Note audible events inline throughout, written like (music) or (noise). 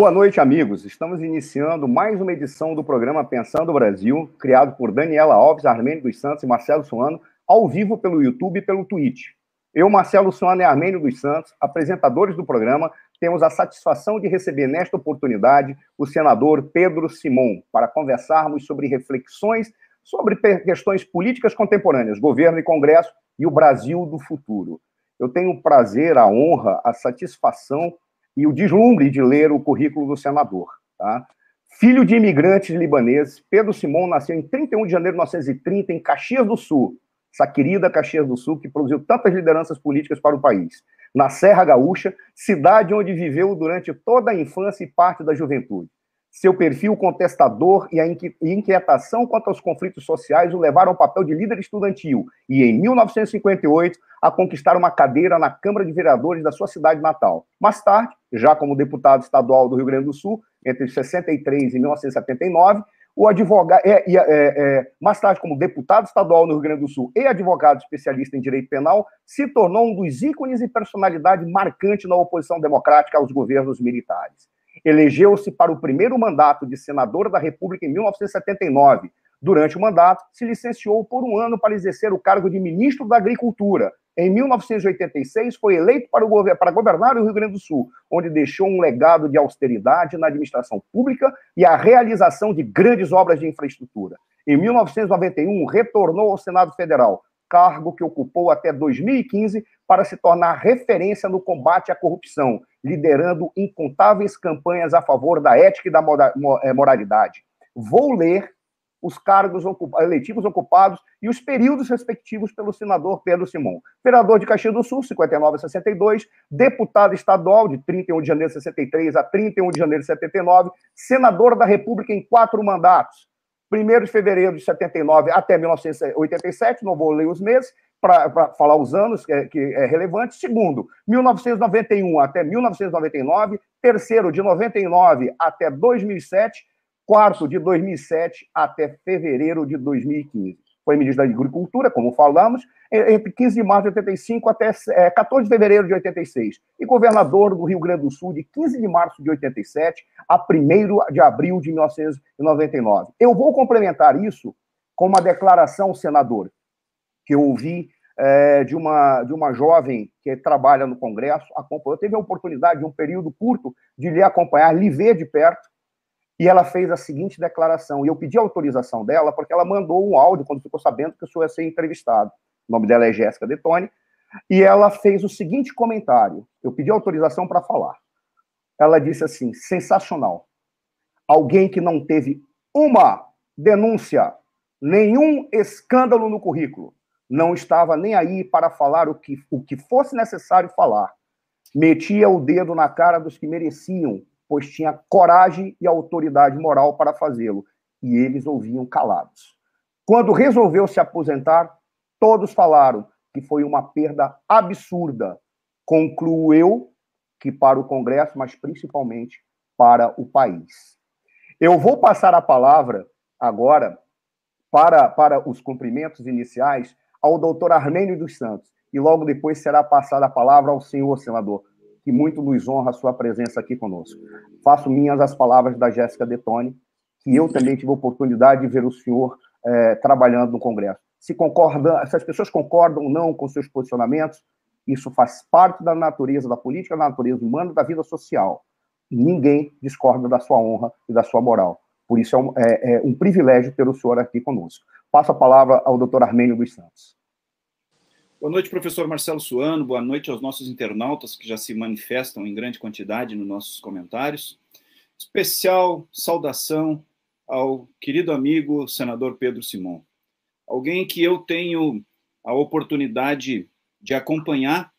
Boa noite, amigos. Estamos iniciando mais uma edição do programa Pensando Brasil, criado por Daniela Alves, Armênio dos Santos e Marcelo Suano, ao vivo pelo YouTube e pelo Twitch. Eu, Marcelo Suano e Armênio dos Santos, apresentadores do programa, temos a satisfação de receber nesta oportunidade o senador Pedro Simon para conversarmos sobre reflexões sobre questões políticas contemporâneas, governo e Congresso e o Brasil do futuro. Eu tenho o prazer, a honra, a satisfação e o deslumbre de ler o currículo do senador. Tá? Filho de imigrantes libaneses, Pedro Simon nasceu em 31 de janeiro de 1930 em Caxias do Sul, essa querida Caxias do Sul que produziu tantas lideranças políticas para o país. Na Serra Gaúcha, cidade onde viveu durante toda a infância e parte da juventude. Seu perfil contestador e a inquietação quanto aos conflitos sociais o levaram ao papel de líder estudantil e, em 1958, a conquistar uma cadeira na Câmara de Vereadores da sua cidade natal. Mais tarde, já como deputado estadual do Rio Grande do Sul, entre 63 e 1979, o advogado, é, é, é, mais tarde como deputado estadual no Rio Grande do Sul e advogado especialista em direito penal, se tornou um dos ícones e personalidade marcante na oposição democrática aos governos militares. Elegeu-se para o primeiro mandato de senador da República em 1979. Durante o mandato, se licenciou por um ano para exercer o cargo de ministro da Agricultura. Em 1986, foi eleito para, o, para governar o Rio Grande do Sul, onde deixou um legado de austeridade na administração pública e a realização de grandes obras de infraestrutura. Em 1991, retornou ao Senado Federal, cargo que ocupou até 2015 para se tornar referência no combate à corrupção, liderando incontáveis campanhas a favor da ética e da eh, moralidade. Vou ler os cargos eletivos ocupados e os períodos respectivos pelo senador Pedro Simon. Vereador de Caxias do Sul, 59 a 62, deputado estadual de 31 de janeiro de 63 a 31 de janeiro de 79, senador da República em quatro mandatos. 1 de fevereiro de 79 até 1987, não vou ler os meses, para falar os anos, que é, que é relevante. Segundo, 1991 até 1999. Terceiro, de 99 até 2007. Quarto, de 2007 até fevereiro de 2015. Foi ministro da Agricultura, como falamos, entre 15 de março de 85 até 14 é, de fevereiro de 86. E governador do Rio Grande do Sul de 15 de março de 87 a 1 de abril de 1999. Eu vou complementar isso com uma declaração, senador, que eu ouvi é, de, uma, de uma jovem que trabalha no Congresso, acompanhou, teve a oportunidade, de um período curto, de lhe acompanhar, lhe ver de perto, e ela fez a seguinte declaração, e eu pedi autorização dela, porque ela mandou um áudio quando ficou sabendo que o senhor ia ser entrevistado. O nome dela é Jéssica Detone, e ela fez o seguinte comentário, eu pedi autorização para falar. Ela disse assim, sensacional, alguém que não teve uma denúncia, nenhum escândalo no currículo, não estava nem aí para falar o que, o que fosse necessário falar. Metia o dedo na cara dos que mereciam, pois tinha coragem e autoridade moral para fazê-lo, e eles ouviam calados. Quando resolveu se aposentar, todos falaram que foi uma perda absurda. Concluo eu que para o Congresso, mas principalmente para o país. Eu vou passar a palavra agora para, para os cumprimentos iniciais ao doutor Armênio dos Santos. E logo depois será passada a palavra ao senhor senador, que muito nos honra a sua presença aqui conosco. Faço minhas as palavras da Jéssica Detone, que eu também tive a oportunidade de ver o senhor é, trabalhando no Congresso. Se, concorda, se as pessoas concordam ou não com seus posicionamentos, isso faz parte da natureza da política, da natureza humana, da vida social. Ninguém discorda da sua honra e da sua moral. Por isso é um, é, é um privilégio ter o senhor aqui conosco. Passo a palavra ao doutor Armênio dos Santos. Boa noite, professor Marcelo Suano. Boa noite aos nossos internautas que já se manifestam em grande quantidade nos nossos comentários. Especial saudação ao querido amigo senador Pedro Simon, alguém que eu tenho a oportunidade de acompanhar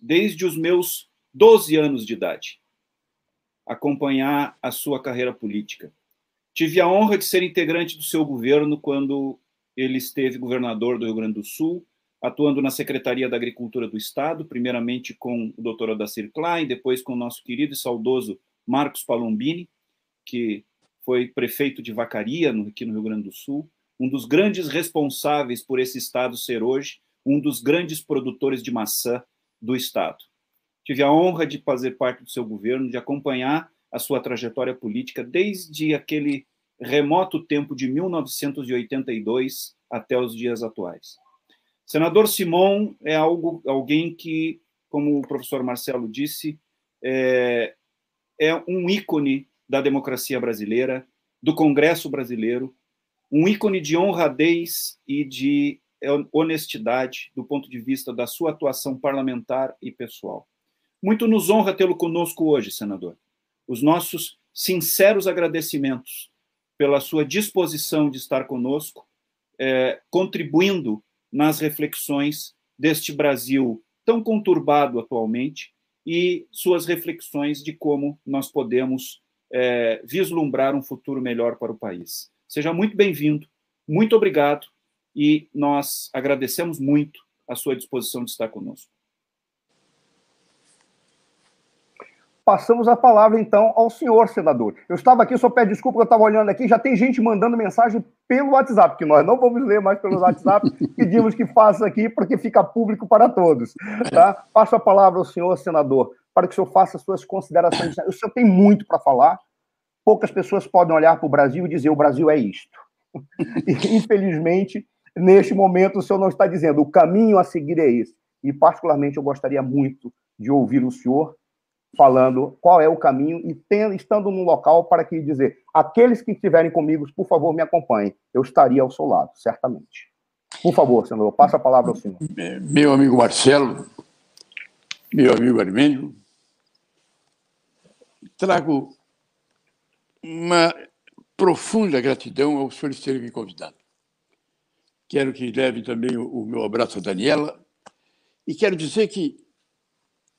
desde os meus 12 anos de idade, acompanhar a sua carreira política. Tive a honra de ser integrante do seu governo quando ele esteve governador do Rio Grande do Sul, atuando na Secretaria da Agricultura do Estado, primeiramente com o doutor Odacir Klein, depois com o nosso querido e saudoso Marcos Palombini, que foi prefeito de Vacaria, aqui no Rio Grande do Sul, um dos grandes responsáveis por esse estado ser hoje um dos grandes produtores de maçã do estado. Tive a honra de fazer parte do seu governo, de acompanhar a sua trajetória política desde aquele remoto tempo de 1982 até os dias atuais. Senador Simon é algo, alguém que, como o professor Marcelo disse, é, é um ícone da democracia brasileira, do Congresso brasileiro, um ícone de honradez e de honestidade do ponto de vista da sua atuação parlamentar e pessoal. Muito nos honra tê-lo conosco hoje, senador. Os nossos sinceros agradecimentos pela sua disposição de estar conosco, é, contribuindo nas reflexões deste Brasil tão conturbado atualmente e suas reflexões de como nós podemos é, vislumbrar um futuro melhor para o país. Seja muito bem-vindo, muito obrigado e nós agradecemos muito a sua disposição de estar conosco. Passamos a palavra, então, ao senhor senador. Eu estava aqui, só peço desculpa, eu estava olhando aqui, já tem gente mandando mensagem pelo WhatsApp, que nós não vamos ler mais pelo WhatsApp, (laughs) pedimos que faça aqui, porque fica público para todos. Tá? Passo a palavra ao senhor senador, para que o senhor faça suas considerações. O senhor tem muito para falar, poucas pessoas podem olhar para o Brasil e dizer o Brasil é isto. (laughs) E, infelizmente, neste momento, o senhor não está dizendo o caminho a seguir é esse. E, particularmente, eu gostaria muito de ouvir o senhor falando qual é o caminho e tendo, estando num local para que dizer aqueles que estiverem comigo, por favor, me acompanhem. Eu estaria ao seu lado, certamente. Por favor, senador, passo a palavra ao senhor. Meu amigo Marcelo, meu amigo Armênio, trago uma profunda gratidão ao senhor terem me convidado. Quero que leve também o meu abraço a Daniela e quero dizer que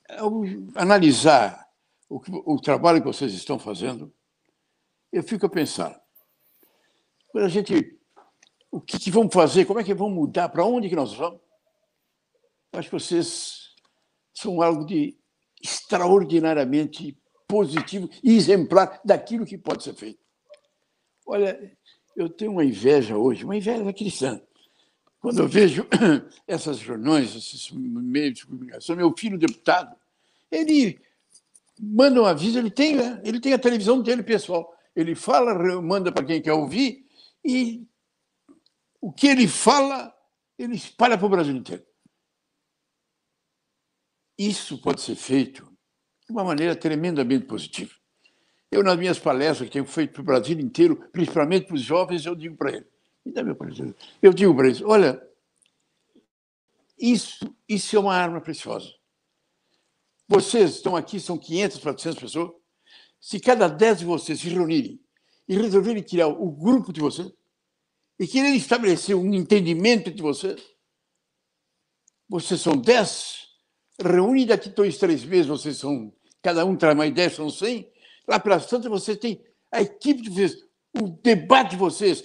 ao analisar o, o trabalho que vocês estão fazendo, eu fico a pensar, a gente, o que, que vamos fazer, como é que vamos mudar, para onde que nós vamos? Acho que vocês são algo de extraordinariamente positivo e exemplar daquilo que pode ser feito. Olha, eu tenho uma inveja hoje, uma inveja cristã. Quando eu vejo (clears throat) essas reuniões, esses meios de comunicação, meu filho deputado, ele manda um aviso, ele tem, né? ele tem a televisão dele pessoal. Ele fala, manda para quem quer ouvir e o que ele fala, ele espalha para o Brasil inteiro. Isso pode ser feito de uma maneira tremendamente positiva. Eu, nas minhas palestras que tenho feito para o Brasil inteiro, principalmente para os jovens, eu digo para eles, dá meu presente. Eu digo para eles, olha, isso, isso é uma arma preciosa. Vocês estão aqui, são 500, 400 pessoas. Se cada 10 de vocês se reunirem e resolverem criar o grupo de vocês e quererem estabelecer um entendimento entre vocês, vocês são 10, reúne daqui dois, três meses, vocês são, cada um traz uma ideia, são 100. Lá pelas tantas, vocês têm a equipe de vocês, o debate de vocês,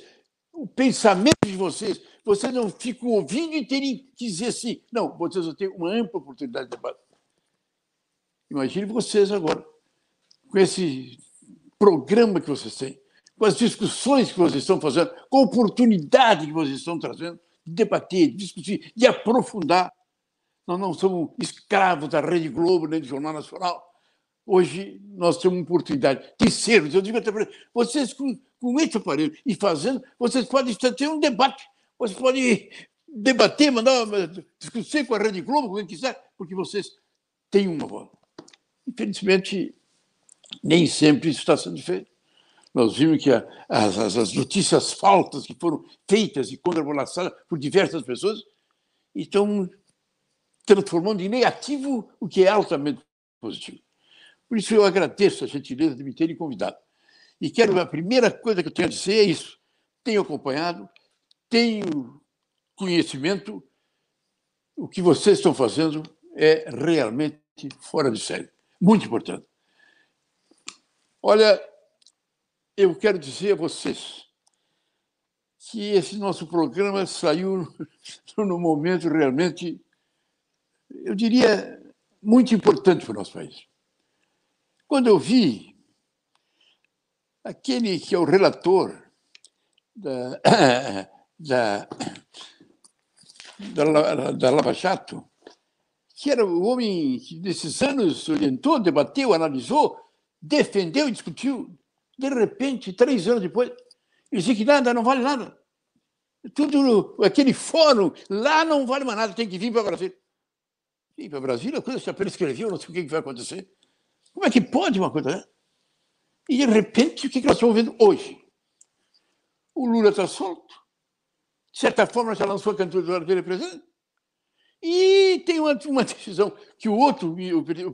o pensamento de vocês. Vocês não ficam ouvindo e terem que dizer assim. Não, vocês vão ter uma ampla oportunidade de debate. Imagine vocês agora, com esse programa que vocês têm, com as discussões que vocês estão fazendo, com a oportunidade que vocês estão trazendo de debater, de discutir, de aprofundar. Nós não somos escravos da Rede Globo nem do Jornal Nacional. Hoje nós temos uma oportunidade de sermos. Eu digo até para vocês, com, com esse aparelho e fazendo, vocês podem ter um debate. Vocês podem debater, mandar discutir com a Rede Globo, com quem quiser, porque vocês têm uma voz. Infelizmente, nem sempre isso está sendo feito. Nós vimos que as, as notícias falsas que foram feitas e contrabalançadas por diversas pessoas estão transformando em negativo o que é altamente positivo. Por isso eu agradeço a gentileza de me terem convidado. E quero, a primeira coisa que eu tenho a dizer é isso. Tenho acompanhado, tenho conhecimento, o que vocês estão fazendo é realmente fora de série. Muito importante. Olha, eu quero dizer a vocês que esse nosso programa saiu (laughs) num momento realmente, eu diria, muito importante para o nosso país. Quando eu vi aquele que é o relator da, (coughs) da, da, da Lava Jato, que era o homem que nesses anos orientou, debateu, analisou defendeu e discutiu. De repente, três anos depois, ele disse que nada, não vale nada. Tudo, aquele fórum lá não vale mais nada, tem que vir para Brasília. Ir para Brasília, a coisa já prescreveu, não sei o que vai acontecer. Como é que pode uma coisa dessa? E, de repente, o que nós estamos vendo hoje? O Lula está solto. De certa forma, já lançou a candidatura dele presidente. E tem uma, uma decisão que o outro,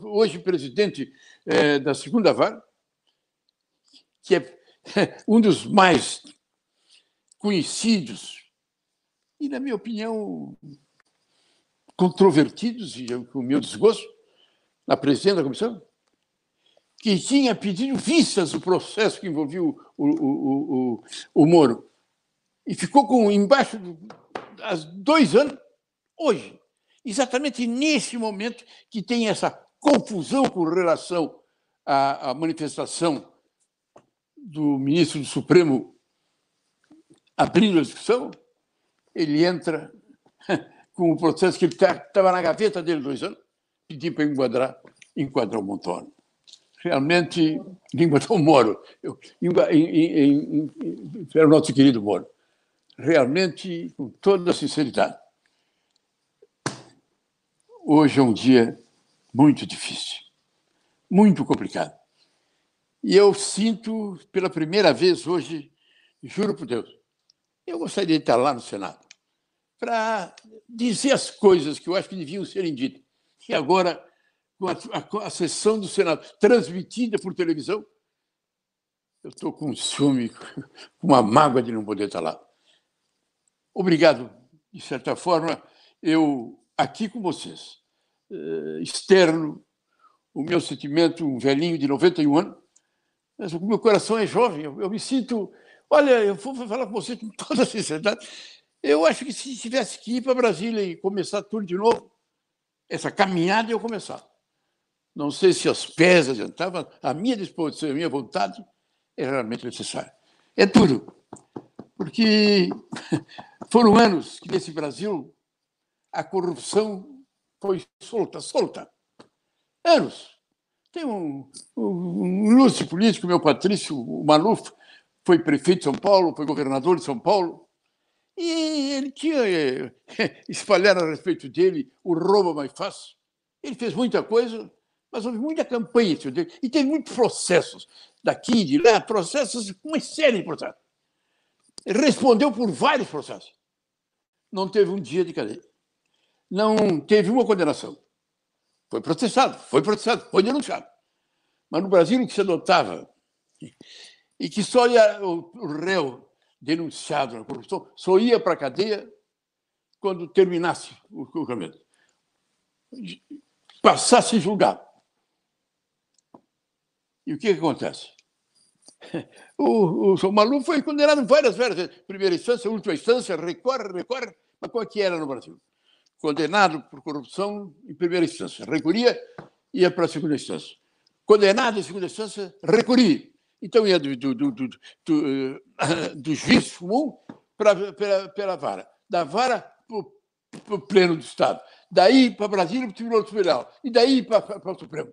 hoje presidente é, da segunda vara, que é (laughs) um dos mais conhecidos e, na minha opinião, controvertidos, e com o meu desgosto, na presidência da comissão, que tinha pedido vistas o processo que envolvia o, o, o, o, o Moro. E ficou com embaixo há dois anos, hoje. Exatamente nesse momento que tem essa confusão com relação à, à manifestação do ministro do Supremo abrindo a discussão, ele entra (laughs) com o processo que estava tá, na gaveta dele dois anos, pediu para enquadrar, enquadrar o Montoro. Realmente, enquadrar o Moro, eu, em, em, em, era o nosso querido Moro. Realmente, com toda sinceridade, hoje é um dia muito difícil, muito complicado. E eu sinto, pela primeira vez hoje, juro por Deus, eu gostaria de estar lá no Senado para dizer as coisas que eu acho que deviam serem ditas. E agora, com a, a, a sessão do Senado transmitida por televisão, eu estou com ciúme, (laughs) com uma mágoa de não poder estar lá. Obrigado, de certa forma, eu aqui com vocês, eh, externo o meu sentimento, um velhinho de 91 anos, mas o meu coração é jovem, eu, eu me sinto Olha, eu vou falar com você com toda a sinceridade. Eu acho que se tivesse que ir para Brasília e começar tudo de novo, essa caminhada ia começar. Não sei se os pés adiantavam, a minha disposição, a minha vontade é realmente necessária. É tudo. Porque (laughs) foram anos que nesse Brasil a corrupção foi solta, solta. Anos. Tem um, um, um ilustre político, meu Patrício, o Maluf, foi prefeito de São Paulo, foi governador de São Paulo, e ele tinha eh, (laughs) espalhado a respeito dele o roubo mais fácil. Ele fez muita coisa, mas houve muita campanha e teve muitos processos daqui de lá, processos, uma série de processos. Respondeu por vários processos. Não teve um dia de cadeia. Não teve uma condenação. Foi processado, foi processado, foi denunciado. Mas no Brasil o que se adotava e que só ia, o, o réu denunciado na corrupção só ia para a cadeia quando terminasse o julgamento. Passasse julgado. E o que, que acontece? (laughs) O, o Malu foi condenado várias vezes. Primeira instância, última instância, recorre, recorre. Mas qual é que era no Brasil? Condenado por corrupção em primeira instância. Recorria, ia para a segunda instância. Condenado em segunda instância, recorria. Então ia do, do, do, do, do, do (coughs) juiz comum para, pela vara, da vara para o pleno do Estado, daí para Brasília para o Tribunal Superior, e daí para, para o Supremo.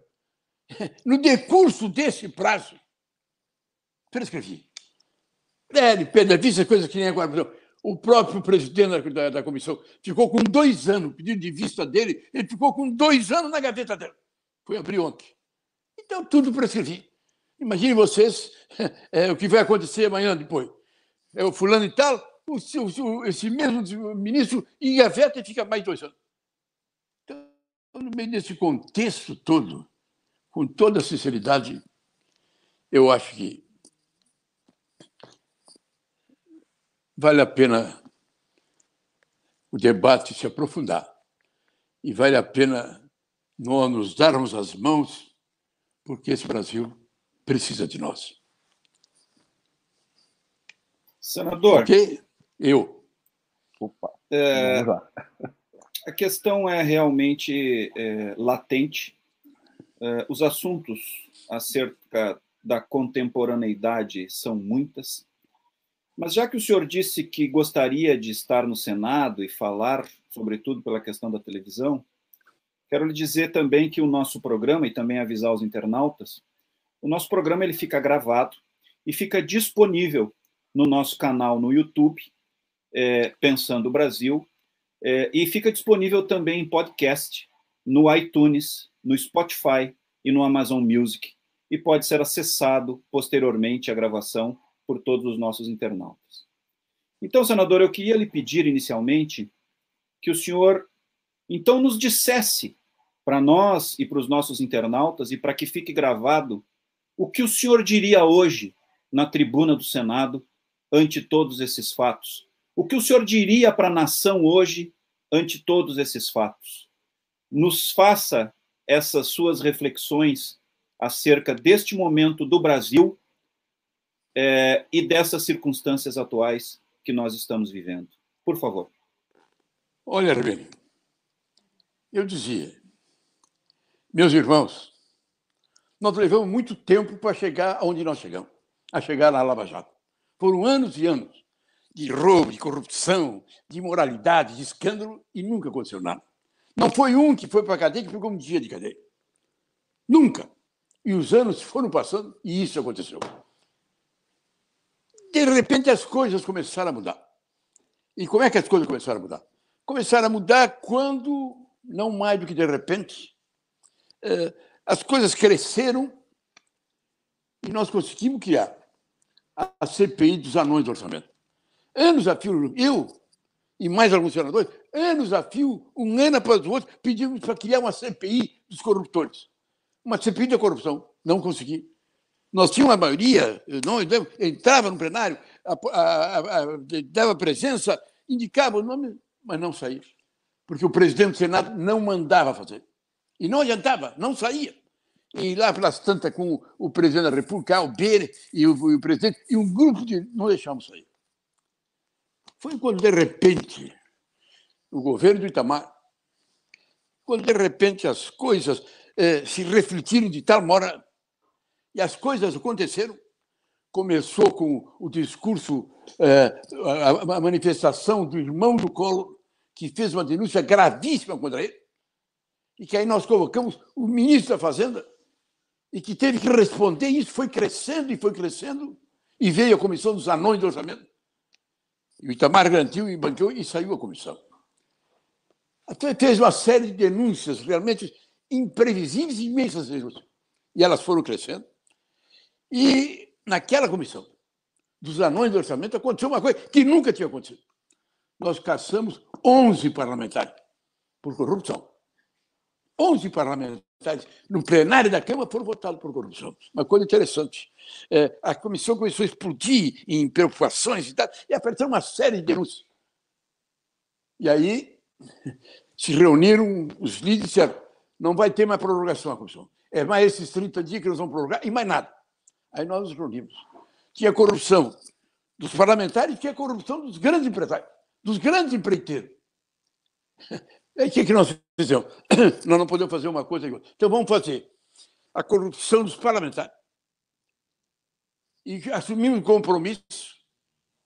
(laughs) No decurso desse prazo, prescrevi. É, de pé da vista, coisa que nem agora. O próprio presidente da, da, comissão ficou com dois anos, pedido de vista dele, ele ficou com dois anos na gaveta dele. Foi abrir ontem. Então, tudo prescrevi. Imagine vocês (laughs) é, o que vai acontecer amanhã depois. É o fulano e tal, o, o, esse mesmo ministro engaveta e fica mais dois anos. Então, no meio desse contexto todo, com toda sinceridade, eu acho que vale a pena o debate se aprofundar e vale a pena nós nos darmos as mãos, porque esse Brasil precisa de nós. Senador. Ok? Eu. Opa. É, a questão é realmente é, latente. É, os assuntos acerca da contemporaneidade são muitas. Mas já que o senhor disse que gostaria de estar no Senado e falar, sobretudo pela questão da televisão, quero lhe dizer também que o nosso programa, e também avisar os internautas, o nosso programa ele fica gravado e fica disponível no nosso canal no YouTube, é, Pensando Brasil, é, e fica disponível também em podcast no iTunes, no Spotify e no Amazon Music, e pode ser acessado posteriormente a gravação por todos os nossos internautas. Então, senador, eu queria lhe pedir inicialmente que o senhor então nos dissesse para nós e para os nossos internautas e para que fique gravado o que o senhor diria hoje na tribuna do Senado ante todos esses fatos? O que o senhor diria para a nação hoje ante todos esses fatos? Nos faça essas suas reflexões acerca deste momento do Brasil é, e dessas circunstâncias atuais que nós estamos vivendo. Por favor. Olha, Arbeni, eu dizia, meus irmãos, nós levamos muito tempo para chegar aonde nós chegamos, a chegar na Lava Jato. Foram anos e anos de roubo, de corrupção, de imoralidade, de escândalo e nunca aconteceu nada. Não foi um que foi para a cadeia que pegou um dia de cadeia. Nunca. E os anos foram passando e isso aconteceu. De repente as coisas começaram a mudar. E como é que as coisas começaram a mudar? Começaram a mudar quando, não mais do que de repente, eh, as coisas cresceram e nós conseguimos criar a CPI dos anões do orçamento. Anos a fio, eu e mais alguns senadores, anos a fio, um ano após o outro, pedimos para criar uma CPI dos corruptores. Uma CPI da corrupção. Não consegui. Nós tínhamos uma maioria, não, entrava no plenário, a, a, a, dava presença, indicava o nome, mas não saía. Porque o presidente do Senado não mandava fazer. E não adiantava, não saía. E lá pelas tantas, com o presidente da República, o Beire e o, e o presidente, e um grupo de. não deixamos sair. Foi quando, de repente, o governo do Itamar, quando, de repente, as coisas eh, se refletiram de tal modo, e as coisas aconteceram, começou com o discurso, eh, a, a manifestação do irmão do Colo, que fez uma denúncia gravíssima contra ele, e que aí nós colocamos o ministro da Fazenda, e que teve que responder, e isso foi crescendo e foi crescendo, e veio a comissão dos anões do orçamento. E o Itamar garantiu e banqueou e saiu a comissão. Fez uma série de denúncias realmente imprevisíveis e imensas denúncias. E elas foram crescendo. E naquela comissão dos anões do orçamento aconteceu uma coisa que nunca tinha acontecido. Nós caçamos 11 parlamentares por corrupção. 11 parlamentares no plenário da Câmara foram votados por corrupção. Uma coisa interessante. É, a comissão começou a explodir em preocupações e tal, e apareceu uma série de denúncias. E aí se reuniram os líderes e disseram: não vai ter mais prorrogação a comissão. É mais esses 30 dias que nós vamos prorrogar e mais nada. Aí nós nos reunimos. Tinha corrupção dos parlamentares, tinha corrupção dos grandes empresários, dos grandes empreiteiros. (laughs) Aí o que, que nós fizemos? (coughs) Nós não podemos fazer uma coisa igual. Então vamos fazer a corrupção dos parlamentares. E assumimos um compromisso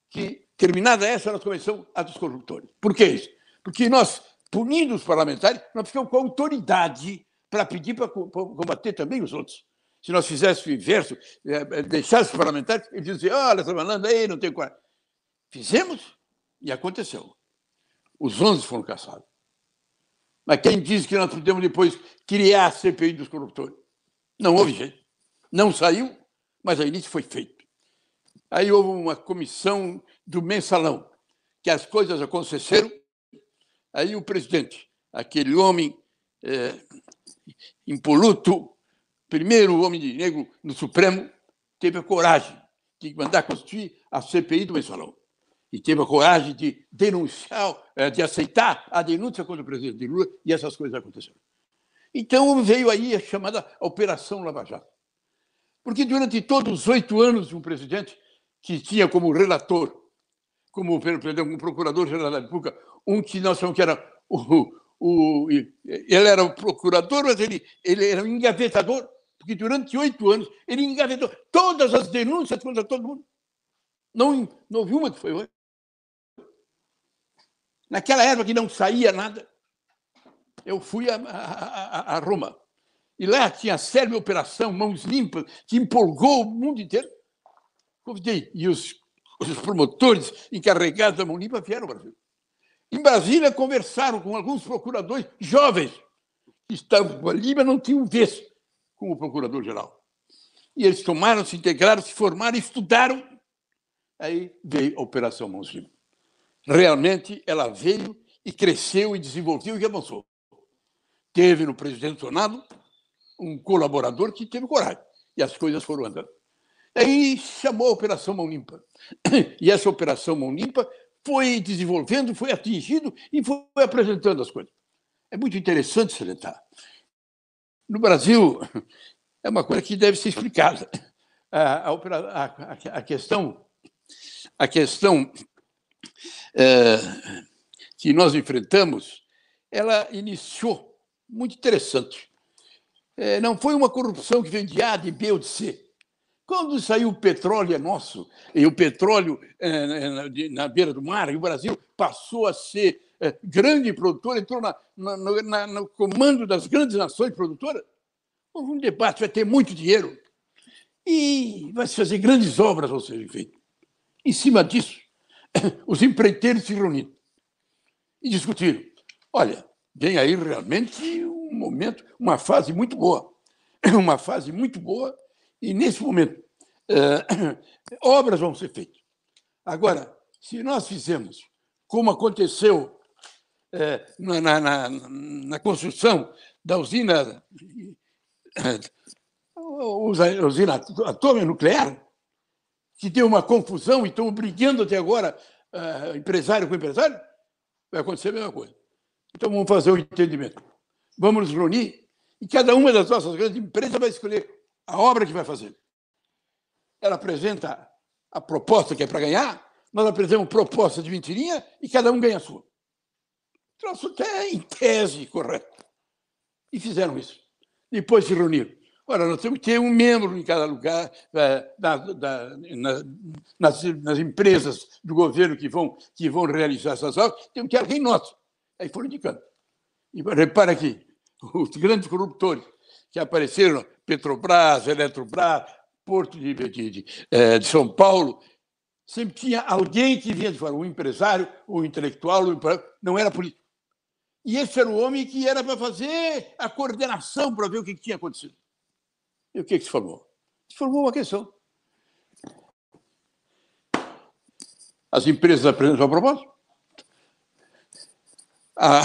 que, terminada essa, nós começamos a dos corruptores. Por que isso? Porque nós, punindo os parlamentares, nós ficamos com autoridade para pedir para combater também os outros. Se nós fizéssemos o inverso, é, é, deixássemos os parlamentares, eles diziam, olha, está falando aí, não tem coragem. Fizemos e aconteceu. Os 11 foram caçados. Mas quem disse que nós podemos depois criar a CPI dos corruptores? Não houve jeito. Não saiu, mas aí isso foi feito. Aí houve uma comissão do mensalão, que as coisas aconteceram. Aí o presidente, aquele homem é, impoluto, primeiro homem de negro no Supremo, teve a coragem de mandar constituir a CPI do mensalão e teve a coragem de denunciar, eh, de aceitar a denúncia contra o presidente Lula, e essas coisas aconteceram. Então veio aí a chamada Operação Lava Jato. Porque durante todos os oito anos de um presidente que tinha como relator, como perdão, um procurador-geral da República, um que nós chamamos que era o, o, ele era o procurador, mas ele, ele era um engavetador, porque durante oito anos ele engavetou todas as denúncias contra todo mundo. Não, não houve uma que foi Naquela época que não saía nada, eu fui a, a, a Roma e lá tinha a célebre operação Mãos Limpas, que empolgou o mundo inteiro. Convidei, e os, os promotores encarregados da Mão Limpa vieram ao Brasil. Em Brasília, conversaram com alguns procuradores jovens que estavam ali, mas não tinham vez com o procurador-geral. E eles tomaram, se integraram, se formaram, estudaram. Aí veio a Operação Limpas. Realmente, ela veio e cresceu e desenvolveu e avançou. Teve no presidente Sonado um colaborador que teve coragem e as coisas foram andando. Aí chamou a Operação Mão Limpa. (clears throat) E essa Operação Mão Limpa foi desenvolvendo, foi atingindo e foi apresentando as coisas. É muito interessante salientar. No Brasil, (laughs) é uma coisa que deve ser explicada. A, a, a, a questão, a questão é, que nós enfrentamos, ela iniciou muito interessante. É, não foi uma corrupção que vem de A, de B ou de C. Quando saiu o petróleo é nosso, e o petróleo é, na beira do mar, e o Brasil passou a ser é, grande produtor, entrou na, na, na, no comando das grandes nações produtoras, houve um debate, vai ter muito dinheiro e vai se fazer grandes obras vão ser feitas. Em cima disso, (coughs) os empreiteiros se reuniram e discutiram. Olha, vem aí realmente um momento, uma fase muito boa. (coughs) Uma fase muito boa, e nesse momento, eh, (clears throat) obras vão ser feitas. Agora, se nós fizermos como aconteceu eh, na, na, na, construção da usina, usina atômica nuclear, que deu uma confusão e estão brigando até agora uh, empresário com empresário, vai acontecer a mesma coisa. Então vamos fazer o um entendimento. Vamos nos reunir e cada uma das nossas grandes empresas vai escolher a obra que vai fazer. Ela apresenta a proposta que é para ganhar, nós apresentamos proposta de mentirinha e cada um ganha a sua. Troço até em tese correto. E fizeram isso. Depois se reuniram. Ora, nós temos que ter um membro em cada lugar, é, da, da, na, nas, nas, empresas do governo que vão, que vão realizar essas obras, temos que ter alguém nosso. Aí foram indicando. E repara aqui, os grandes corruptores que apareceram, Petrobras, Eletrobras, Porto de, de, de, é, de São Paulo, sempre tinha alguém que vinha de fora, um empresário, um intelectual, um, não era político. E esse era o homem que era para fazer a coordenação para ver o que tinha acontecido. E o que, que se formou? Se formou uma questão. As empresas apresentam a proposta. A,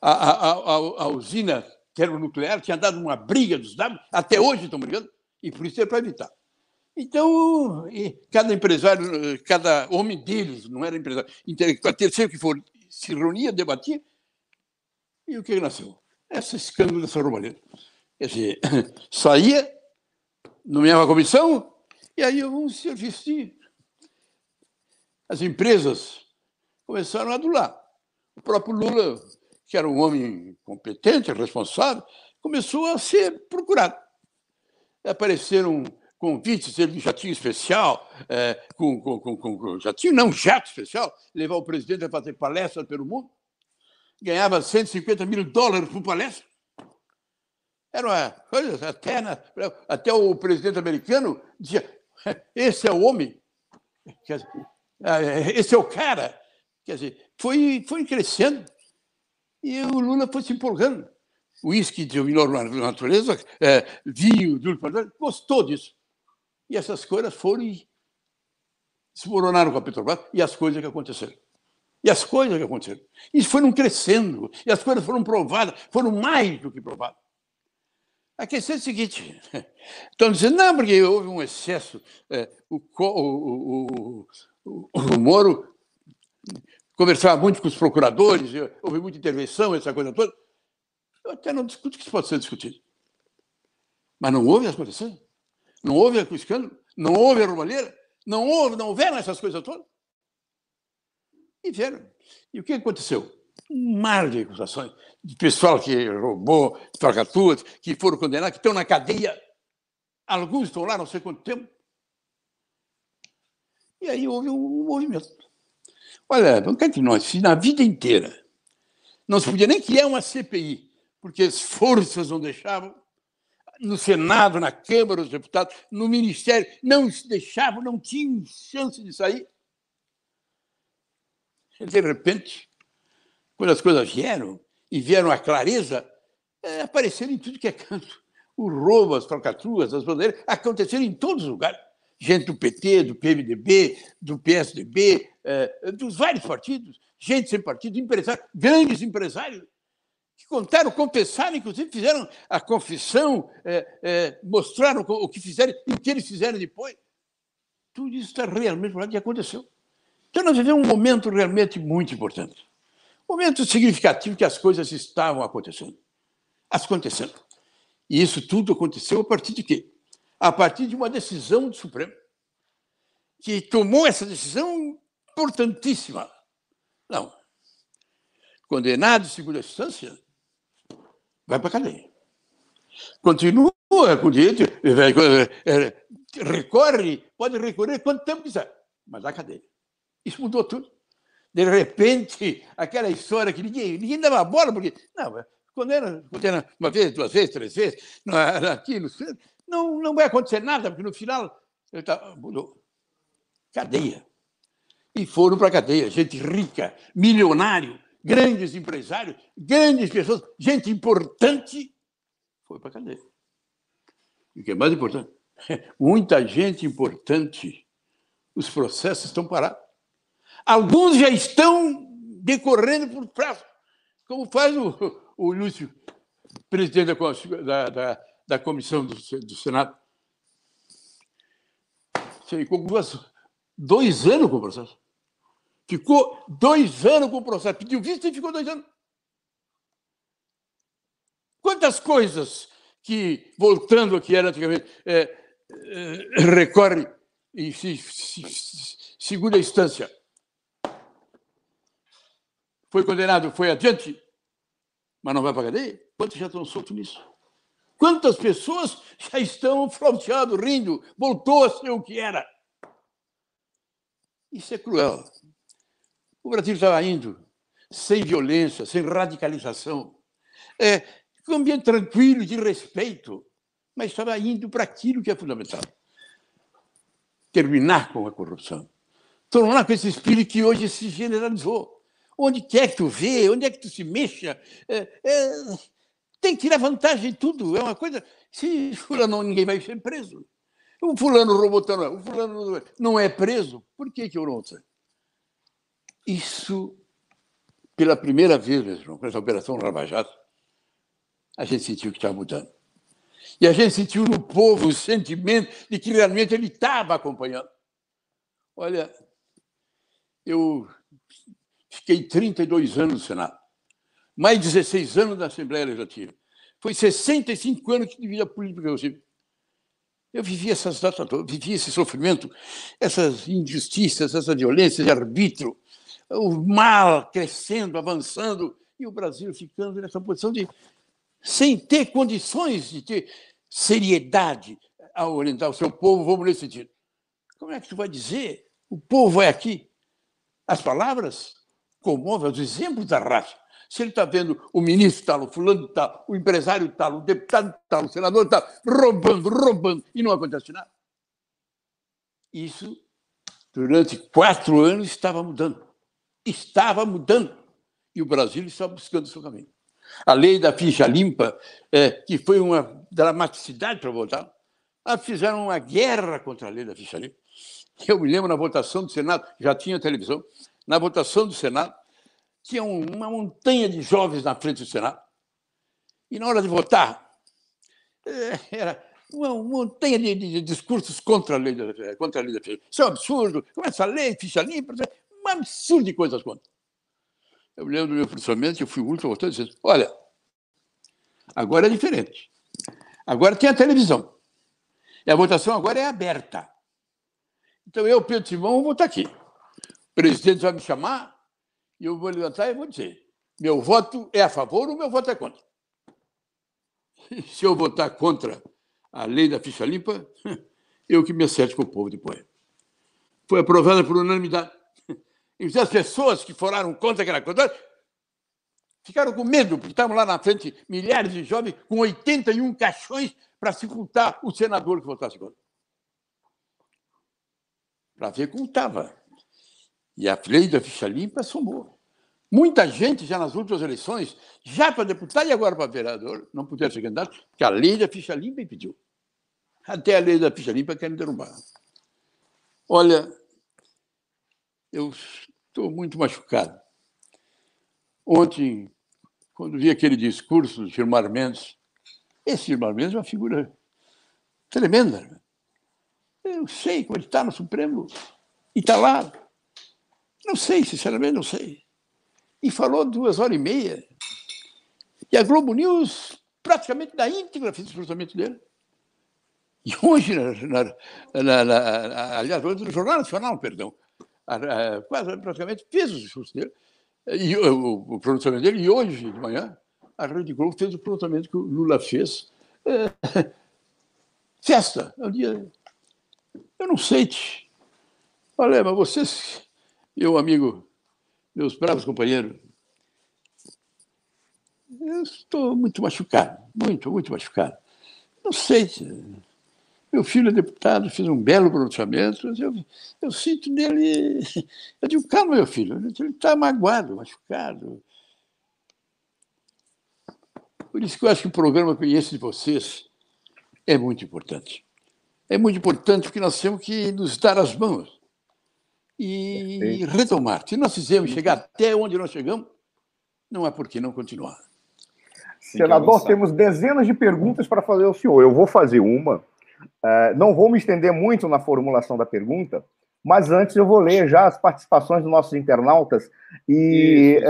a, a, a, a usina termonuclear tinha dado uma briga dos dados, até hoje estão brigando, e por isso é para evitar. Então, cada empresário, cada homem deles, não era empresário, intelectual, terceiro que for, se reunia, debatia, e o que nasceu? Esse escândalo dessa roubalheira. Quer dizer, (coughs) saía nomeava a comissão, e aí alguns se vestir. As empresas começaram a adular. O próprio Lula, que era um homem competente, responsável, começou a ser procurado. Apareceram convites, ele já tinha especial, é, com, com, com, com, tinha não, jato especial, levar o presidente a fazer palestra pelo mundo. Ganhava 150 mil dólares por palestra. Era uma coisa até, na, até o presidente americano dizia: esse é o homem, dizer, ah, esse é o cara. Quer dizer, foi, foi crescendo e o Lula foi se empolgando. Uísque de melhor natureza, é, vinho, gostou disso. E essas coisas foram e se moronaram com a Petrobras e as coisas que aconteceram. E as coisas que aconteceram. Isso foram crescendo, e as coisas foram provadas, foram mais do que provadas. A questão é a seguinte: (laughs) estão dizendo, não, porque houve um excesso. É, o, o, o, o, Moro conversava muito com os procuradores, houve muita intervenção, essa coisa toda. Eu até não discuto que isso pode ser discutido. Mas não houve as coisas Não houve o escândalo? Não houve a roubalheira? Não houve, não houveram essas coisas todas? E vieram. E o que aconteceu? um mar de acusações de pessoal que roubou, falcatruas, que foram condenados, que estão na cadeia. Alguns estão lá não sei quanto tempo. E aí houve um movimento. Olha, vamos cá entre nós, se na vida inteira não se podia nem criar uma CPI, porque as forças não deixavam, no Senado, na Câmara dos Deputados, no Ministério, não se deixavam, não tinham chance de sair. De repente, quando as coisas vieram, e vieram à clareza, é, apareceram em tudo que é canto. O roubo, as falcatruas, as bandeiras, aconteceram em todos os lugares. Gente do PT, do PMDB, do PSDB, é, dos vários partidos, gente sem partido, empresários, grandes empresários, que contaram, confessaram, inclusive fizeram a confissão, é, é, mostraram o que fizeram e o que eles fizeram depois. Tudo isso está realmente lá que aconteceu. Então, nós vivemos um momento realmente muito importante. Momento significativo que as coisas estavam acontecendo. Acontecendo. E isso tudo aconteceu a partir de quê? A partir de uma decisão do Supremo, que tomou essa decisão importantíssima. Não. Condenado em segunda instância, vai para a cadeia. Continua com o direito, recorre, pode recorrer quanto tempo quiser, mas dá cadeia. Isso mudou tudo de repente, aquela história que ninguém, ninguém dava bola, porque. Não, quando era, uma vez, duas vezes, três vezes, aquilo, não, não vai acontecer nada, porque no final ele tá, mudou. Cadeia. E foram para a cadeia, gente rica, milionário, grandes empresários, grandes pessoas, gente importante, foi para a cadeia. E o que é mais importante, (laughs) muita gente importante, os processos estão parados. Alguns já estão decorrendo por prazo, como faz o, o Lúcio, presidente da, da, da comissão do, do Senado. Ficou duas, dois anos com o processo. Ficou dois anos com o processo. Pediu visto e ficou dois anos. Quantas coisas que, voltando ao que era antigamente, é, é, recorre em se, se, segunda instância foi condenado, foi adiante, mas não vai para cadeia? Quantos já estão soltos nisso? Quantas pessoas já estão flauteando, rindo, voltou a ser o que era? Isso é cruel. O Brasil estava indo sem violência, sem radicalização, é, com um ambiente tranquilo, de respeito, mas estava indo para aquilo que é fundamental. Terminar com a corrupção. Tornar com esse espírito que hoje se generalizou. Onde quer que tu vê, onde é que tu se mexa, é, é, tem que tirar vantagem em tudo. É uma coisa. Se fulano ninguém vai ser preso. O fulano roubou, o fulano não é preso. Por que, que eu não sei? Isso, pela primeira vez, com essa operação Lava Jato, a gente sentiu que estava mudando. E a gente sentiu no povo o sentimento de que realmente ele estava acompanhando. Olha, eu Fiquei 32 anos no Senado, mais 16 anos na Assembleia Legislativa. Foi 65 anos que vivi a política eu vivi essas datas todas, vivi esse sofrimento, essas injustiças, essa violência de arbítrio, o mal crescendo, avançando, e o Brasil ficando nessa posição de sem ter condições de ter seriedade a orientar o seu povo, vamos nesse sentido. Como é que tu vai dizer? O povo vai aqui. As palavras comove os exemplos da raça. Se ele está vendo o ministro tal, o fulano tal, o empresário tal, o deputado tal, o senador tal, roubando, roubando, e não acontece nada. Isso, durante quatro anos, estava mudando. Estava mudando. E o Brasil estava buscando o seu caminho. A lei da ficha limpa, é, que foi uma dramaticidade para votar, fizeram uma guerra contra a lei da ficha limpa. Eu me lembro na votação do Senado, já tinha televisão, na votação do Senado, tinha uma montanha de jovens na frente do Senado. E na hora de votar, eh, era uma montanha de, de, de discursos contra a lei da contra a lei da ficha. Isso é um absurdo. Como essa lei, ficha limpa, um absurdo de coisas contra. Eu lembro do meu profissionalmente, eu fui o último votante e disse: olha, agora é diferente. Agora tem a televisão. E a votação agora é aberta. Então eu, Pedro Simão, vou votar aqui. O presidente vai me chamar e eu vou levantar e vou dizer: meu voto é a favor ou meu voto é contra? (laughs) Se eu votar contra a lei da ficha limpa, (laughs) eu que me acerte com o povo depois. Foi aprovada por unanimidade. (laughs) E as pessoas que foram contra aquela coisa ficaram com medo, porque estavam lá na frente milhares de jovens com 81 caixões para sepultar o senador que votasse contra. Para ver como estava. E a lei da ficha limpa somou. Muita gente, já nas últimas eleições, já para deputado e agora para vereador, não puderam ser candidato, porque a lei da ficha limpa impediu. Até a lei da ficha limpa querem derrubar. Olha, eu estou muito machucado. Ontem, quando vi aquele discurso do Gilmar Mendes, esse Gilmar Mendes é uma figura tremenda. Eu sei como ele está no Supremo e está lá. Não sei, sinceramente, não sei. E falou duas horas e meia. E a Globo News, praticamente na íntegra, fez o cruzamento dele. E hoje, na, na, na, aliás, hoje no Jornal Nacional, perdão, quase praticamente fez o discurso dele, e, o, o pronunciamento dele, e hoje de manhã, a Rede Globo fez o pronunciamento que o Lula fez. É, (laughs) festa, é um dia. Eu não sei, te. Olha, mas vocês, meu amigo, meus bravos companheiros, eu estou muito machucado, muito, muito machucado. Não sei. Meu filho é deputado, fez um belo pronunciamento, eu, eu sinto nele. (laughs) Eu digo, calma, meu filho, ele está magoado, machucado. Por isso que eu acho que o programa Conheço de Vocês é muito importante. É muito importante porque nós temos que nos dar as mãos e Perfeito. retomar. Se nós fizermos chegar até onde nós chegamos, não é por que não continuar. Senador, temos dezenas de perguntas para fazer ao senhor. Eu vou fazer uma Uh, não vou me estender muito na formulação da pergunta, mas antes eu vou ler já as participações dos nossos internautas. E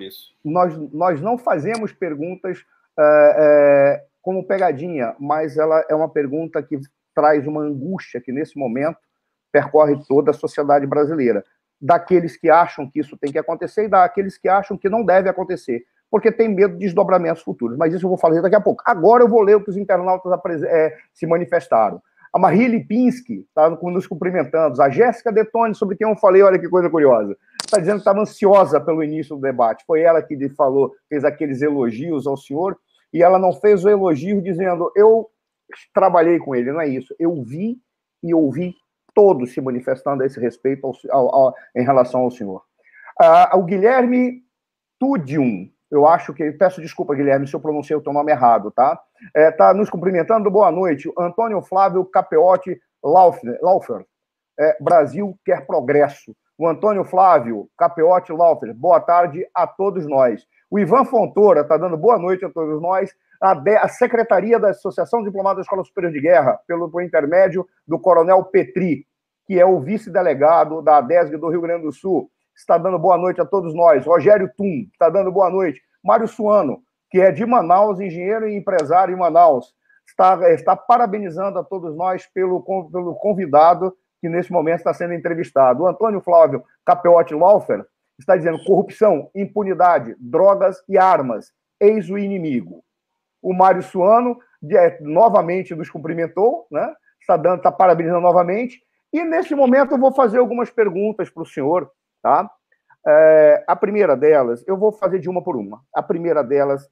isso, uh, nós, nós não fazemos perguntas uh, como pegadinha, mas ela é uma pergunta que traz uma angústia que, nesse momento, percorre toda a sociedade brasileira. Daqueles que acham que isso tem que acontecer e daqueles que acham que não deve acontecer porque tem medo de desdobramentos futuros. Mas isso eu vou falar daqui a pouco. Agora eu vou ler o que os internautas é, se manifestaram. A Marie Lipinski está nos cumprimentando. A Jéssica Detone, sobre quem eu falei, olha que coisa curiosa. Está dizendo que estava ansiosa pelo início do debate. Foi ela que falou, fez aqueles elogios ao senhor, e ela não fez o elogio dizendo, eu trabalhei com ele, não é isso. Eu vi e ouvi todos se manifestando a esse respeito ao, ao, ao, em relação ao senhor. Ah, o Guilherme Tudium eu acho que. Peço desculpa, Guilherme, se eu pronunciei o teu nome errado, tá? É, tá nos cumprimentando, boa noite. Antônio Flávio Capeotti Laufer. É, Brasil quer progresso. O Antônio Flávio Capeotti Laufer, boa tarde a todos nós. O Ivan Fontoura está dando boa noite a todos nós. A, a Secretaria da Associação Diplomada da Escola Superior de Guerra, pelo por intermédio do Coronel Petri, que é o vice-delegado da ADESG do Rio Grande do Sul está dando boa noite a todos nós. Rogério Tum está dando boa noite. Mário Suano, que é de Manaus, engenheiro e empresário em Manaus, está, está parabenizando a todos nós pelo, pelo convidado que nesse momento está sendo entrevistado. O Antônio Flávio Capeotti Laufer está dizendo corrupção, impunidade, drogas e armas, eis o inimigo. O Mário Suano é, novamente nos cumprimentou, né? está, dando, está parabenizando novamente. E neste momento eu vou fazer algumas perguntas para o senhor, Tá? É, a primeira delas, eu vou fazer de uma por uma. A primeira delas,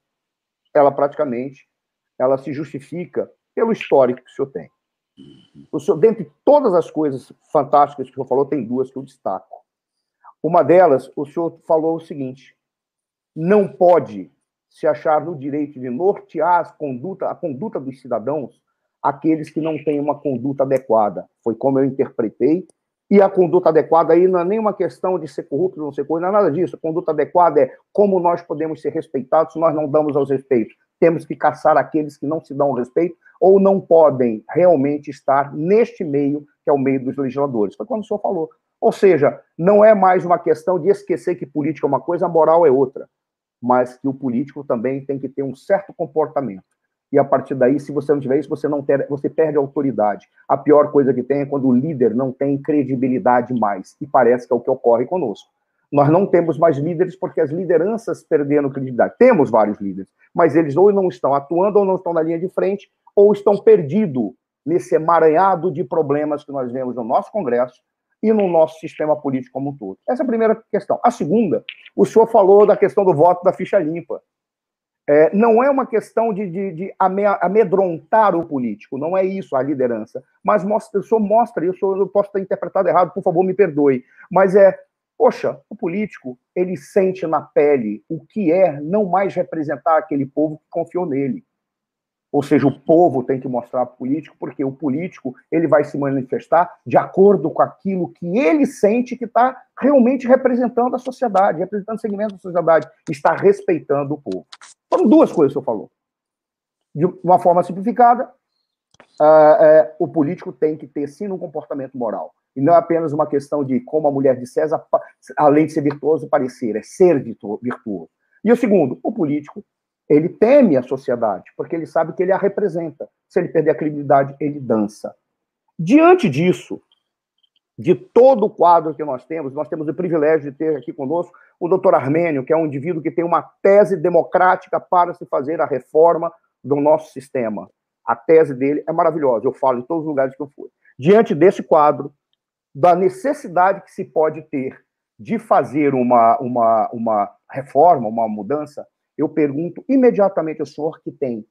ela praticamente, ela se justifica pelo histórico que o senhor tem. O senhor, dentre todas as coisas fantásticas que o senhor falou, tem duas que eu destaco. Uma delas, o senhor falou o seguinte: não pode se achar no direito de nortear a conduta, a conduta dos cidadãos aqueles que não têm uma conduta adequada. Foi como eu interpretei e a conduta adequada aí não é nenhuma questão de ser corrupto, não ser coisa, não é nada disso. A conduta adequada é como nós podemos ser respeitados se nós não damos aos respeitos. Temos que caçar aqueles que não se dão respeito ou não podem realmente estar neste meio, que é o meio dos legisladores. Foi quando o senhor falou. Ou seja, não é mais uma questão de esquecer que política é uma coisa, a moral é outra. Mas que o político também tem que ter um certo comportamento e a partir daí, se você não tiver isso, você não ter, você perde autoridade. A pior coisa que tem é quando o líder não tem credibilidade mais, e parece que é o que ocorre conosco. Nós não temos mais líderes porque as lideranças perderam credibilidade. Temos vários líderes, mas eles ou não estão atuando ou não estão na linha de frente, ou estão perdidos nesse emaranhado de problemas que nós vemos no nosso Congresso e no nosso sistema político como um todo. Essa é a primeira questão. A segunda, o senhor falou da questão do voto da ficha limpa. É, não é uma questão de, de, de, amedrontar o político, não é isso a liderança. Mas mostra, o senhor mostra isso, eu posso ter interpretado errado, por favor, me perdoe. Mas é, poxa, o político, ele sente na pele o que é não mais representar aquele povo que confiou nele. Ou seja, o povo tem que mostrar para o político, porque o político ele vai se manifestar de acordo com aquilo que ele sente que está realmente representando a sociedade, representando o segmento da sociedade, está respeitando o povo. Foram duas coisas que você falou. De uma forma simplificada, uh, uh, o político tem que ter, sim, um comportamento moral. E não é apenas uma questão de, como a mulher de César, além de ser virtuoso, parecer, é ser virtuoso. E o segundo, o político ele teme a sociedade, porque ele sabe que ele a representa. Se ele perder a credibilidade, ele dança. Diante disso, de todo o quadro que nós temos, nós temos o privilégio de ter aqui conosco o doutor Armênio, que é um indivíduo que tem uma tese democrática para se fazer a reforma do nosso sistema. A tese dele é maravilhosa, eu falo em todos os lugares que eu fui. Diante desse quadro, da necessidade que se pode ter de fazer uma, uma, uma reforma, uma mudança, eu pergunto imediatamente ao senhor que tem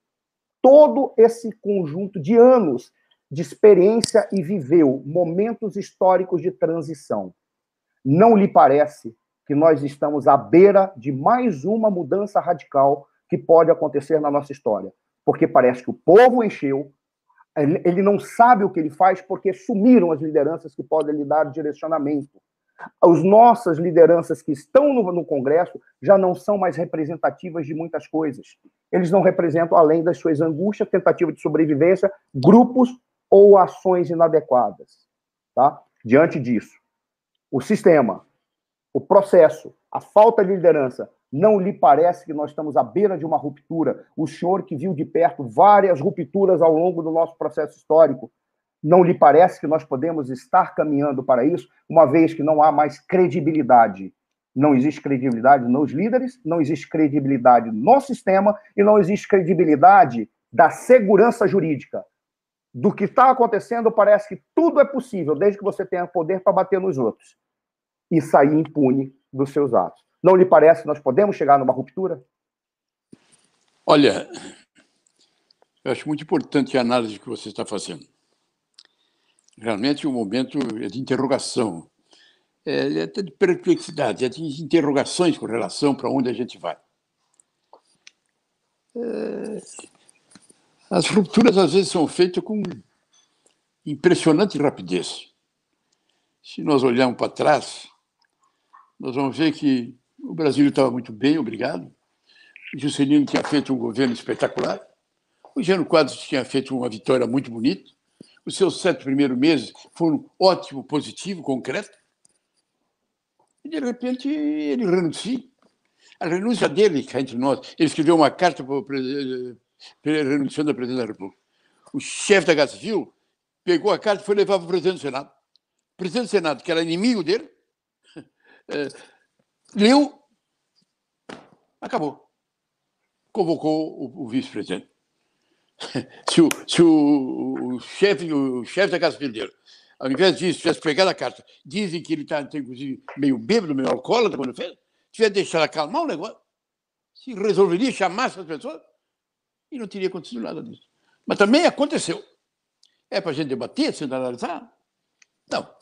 todo esse conjunto de anos de experiência e viveu momentos históricos de transição. Não lhe parece que nós estamos à beira de mais uma mudança radical que pode acontecer na nossa história? Porque parece que o povo encheu, ele não sabe o que ele faz porque sumiram as lideranças que podem lhe dar direcionamento as nossas lideranças que estão no, no, Congresso já não são mais representativas de muitas coisas. Eles não representam, além das suas angústias, tentativa de sobrevivência, grupos ou ações inadequadas. Tá? Diante disso, o sistema, o processo, a falta de liderança, não lhe parece que nós estamos à beira de uma ruptura? O senhor que viu de perto várias rupturas ao longo do nosso processo histórico, não lhe parece que nós podemos estar caminhando para isso, uma vez que não há mais credibilidade? Não existe credibilidade nos líderes, não existe credibilidade no sistema e não existe credibilidade da segurança jurídica. Do que está acontecendo, parece que tudo é possível, desde que você tenha poder para bater nos outros e sair impune dos seus atos. Não lhe parece que nós podemos chegar numa ruptura? Olha, eu acho muito importante a análise que você está fazendo realmente um momento de interrogação, é, até de perplexidade, é de interrogações com relação para onde a gente vai. É, as rupturas às vezes são feitas com impressionante rapidez. Se nós olharmos para trás, nós vamos ver que o Brasil estava muito bem, obrigado. O Juscelino tinha feito um governo espetacular. O Jânio Quadros tinha feito uma vitória muito bonita. Os seus sete primeiros meses foram ótimo, positivo, concreto. E, de repente, ele renuncia. A renúncia dele, cá entre nós, ele escreveu uma carta para o renunciando à presidente da República. O chefe da Casa Civil pegou a carta e foi levar para o presidente do Senado. O presidente do Senado, que era inimigo dele, é, leu, acabou. Convocou o, o vice-presidente. (laughs) se o, se o, o chefe o chefe da Casa Civil ao invés disso, tivesse pegado a carta, dizem que ele está, inclusive, meio bêbado, meio alcoólatra quando fez, tivesse deixado acalmar o negócio, se resolveria chamar essas pessoas e não teria acontecido nada disso. Mas também aconteceu. É para a gente debater, se analisar? Não.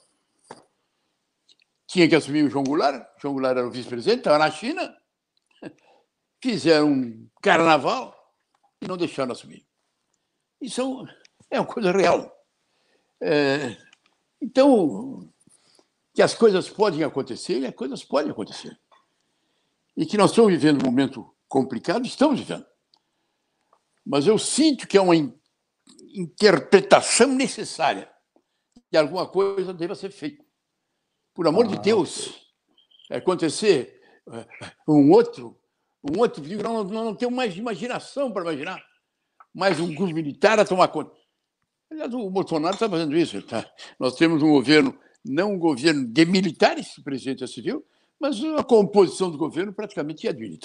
Tinha que assumir o João Goulart, João Goulart era o vice-presidente, estava na China, (laughs) fizeram um carnaval e não deixaram assumir. Isso é uma coisa real. É, então, que as coisas podem acontecer, as coisas podem acontecer. E que nós estamos vivendo um momento complicado, estamos vivendo. Mas eu sinto que é uma interpretação necessária que alguma coisa deva ser feita. Por amor ah, de Deus, acontecer é, um outro, um outro, não, não, não tenho mais imaginação para imaginar mais um grupo militar a tomar conta. Aliás, o Bolsonaro está fazendo isso. Tá? Nós temos um governo, não um governo de militares, o presidente é civil, mas a composição do governo praticamente é de.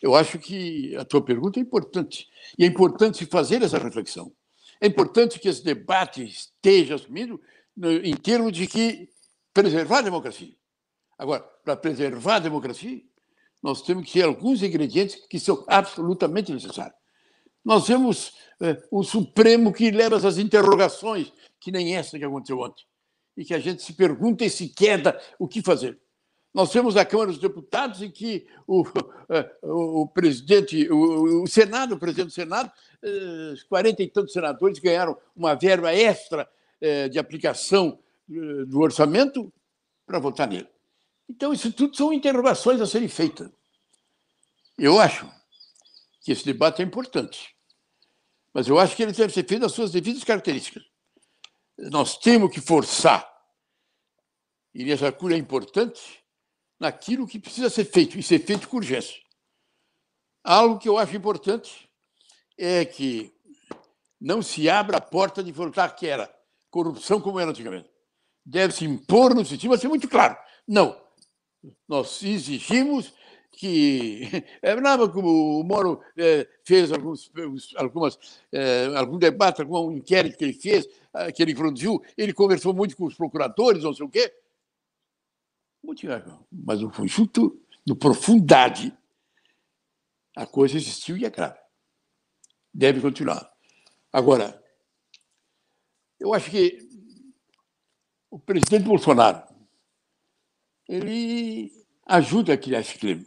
Eu acho que a tua pergunta é importante. E é importante fazer essa reflexão. É importante que esse debate esteja assumido em termos de que preservar a democracia. Agora, para preservar a democracia, nós temos que ter alguns ingredientes que são absolutamente necessários. Nós vemos é, um Supremo que leva essas interrogações, que nem essa que aconteceu ontem, e que a gente se pergunta e se queda o que fazer. Nós temos a Câmara dos Deputados em que o, é, (laughs) o, o presidente, o, o, Senado, o presidente do Senado, é, quarenta e tantos senadores ganharam uma verba extra de aplicação do orçamento para votar nele. Então, isso tudo são interrogações a serem feitas. Eu acho que esse debate é importante, mas eu acho que ele deve ser feito nas suas devidas características. Nós temos que forçar, e essa cura é importante, naquilo que precisa ser feito, e ser feito com urgência. Algo que eu acho importante é que não se abra a porta de voltar que era corrupção como era antigamente. Deve se impor no sentido, mas ser muito claro. Não, nós exigimos que (laughs) é brava como o Moro é, fez alguns, algumas, é, algum debate, algum inquérito que ele fez, ah, que ele produziu, ele conversou muito com os procuradores, não sei o quê. Mas no conjunto, no profundidade, a coisa existiu e é grave. Deve continuar. Agora, eu acho que o presidente Bolsonaro ele ajuda a criar esse clima.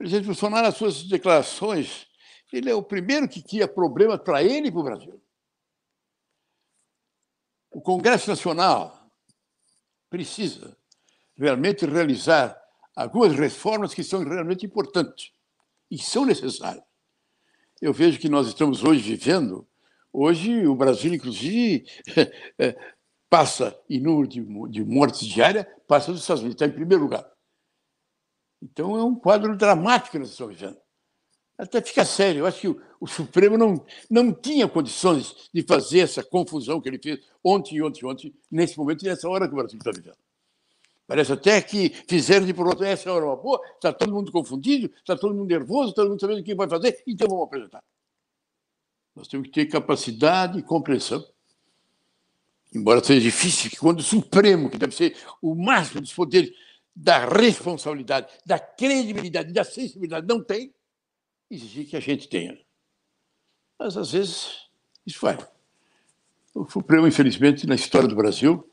Presidente Bolsonaro, nas suas declarações, ele é o primeiro que cria problemas para ele e para o Brasil. O Congresso Nacional precisa realmente realizar algumas reformas que são realmente importantes e são necessárias. Eu vejo que nós estamos hoje vivendo, hoje o Brasil, inclusive, (laughs) é, passa em número de mortes diárias, passa dos Estados Unidos, está em primeiro lugar. Então é um quadro dramático que nós estamos vivendo. Até fica sério, eu acho que o, o, Supremo não, não tinha condições de fazer essa confusão que ele fez ontem, ontem, ontem, nesse momento e nessa hora que o Brasil está vivendo. Parece até que fizeram de por outro, essa hora é uma boa, está todo mundo confundido, está todo mundo nervoso, todo mundo sabendo o que vai fazer, então vamos apresentar. Nós temos que ter capacidade e compreensão embora seja difícil, que quando o Supremo, que deve ser o máximo dos poderes da responsabilidade, da credibilidade, da sensibilidade, não tem, exigir que a gente tenha. Mas, às vezes, isso vai. O Supremo, infelizmente, na história do Brasil,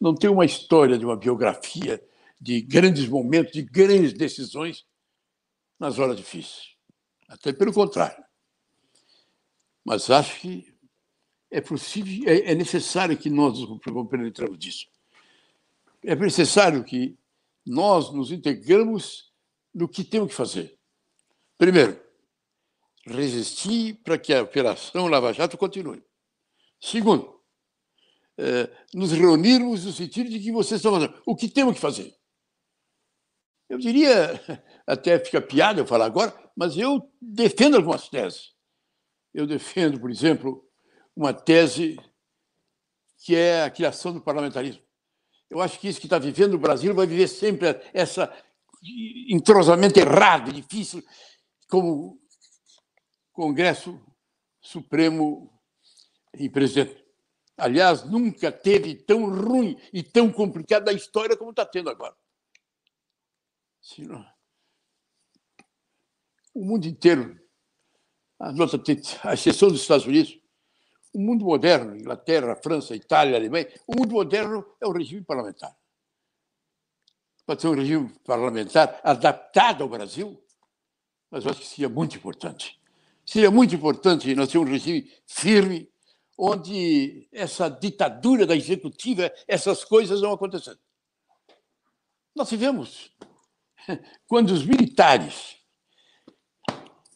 não tem uma história de uma biografia de grandes momentos, de grandes decisões nas horas difíceis. Até pelo contrário. Mas acho que é possível, é, é necessário que nós nos compreendamos disso. É necessário que nós nos integramos no que temos que fazer. Primeiro, resistir para que a Operação Lava Jato continue. Segundo, é, nos reunirmos no sentido de que vocês estão fazendo. O que temos que fazer? Eu diria, (laughs) até fica piada eu falar agora, mas eu defendo algumas teses. Eu defendo, por exemplo, uma tese que é a criação do parlamentarismo. Eu acho que isso que está vivendo o Brasil vai viver sempre essa entrosamento errado, difícil, como Congresso Supremo e presidente. Aliás, nunca teve tão ruim e tão complicado a história como está tendo agora. O mundo inteiro, a exceção dos Estados Unidos, o mundo moderno, Inglaterra, França, Itália, Alemanha, o mundo moderno é o regime parlamentar. Pode ser um regime parlamentar adaptado ao Brasil, mas eu acho que seria muito importante. Seria muito importante nós termos um regime firme, onde essa ditadura da executiva, essas coisas não acontecendo. Nós tivemos, (laughs) quando os militares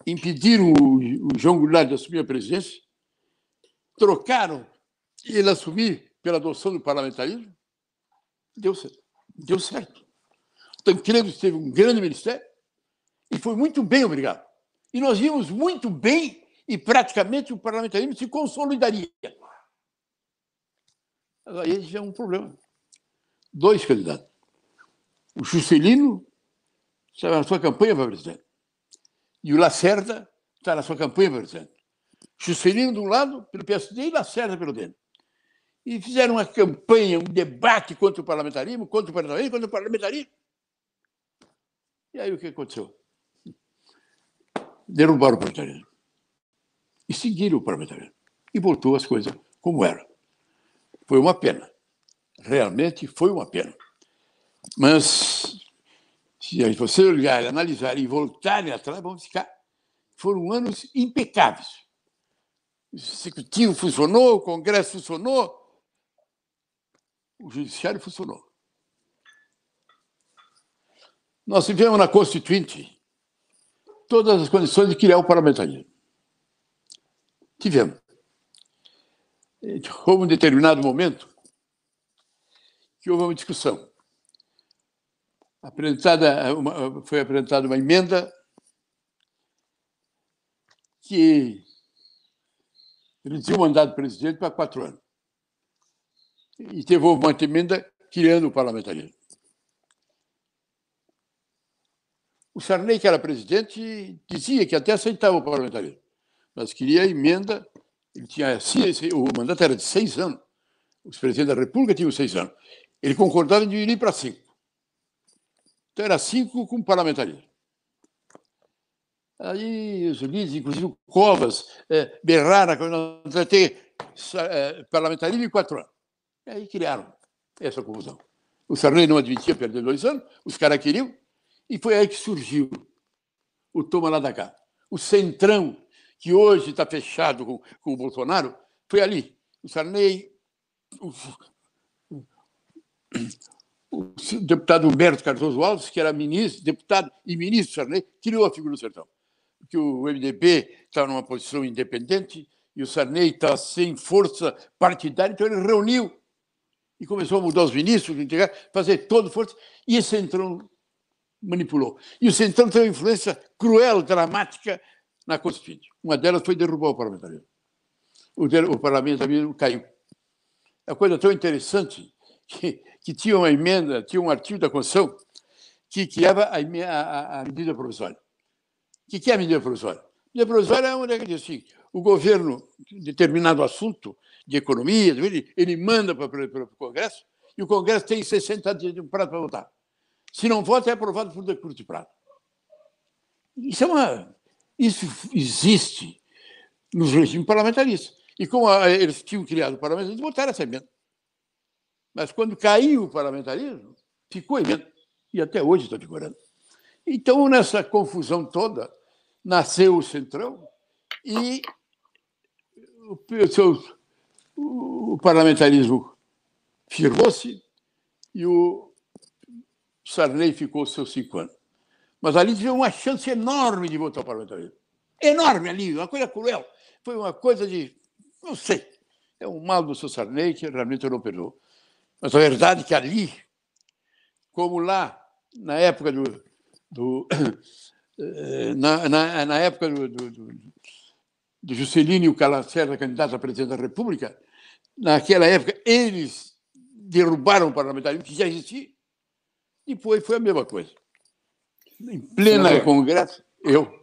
impediram o João Goulart de assumir a presidência, trocaram ele assumir pela adoção do parlamentarismo, deu certo. Deu certo. Tancredo teve um grande ministério e foi muito bem, obrigado. E nós vimos muito bem e praticamente o parlamentarismo se consolidaria. Aí já é um problema. Dois candidatos. O Juscelino está na sua campanha para presidente. E o Lacerda está na sua campanha para presidente. Juscelino de um lado, pelo PSD, e Lacerda pelo dentro. E fizeram uma campanha, um debate contra o parlamentarismo, contra o parlamentarismo, contra o parlamentarismo. E aí o que aconteceu? Derrubaram o parlamentarismo. E seguiram o parlamentarismo. E voltou as coisas como eram. Foi uma pena. Realmente foi uma pena. Mas, se você olhar, analisar e voltar atrás, vamos ficar. Foram anos impecáveis. Executivo funcionou, o Congresso funcionou, o Judiciário funcionou. Nós tivemos na Constituinte todas as condições de criar o parlamentarismo. Tivemos. Houve um determinado momento que houve uma discussão. Apresentada uma, foi apresentada uma emenda que reduziu o mandato presidente para quatro anos. E teve uma emenda criando o parlamentarismo. O Sarney, que era presidente, dizia que até aceitava o parlamentarismo, mas queria a emenda. Ele tinha, o mandato era de seis anos. Os presidentes da República tinham seis anos. Ele concordava em dividir para cinco. Então era cinco com parlamentarismo. Aí os líderes, inclusive o Covas, é, berraram que nós vamos ter é, parlamentarismo em quatro anos. E aí criaram essa confusão. O Sarney não admitia perder dois anos, os caras queriam, e foi aí que surgiu o toma lá da cá. O centrão, que hoje está fechado com, com o Bolsonaro, foi ali. O Sarney, o, o deputado Humberto Cardoso Alves, que era ministro, deputado e ministro Sarney, criou a figura do sertão. Porque o MDB estava numa posição independente e o Sarney estava sem força partidária, então ele reuniu e começou a mudar os ministros, fazer toda força, e esse centrão manipulou. E o Centrão teve uma influência cruel, dramática na Constituinte. Uma delas foi derrubar o parlamentarismo. O, o parlamentarismo caiu. É uma coisa tão interessante que, que tinha uma emenda, tinha um artigo da Constituição que criava a, a, a medida provisória. Que, que é a medida provisória? Medida provisória é uma que diz assim, o governo, determinado assunto de economia, ele, ele manda para, para, o Congresso e o Congresso tem 60 dias de prazo para votar. Se não vota, é aprovado por decreto de prazo. Isso, é uma, isso existe nos regimes parlamentaristas. E como eles tinham criado o parlamentarismo, votaram essa emenda. Mas quando caiu o parlamentarismo, ficou emenda. E até hoje está vigorando. Então, nessa confusão toda, nasceu o Centrão e o, o, o parlamentarismo firmou-se e o Sarney ficou seus cinco anos. Mas ali tivemos uma chance enorme de voltar ao parlamentarismo. Enorme ali, uma coisa cruel. Foi uma coisa de. Não sei. É um mal do seu Sarney que realmente eu não perdoo. Mas a verdade é que ali, como lá, na época do. do na, na, na, época do, do, do, do Juscelino Calacerda, candidato a presidente da República, naquela época, eles derrubaram o parlamentarismo que já existia. Depois foi a mesma coisa. Em plena Senador, Congresso, eu.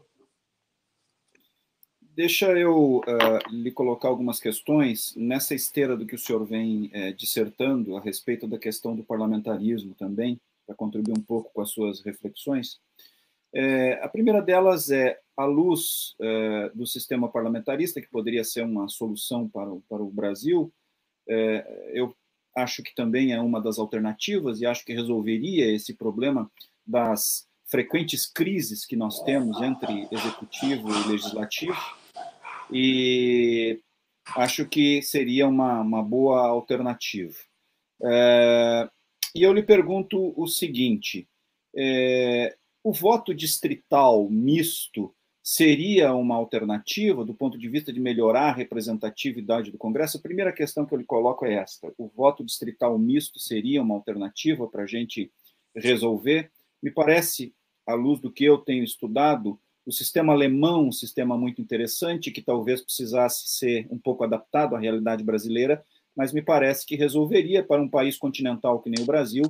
Deixa eu uh, lhe colocar algumas questões nessa esteira do que o senhor vem uh, dissertando a respeito da questão do parlamentarismo também, para contribuir um pouco com as suas reflexões. Uh, a primeira delas é a luz do sistema parlamentarista, que poderia ser uma solução para o, para o Brasil. eu acho que também é uma das alternativas e acho que resolveria esse problema das frequentes crises que nós temos entre executivo e legislativo. E acho que seria uma, uma boa alternativa. É, e eu lhe pergunto o seguinte: é, o voto distrital misto seria uma alternativa do ponto de vista de melhorar a representatividade do Congresso? A primeira questão que eu lhe coloco é esta: o voto distrital misto seria uma alternativa para a gente resolver? Me parece, à luz do que eu tenho estudado, o sistema alemão, um sistema muito interessante, que talvez precisasse ser um pouco adaptado à realidade brasileira, mas me parece que resolveria para um país continental que nem o Brasil,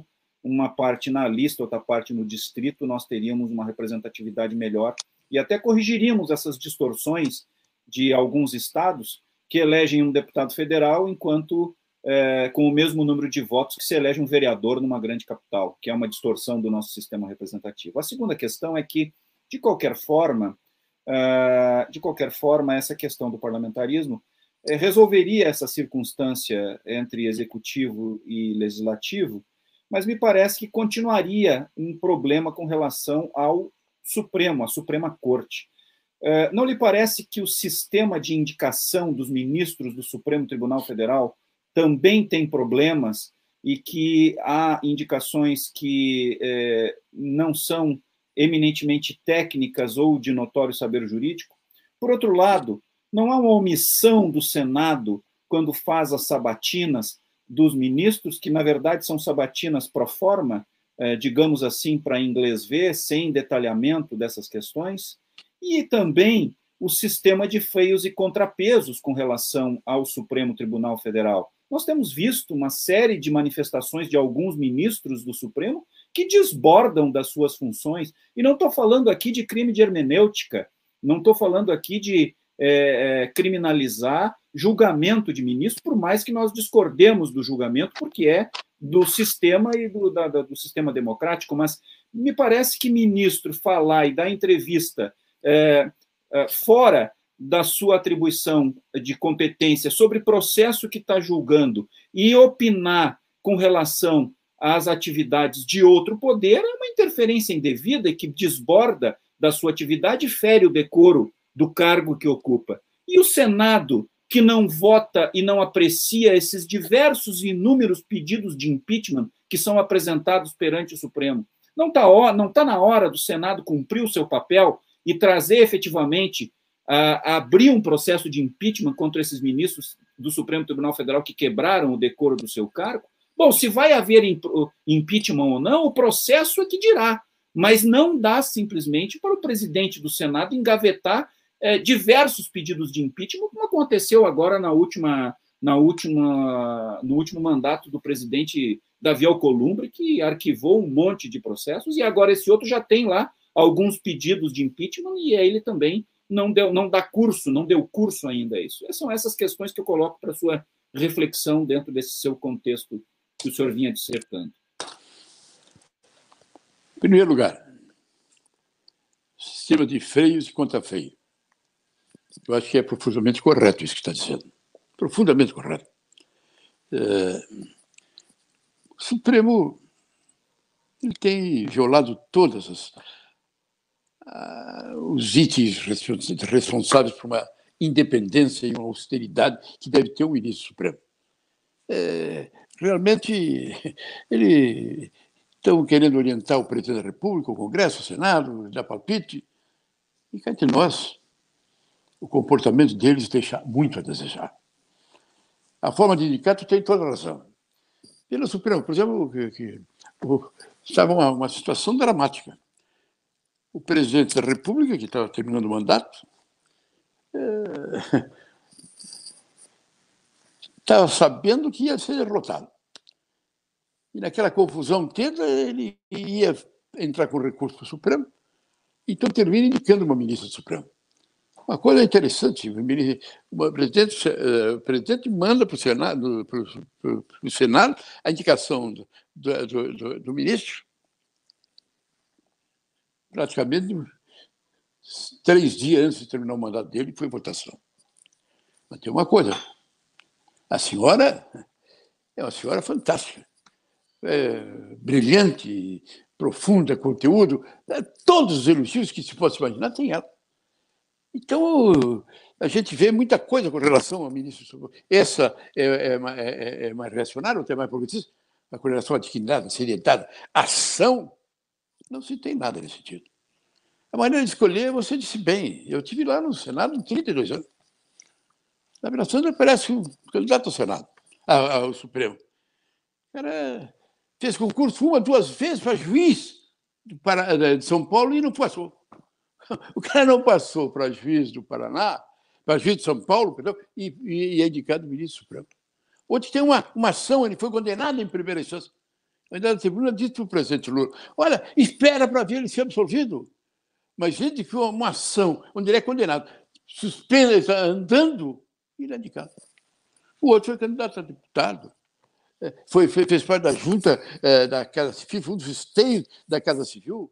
uma parte na lista, outra parte no distrito, nós teríamos uma representatividade melhor e até corrigiríamos essas distorções de alguns estados que elegem um deputado federal enquanto é, com o mesmo número de votos que se elege um vereador numa grande capital, que é uma distorção do nosso sistema representativo. A segunda questão é que, de qualquer forma, é, de qualquer forma, essa questão do parlamentarismo é, resolveria essa circunstância entre executivo e legislativo, mas me parece que continuaria um problema com relação ao Supremo, à Suprema Corte. É, não lhe parece que o sistema de indicação dos ministros do Supremo Tribunal Federal também tem problemas e que há indicações que é, não são eminentemente técnicas ou de notório saber jurídico? Por outro lado, não há uma omissão do Senado quando faz as sabatinas dos ministros, que na verdade são sabatinas pro forma, é, digamos assim, para inglês ver, sem detalhamento dessas questões, e também o sistema de freios e contrapesos com relação ao Supremo Tribunal Federal. Nós temos visto uma série de manifestações de alguns ministros do Supremo que desbordam das suas funções, e não estou falando aqui de crime de hermenêutica, não estou falando aqui de é, é, criminalizar julgamento de ministro, por mais que nós discordemos do julgamento, porque é do sistema e do, da, do sistema democrático, mas me parece que ministro falar e dar entrevista é, é, fora da sua atribuição de competência sobre processo que está julgando e opinar com relação às atividades de outro poder é uma interferência indevida que desborda da sua atividade e fere o decoro do cargo que ocupa. E o Senado, que não vota e não aprecia esses diversos e inúmeros pedidos de impeachment que são apresentados perante o Supremo. Não está não tá na hora do Senado cumprir o seu papel e trazer efetivamente, a, a abrir um processo de impeachment contra esses ministros do Supremo Tribunal Federal que quebraram o decoro do seu cargo? Bom, se vai haver impeachment ou não, o processo é que dirá, mas não dá simplesmente para o presidente do Senado engavetar é, diversos pedidos de impeachment, como aconteceu agora na última, na última, no último mandato do presidente Davi Alcolumbre, que arquivou um monte de processos, e agora esse outro já tem lá alguns pedidos de impeachment, e ele também não, deu, não dá curso, não deu curso ainda a isso. São essas questões que eu coloco para sua reflexão dentro desse seu contexto que o senhor vinha dissertando. Em primeiro lugar, sistema de freios e contrafreio. Eu acho que é profundamente correto isso que está dizendo. Profundamente correto. É, o Supremo ele tem violado todos as, os itens responsáveis por uma independência e uma austeridade que deve ter o ministro Supremo. É, realmente, (laughs) ele estão querendo orientar o presidente da República, o Congresso, o Senado, dar palpite. E cá entre nós, o comportamento deles deixa muito a desejar. A forma de indicar, tu tem toda a razão. Pelo Supremo, por exemplo, que, que estava uma, uma situação dramática. O presidente da República, que estava terminando o mandato, é, (laughs) estava sabendo que ia ser derrotado. E naquela confusão toda, ele ia entrar com recurso para o Supremo, então termina indicando uma ministra do Supremo. Uma coisa interessante, o presidente, eh, o presidente manda para o Senado, para o Senado a indicação do, do, do, do ministro, praticamente três dias antes de terminar o mandato dele, foi votação. Mas tem uma coisa, a senhora é uma senhora fantástica, é, brilhante, profunda, conteúdo, é, todos os elogios que se possa imaginar tem ela. Então, a gente vê muita coisa com relação ao ministro. Essa é, é, é, é mais reacionária, ou mais progressista, com relação à dignidade, à seriedade, ação, não se tem nada nesse sentido. A maneira de escolher, você disse bem, eu tive lá no Senado 32 anos. Na Sandra parece um candidato ao Senado, ao Supremo. O cara fez concurso uma, duas vezes para juiz de São Paulo e não passou. (laughs) O cara não passou para juiz do Paraná, para juiz de São Paulo, perdão, e, e é indicado ministro supremo. Ontem tem uma, uma ação, ele foi condenado em primeira instância. A tribuna disse para o presidente Lula: olha, espera para ver ele ser absolvido. Mas que uma ação onde ele é condenado, suspenda, está andando, ele é indicado. O outro foi candidato a deputado. É, foi, fez parte da junta é, da Casa Civil, foi um dos esteios da Casa Civil.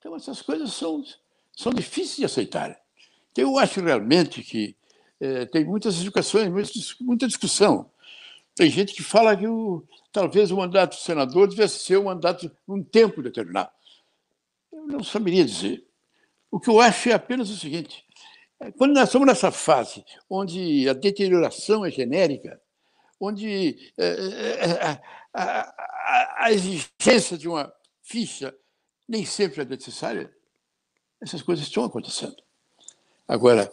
Então, essas coisas são, são difíceis de aceitar. Então, eu acho realmente que é, tem muitas educações, muita discussão. Tem gente que fala que o, talvez o mandato do senador devesse ser um mandato num tempo determinado. Eu não saberia dizer. O que eu acho é apenas o seguinte: quando nós estamos nessa fase onde a deterioração é genérica, onde é, é, a, a, a exigência de uma ficha nem sempre é necessária, essas coisas estão acontecendo. Agora,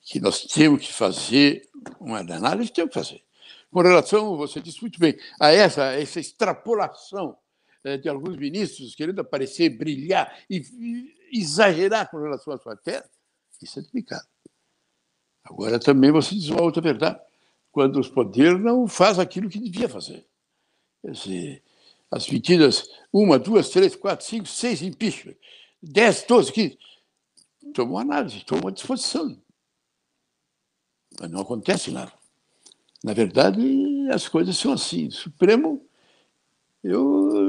que nós temos que fazer uma análise, temos que fazer. Com relação, você disse muito bem, a essa, essa extrapolação eh, de alguns ministros querendo aparecer, brilhar e exagerar com relação à sua terra, isso é delicado. Agora, também você diz uma outra verdade. Quando os poderes não faz aquilo que devia fazer. Quer dizer, as medidas, uma, duas, três, quatro, cinco, seis impeachment, dez, doze, quinze, tomam análise, tomam disposição. Mas não acontece nada. Na verdade, as coisas são assim. Supremo, eu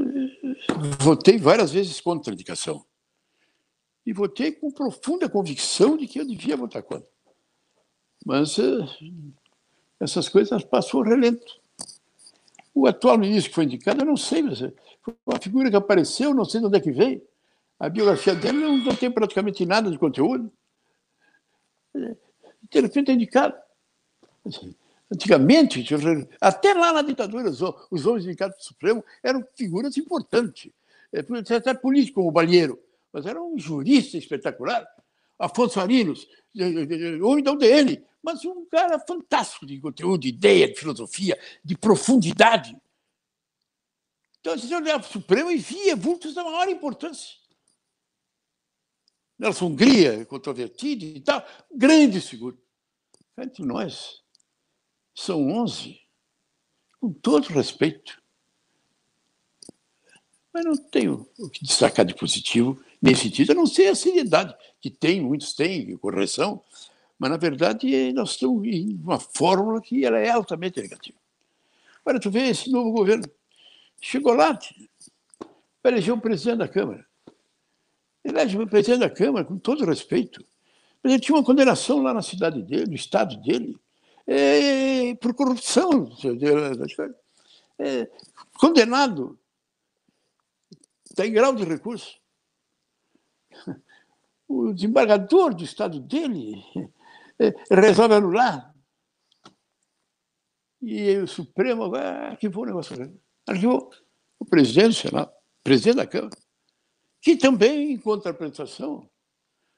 votei várias vezes contra a indicação. E votei com profunda convicção de que eu devia votar contra. Mas eh, essas coisas passam relento. O atual ministro que foi indicado, eu não sei, foi uma figura que apareceu, não sei de onde é que veio. A biografia dele não, tem praticamente nada de conteúdo. De repente é indicado. Antigamente, até lá na ditadura, os homens indicados para o Supremo eram figuras importantes. É, até político, como o Balheiro, mas era um jurista espetacular. Afonso Arinos, homem da UDN, mas um cara fantástico de conteúdo, de ideia, de filosofia, de profundidade. Então, você olhava para o Supremo e via vultos da maior importância. Nelson Hungria, controvertido e tal, grande figura. Entre nós, são 11, com todo respeito. Mas não tenho o que destacar de positivo nesse sentido, a não ser a seriedade, que tem, muitos têm, correção, mas, na verdade, nós estamos em uma fórmula que ela é altamente negativa. Olha, tu vê esse novo governo, chegou lá, elegeu o presidente da Câmara. Elege o presidente da Câmara, com todo respeito, mas ele tinha uma condenação lá na cidade dele, no estado dele, é, por corrupção. É, condenado. Está em grau de recurso. O desembargador do estado dele é, resolve anular. E o Supremo arquivou o negócio. Arquivou o presidente do Senado, presidente da Câmara, que também, em contraprestação,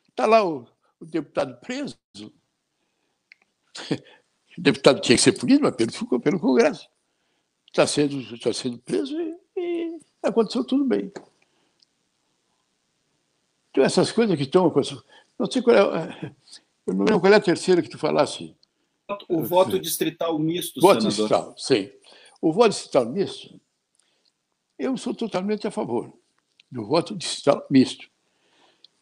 está lá o o deputado preso. (laughs) O deputado tinha que ser punido, mas pelo, pelo Congresso. Está sendo, está sendo preso e, e aconteceu tudo bem. Então, essas coisas que estão. Não sei qual é. (laughs) Eu não lembro qual é a terceira que tu falasse. O voto distrital misto, voto senador. distrital, sim. O voto distrital misto, eu sou totalmente a favor do voto distrital misto.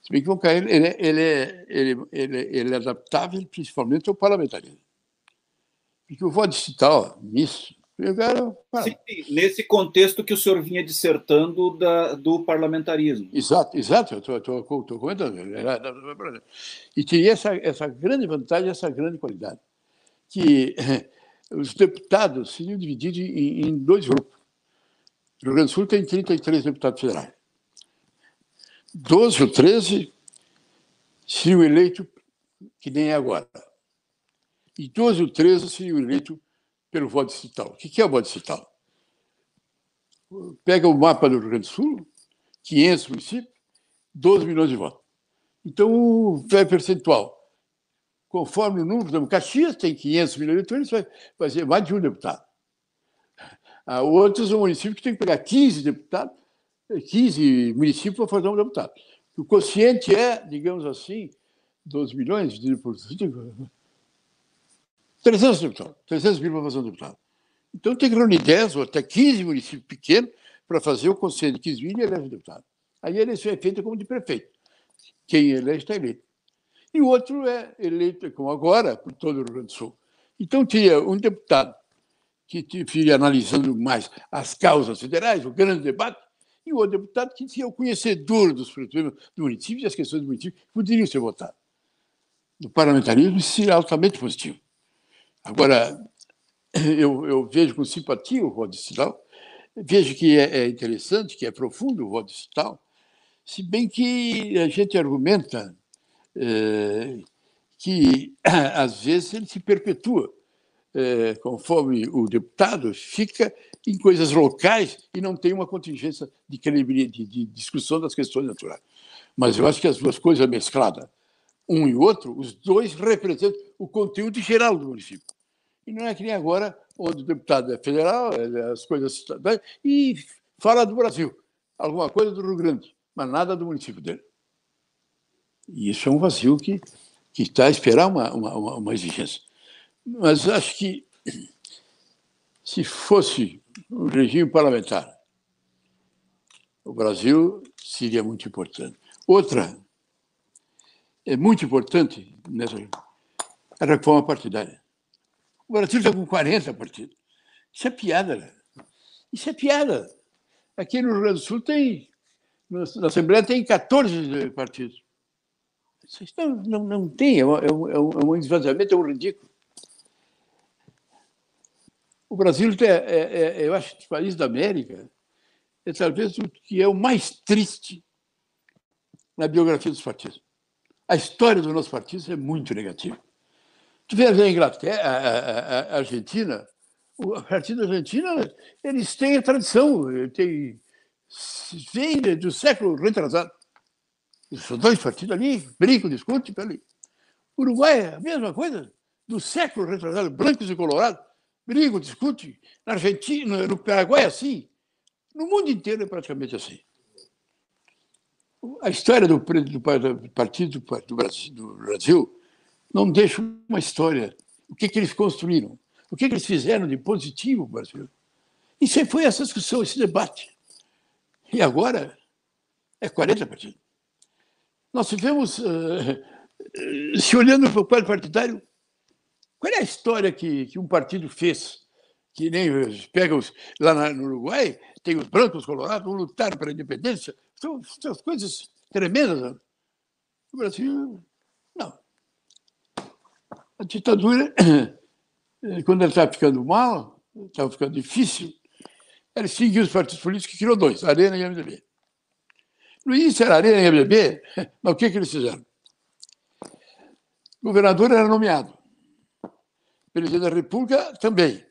Se bem que ele, ele, ele, ele, ele, ele é adaptável principalmente ao parlamentarismo. Porque o voto digital, nisso, quero. Sim, nesse contexto que o senhor vinha dissertando da, do parlamentarismo. Exato, exato, eu estou comentando. E tinha essa, essa grande vantagem, essa grande qualidade, que os deputados seriam divididos em, em dois grupos. O Rio Grande do Sul tem 33 deputados federais. 12 ou 13 seriam eleitos que nem é agora. E 12 ou 13 seriam eleitos pelo voto distrital. O que é o voto distrital? Pega o mapa do Rio Grande do Sul, 500 municípios, 12 milhões de votos. Então, o percentual, conforme o número, Caxias tem 500 milhões de eleitores, vai fazer mais de um deputado. Há outros municípios que tem que pegar 15 deputados 15 municípios para fazer um deputado. O quociente é, digamos assim, 12 milhões, 300 deputados, 300 mil para fazer um deputado. Então tem que reunir 10 ou até 15 municípios pequenos para fazer o conselho de 15 mil e elege o deputado. Aí a eleição é feita como de prefeito. Quem elege está eleito. E o outro é eleito, como agora, por todo o Rio Grande do Sul. Então, tinha um deputado que fica analisando mais as causas federais, o grande debate, e o outro deputado que tinha o conhecedor dos problemas do município e as questões do município que poderiam ser votadas. No parlamentarismo, isso é altamente positivo. Agora, (clears throat) eu, eu vejo com simpatia o voto distrital, vejo que é, é, interessante, que é profundo o voto distrital, se bem que a gente argumenta é, que, (clears throat) às vezes, ele se perpetua, é, conforme o deputado fica em coisas locais e não tem uma contingência de, de, de discussão das questões naturais. Mas eu acho que as duas coisas mescladas, um e outro, os dois representam o conteúdo geral do município. E não é que nem agora, onde o deputado é federal, é as coisas estaduais, e fala do Brasil, alguma coisa do Rio Grande, mas nada do município dele. E isso é um vazio que, que está a esperar uma, uma, uma exigência. Mas acho que, se fosse um regime parlamentar, o Brasil seria muito importante. Outra, é muito importante nessa a reforma partidária. O Brasil está com 40 partidos. Isso é piada. Né? Isso é piada. Aqui no Rio Grande do Sul tem, na Assembleia tem 14 partidos. Não, não, não tem, é, um, é, um, é um esvaziamento, é um ridículo. O Brasil, é, é, é, eu acho, dos países da América, é talvez o que é o mais triste na biografia dos partidos. A história do nosso partido é muito negativa. Tu vê a Inglaterra, a, a, a Argentina, o Partido Argentina, eles têm a tradição, tem, vem do século retrasado. São dois partidos ali, brincam, discutem ali. Uruguai é a mesma coisa, do século retrasado, brancos e colorados, brigam, discutem. Na Argentina, no Paraguai é assim. No mundo inteiro é praticamente assim. A história do, do, do Partido do Brasil, do Brasil não deixa uma história. O que, que eles construíram? O que, que eles fizeram de positivo para o Brasil? E sempre foi essa discussão, esse debate. E agora é 40 partidos. Nós tivemos, uh, se olhando para o quadro partidário, qual é a história que, que um partido fez? Que nem pega os, lá no Uruguai, tem os brancos colorados, vão lutar para a independência. São, são coisas tremendas. O Brasil, não. A ditadura, quando ela estava ficando mal, estava ficando difícil, ela seguiu os partidos políticos e criou dois, Arena e MDB. No início era Arena e MDB, (laughs) mas o que, que eles fizeram? O governador era nomeado. Presidente da República também.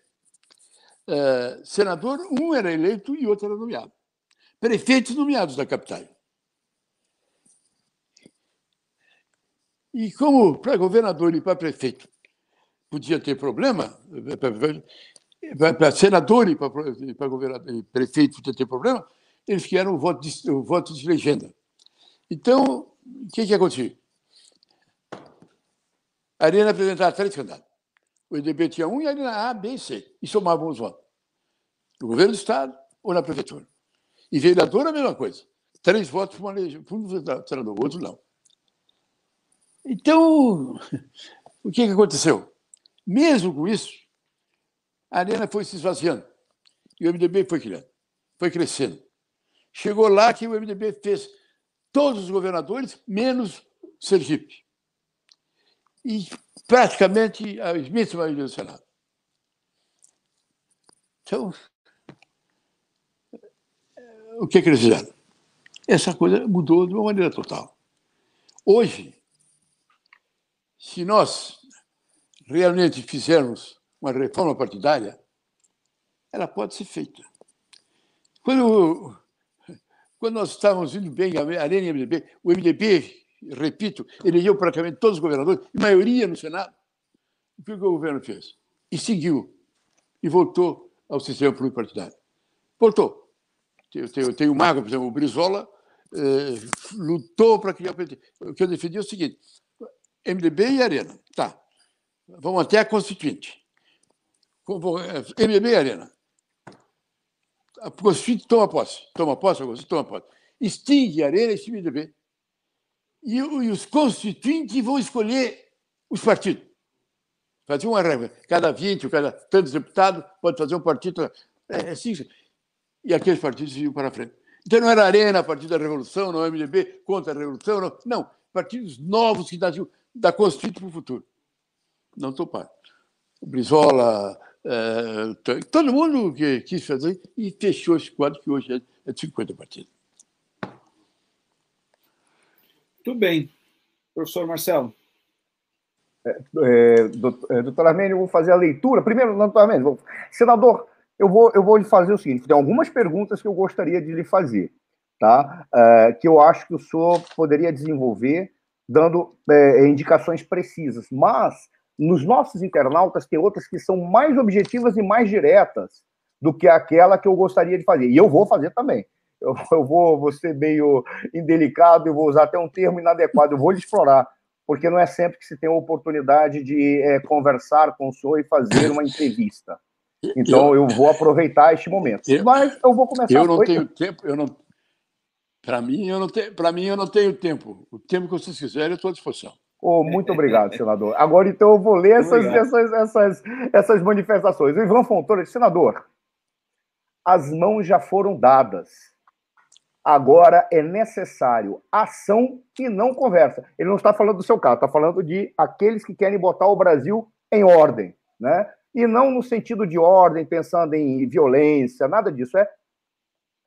Uh, senador, um era eleito e outro era nomeado. Prefeitos nomeados da capital. E como para governador e para prefeito podia ter problema, para senador e para, prefeito podia ter problema, eles queriam o voto de, o voto de legenda. Então, o que, que aconteceu? A Arena apresentava três candidatos. O EDB tinha um e a Arena A, B e C. E somavam os votos. No governo do Estado ou na prefeitura. E vereador a mesma coisa. Três votos para um senador, outro não. Então, (laughs) o que, que aconteceu? Mesmo com isso, a arena foi se esvaziando e o MDB foi criando, foi crescendo. Chegou lá que o MDB fez todos os governadores, menos Sergipe. E praticamente a imensa maioria do Senado. Então, o que, que eles fizeram? Essa coisa mudou de uma maneira total. Hoje, se nós realmente fizermos uma reforma partidária, ela pode ser feita. Quando, quando nós estávamos indo bem, a Arena MDB, o MDB, repito, elegeu praticamente todos os governadores, maioria no Senado. O que o governo fez? E seguiu. E voltou ao sistema pluripartidário. Voltou. Eu tenho, eu tenho por exemplo, o Brizola, eh, lutou para criar o O que eu defendi é o seguinte: MDB e Arena. Tá. Vamos até a Constituinte. MDB e Arena. A Constituinte toma posse. Toma posse, a Constituinte toma posse. Extingue a Arena e extingue MDB. E, e os constituintes vão escolher os partidos. Fazia uma regra. Cada 20 ou cada tantos deputados pode fazer um partido. É, é assim. E aqueles partidos iam para frente. Então não era Arena, Partido da Revolução, não MDB, contra a Revolução, não. Não, partidos novos que davam da Constituinte para o futuro. Não toparam. O Brizola, é, todo mundo que quis fazer e fechou esse quadro que hoje é de 50 partidos. Muito bem. Professor Marcelo. É, é, doutor, é, doutor Armênio, eu vou fazer a leitura. Primeiro, doutor Armênio, vou... senador, eu vou, eu vou lhe fazer o seguinte: tem algumas perguntas que eu gostaria de lhe fazer, tá? É, que eu acho que o senhor poderia desenvolver dando é, indicações precisas. Mas, nos nossos internautas, tem outras que são mais objetivas e mais diretas do que aquela que eu gostaria de fazer. E eu vou fazer também. Eu, (laughs) eu vou, vou ser meio indelicado, eu vou usar até um termo inadequado, eu vou lhe explorar porque não é sempre que se tem a oportunidade de é, conversar com o senhor e fazer uma entrevista. Então, eu, eu vou aproveitar este momento. Eu, Mas eu vou começar. Eu não tenho tempo, eu não. Para mim, eu não tenho. Para mim, eu não tenho tempo. O tempo que vocês quiserem, eu estou à disposição. Oh, muito obrigado, senador. Agora, então, eu vou ler essas, essas, essas, essas manifestações. O Ivan Fontoura, senador, as mãos já foram dadas. Agora é necessário ação e não conversa. Ele não está falando do seu caso, está falando de aqueles que querem botar o Brasil em ordem, né? E não no sentido de ordem, pensando em violência, nada disso. É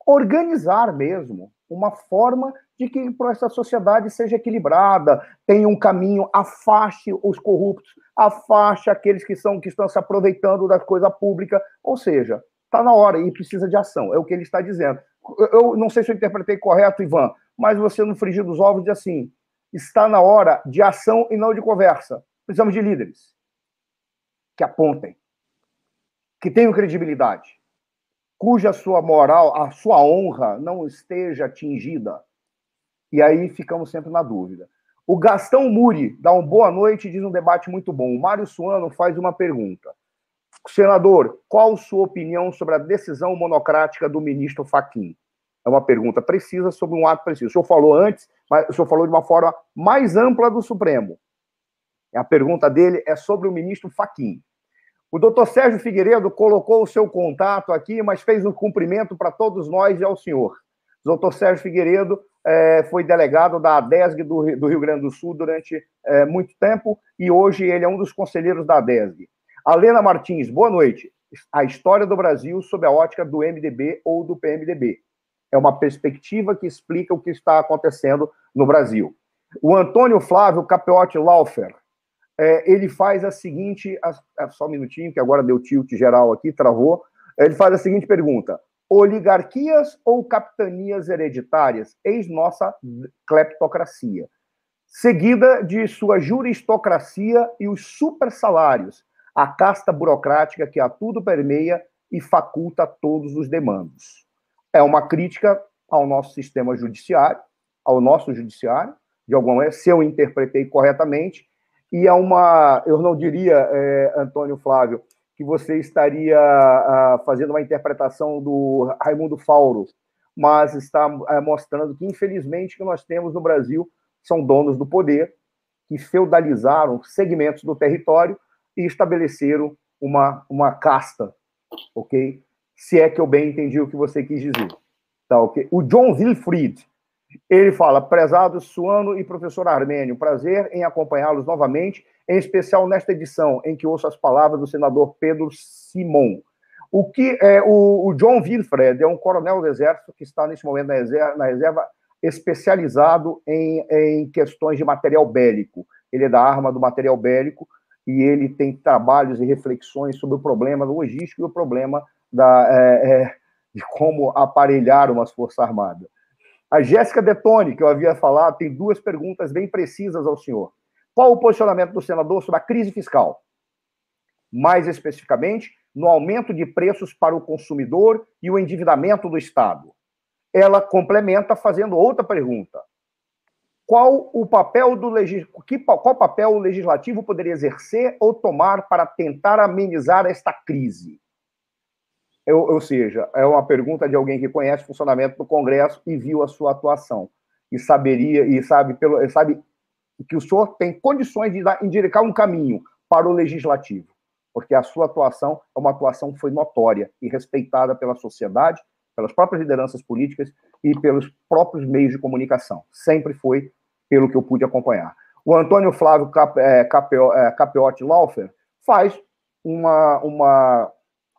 organizar mesmo uma forma de que essa sociedade seja equilibrada, tenha um caminho, afaste os corruptos, afaste aqueles que são que estão se aproveitando da coisa pública, ou seja, está na hora e precisa de ação, é o que ele está dizendo eu não sei se eu interpretei correto, Ivan, mas você no frigir dos ovos diz assim: está na hora de ação e não de conversa. Precisamos de líderes que apontem, que tenham credibilidade, cuja sua moral, a sua honra não esteja atingida. E aí ficamos sempre na dúvida. O Gastão Muri dá uma boa noite e diz um debate muito bom. O Mário Suano faz uma pergunta. Senador, qual sua opinião sobre a decisão monocrática do ministro Faquim? É uma pergunta precisa sobre um ato preciso. O senhor falou antes, mas o senhor falou de uma forma mais ampla do Supremo. A pergunta dele é sobre o ministro Faquim. O doutor Sérgio Figueiredo colocou o seu contato aqui, mas fez um cumprimento para todos nós e ao senhor. O doutor Sérgio Figueiredo é, foi delegado da ADESG do, do, Rio Grande do Sul durante é, muito tempo e hoje ele é um dos conselheiros da ADESG. Alena Martins, boa noite. A história do Brasil sob a ótica do MDB ou do PMDB. É uma perspectiva que explica o que está acontecendo no Brasil. O Antônio Flávio Capeotti Laufer, é, ele faz a seguinte. A, só um minutinho, que agora deu tilt geral aqui, travou. Ele faz a seguinte pergunta: oligarquias ou capitanias hereditárias? Eis nossa cleptocracia. Seguida de sua juristocracia e os supersalários a casta burocrática que a tudo permeia e faculta todos os demandos. É uma crítica ao nosso sistema judiciário, ao nosso judiciário, de alguma maneira, se eu interpretei corretamente, e é uma, eu não diria, é, Antônio Flávio, que você estaria ah, fazendo uma interpretação do Raimundo Fauro, mas está é, mostrando que, infelizmente, que nós temos no Brasil são donos do poder, que feudalizaram segmentos do território e estabeleceram uma, uma casta, ok? Se é que eu bem entendi o que você quis dizer. Tá, ok? O John Wilfried, ele fala, prezado Suano e professor Armênio, prazer em acompanhá-los novamente, em especial nesta edição, em que ouço as palavras do senador Pedro Simon. O que é o, o John Wilfred é um coronel do Exército que está nesse momento na reserva, na reserva especializado em, em questões de material bélico. Ele é da arma do material bélico e ele tem trabalhos e reflexões sobre o problema logístico e o problema da, é, é, de como aparelhar umas Forças Armadas. A Jéssica Detone, que eu havia falado, tem duas perguntas bem precisas ao senhor. Qual o posicionamento do senador sobre a crise fiscal? Mais especificamente, no aumento de preços para o consumidor e o endividamento do Estado. Ela complementa fazendo outra pergunta qual o papel do legis... qual papel o legislativo poderia exercer ou tomar para tentar amenizar esta crise? Eu, ou seja, é uma pergunta de alguém que conhece o funcionamento do Congresso e viu a sua atuação e saberia e sabe pelo sabe que o senhor tem condições de dar, indicar um caminho para o legislativo, porque a sua atuação é uma atuação que foi notória e respeitada pela sociedade, pelas próprias lideranças políticas e pelos próprios meios de comunicação. Sempre foi, pelo que eu pude acompanhar. O Antônio Flávio Cap, é, é Capiotti Laufer faz uma, uma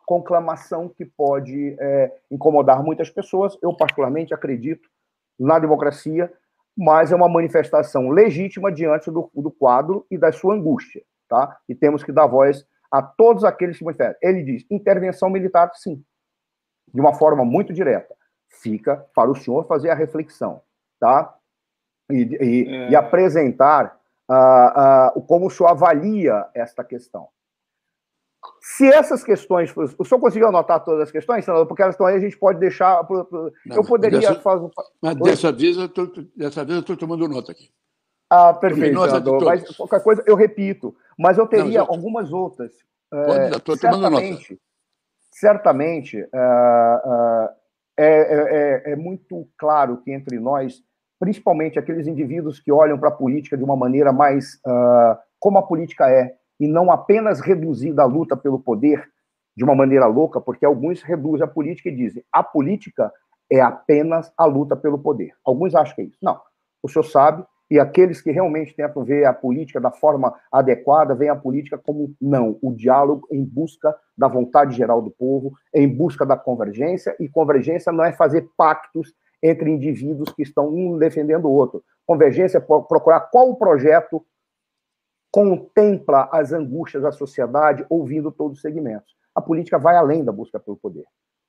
conclamação que pode é, incomodar muitas pessoas. Eu, particularmente, acredito na democracia, mas é uma manifestação legítima diante do, do quadro e da sua angústia. Tá? E temos que dar voz a todos aqueles que manifestam. Ele diz: intervenção militar, sim, de uma forma muito direta. Fica para o senhor fazer a reflexão, tá? E, e, é. e apresentar uh, uh, como o senhor avalia esta questão. Se essas questões. O senhor conseguiu anotar todas as questões, senador? Porque elas estão aí, a gente pode deixar. Não, eu poderia dessa, fazer. Mas dessa vez, eu tô, dessa vez eu estou tomando nota aqui. Ah, perfeito, senador. Mas qualquer coisa eu repito. Mas eu teria Não, algumas outras. Pode, estou tomando nota. Certamente, uh, uh, é, é, é muito claro que entre nós, principalmente aqueles indivíduos que olham para a política de uma maneira mais uh, como a política é, e não apenas reduzida à luta pelo poder de uma maneira louca, porque alguns reduzem a política e dizem a política é apenas a luta pelo poder. Alguns acham que é isso. Não. O senhor sabe, e aqueles que realmente tentam ver a política da forma adequada, veem a política como não, o diálogo em busca da vontade geral do povo, em busca da convergência, e convergência não é fazer pactos entre indivíduos que estão um defendendo o outro. Convergência é procurar qual o projeto contempla as angústias da sociedade, ouvindo todos os segmentos. A política vai além da busca pelo poder.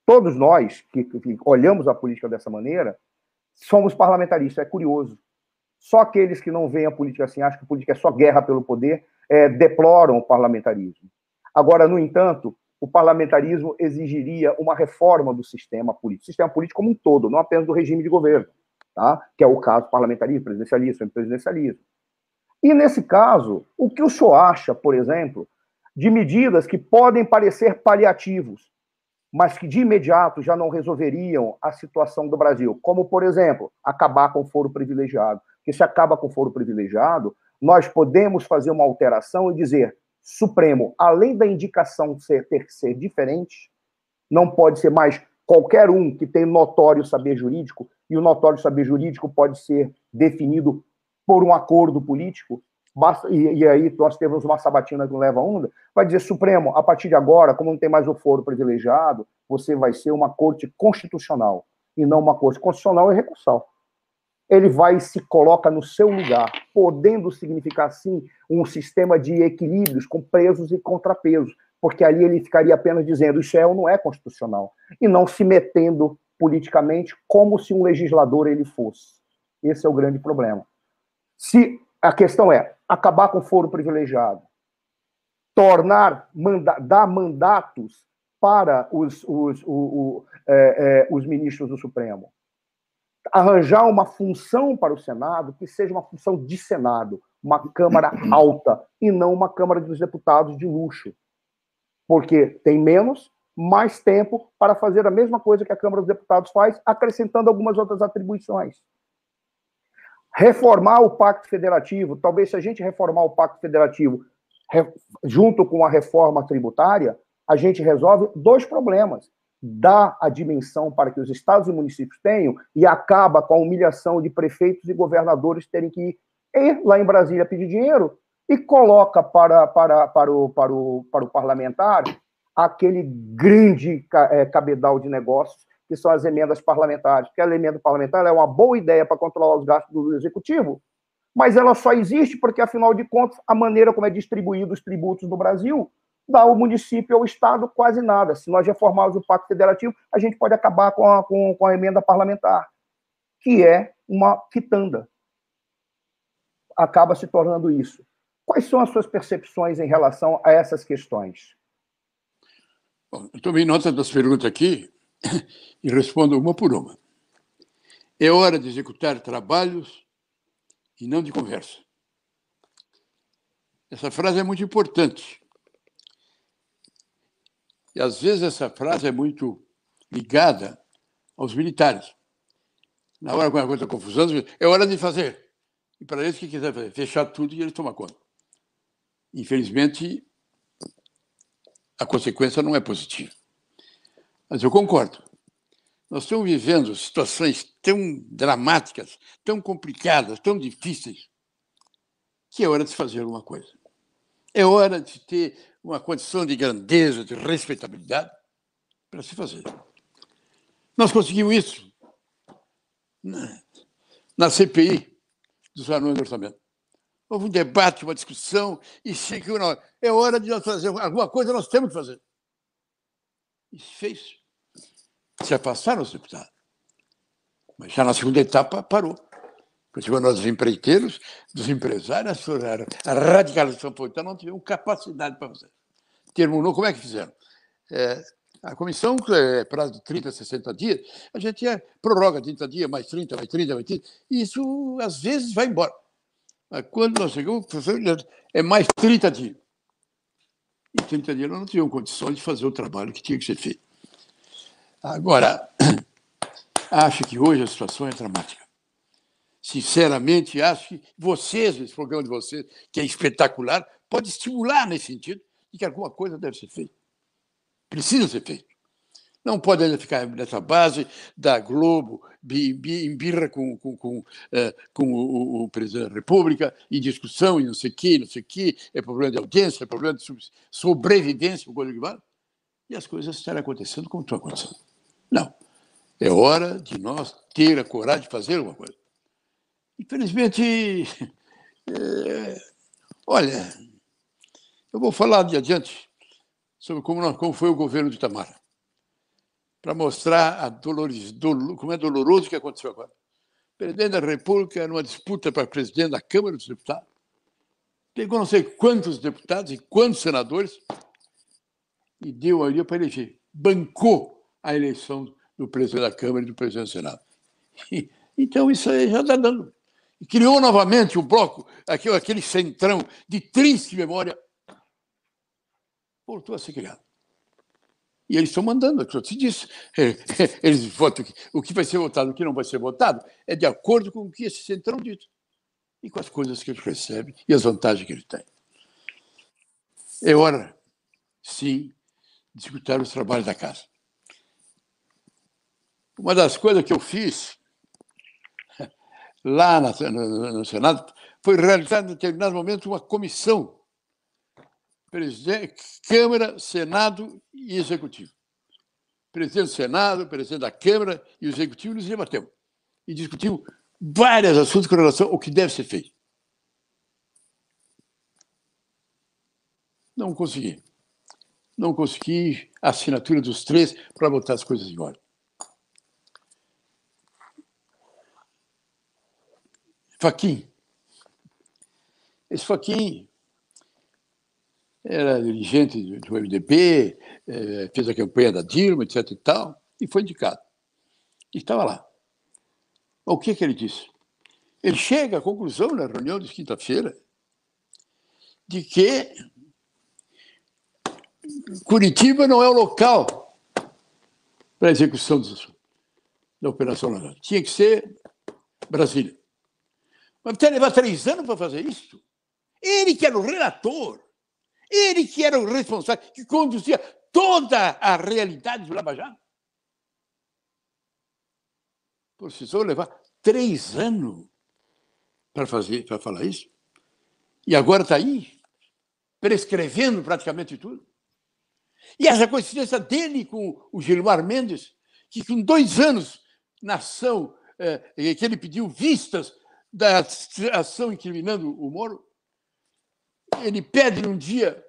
Todos nós que, que olhamos a política dessa maneira somos parlamentaristas. É curioso. Só aqueles que não veem a política assim, acham que a política é só guerra pelo poder, é, deploram o parlamentarismo. Agora, no entanto, o parlamentarismo exigiria uma reforma do sistema político, sistema político como um todo, não apenas do regime de governo, tá? que é o caso parlamentarismo, presidencialismo, semipresidencialismo. E nesse caso, o que o senhor acha, por exemplo, de medidas que podem parecer paliativos, mas que de imediato já não resolveriam a situação do Brasil, como, por exemplo, acabar com o foro privilegiado. Que se acaba com o foro privilegiado, nós podemos fazer uma alteração e dizer: Supremo, além da indicação ser, ter que ser diferente, não pode ser mais qualquer um que tem notório saber jurídico, e o notório saber jurídico pode ser definido por um acordo político, e, e, aí nós temos uma sabatina que leva onda, vai dizer, Supremo, a partir de agora, como não tem mais o foro privilegiado, você vai ser uma corte constitucional, e não uma corte constitucional e recursal. Ele vai e se coloca no seu lugar, podendo significar, sim, um sistema de equilíbrios com presos e contrapesos, porque ali ele ficaria apenas dizendo isso é ou não é constitucional, e não se metendo politicamente como se um legislador ele fosse. Esse é o grande problema. Se a questão é acabar com o foro privilegiado, tornar, manda, dar mandatos para os, os, o, o, é, é, os ministros do Supremo, arranjar uma função para o Senado que seja uma função de Senado, uma Câmara alta, e não uma Câmara dos Deputados de luxo. Porque tem menos, mais tempo para fazer a mesma coisa que a Câmara dos Deputados faz, acrescentando algumas outras atribuições. Reformar o Pacto Federativo, talvez se a gente reformar o Pacto Federativo junto com a reforma tributária, a gente resolve dois problemas. Dá a dimensão para que os estados e municípios tenham e acaba com a humilhação de prefeitos e governadores terem que ir lá em Brasília pedir dinheiro e coloca para, para, para, o, para, o, para o parlamentar aquele grande é, cabedal de negócios que são as emendas parlamentares, porque a emenda parlamentar é uma boa ideia para controlar os gastos do executivo, mas ela só existe porque, afinal de contas, a maneira como é distribuído os tributos no Brasil dá ao município ao Estado quase nada. Se nós reformarmos o Pacto Federativo, a gente pode acabar com a, com, com a emenda parlamentar, que é uma quitanda. Acaba se tornando isso. Quais são as suas percepções em relação a essas questões? Bom, eu tomei nota das perguntas aqui (coughs) e respondo uma por uma. É hora de executar trabalhos e não de conversa. Essa frase é muito importante. E às vezes essa frase é muito ligada aos militares. Na hora que uma coisa confusão, é hora de fazer. E para eles, o que quiser fazer? Fechar tudo e eles tomar conta. Infelizmente, a consequência não é positiva. Mas eu concordo. Nós estamos vivendo situações tão dramáticas, tão complicadas, tão difíceis, que é hora de fazer alguma coisa. É hora de ter uma condição de grandeza, de respeitabilidade para se fazer. Nós conseguimos isso na CPI dos anões do orçamento. Houve um debate, uma discussão, e chegou na hora. É hora de nós fazer alguma coisa, nós temos que fazer. E se fez. Se afastaram os deputados. Mas já na segunda etapa parou. Chegou nós, os empreiteiros, dos empresários, a radicalização então não tiveram capacidade para fazer. Terminou, como é que fizeram? É, a comissão, é prazo de 30, 60 dias, a gente é, prorroga 30 dias, mais 30, mais 30, mais 30, e isso às vezes vai embora. Mas quando nós chegamos, é mais 30 dias. E 30 dias nós não tínhamos condições de fazer o trabalho que tinha que ser feito. Agora, (clears throat) acho que hoje a situação é dramática. Sinceramente, acho que vocês, esse programa de vocês, que é espetacular, pode estimular nesse sentido de que alguma coisa deve ser feita. Precisa ser feito. Não pode ainda ficar nessa base da Globo, em birra com, com, com, é, com o, o, presidente da República, em discussão, e não sei o quê, não sei o quê, é problema de audiência, é problema de sobrevivência, coisa que vale. E as coisas estarem acontecendo como estão acontecendo. Não. É hora de nós ter a coragem de fazer alguma coisa. Infelizmente, (laughs) é, olha, eu vou falar de adiante sobre como, como foi o governo de Itamar para mostrar a dolores, como é doloroso o que aconteceu agora. O presidente da República, numa disputa para presidente da Câmara dos Deputados, pegou não sei quantos deputados e quantos senadores e deu ali para eleger. Bancou a eleição do presidente da Câmara e do presidente do Senado. Então, isso aí já está dando. Criou novamente o bloco, aquele, centrão de triste memória, voltou a ser criado. E eles estão mandando, é o que se disse. Eles votam o que vai ser votado, o que não vai ser votado, é de acordo com o que esse centrão diz e com as coisas que ele recebe e as vantagens que ele tem. É hora, sim, discutir os trabalhos da casa. Uma das coisas que eu fiz (laughs) lá no, Senado foi realizar, em determinado momento, uma comissão Câmara, Senado e Executivo. Presidente do Senado, presidente da Câmara e o Executivo nos debatemos e discutimos vários assuntos com relação ao que deve ser feito. Não consegui. Não consegui a assinatura dos três para botar as coisas em ordem. Faquim. Esse Faquim era dirigente do MDB, eh, fez a campanha da Dilma, etc. e tal, e foi indicado. E estava lá. O que, que ele disse? Ele chega à conclusão, na reunião de quinta-feira, de que Curitiba não é o local para a execução da Operação Naval. Tinha que ser Brasília. Mas ter levar três anos para fazer isso? Ele que era o relator, ele que era o responsável, que conduzia toda a realidade do Lava Jato. Precisou levar três anos para fazer, para falar isso. E agora está aí, prescrevendo praticamente tudo. E essa coincidência dele com o Gilmar Mendes, que com dois anos na ação, é, que ele pediu vistas da ação incriminando o Moro, ele pede um dia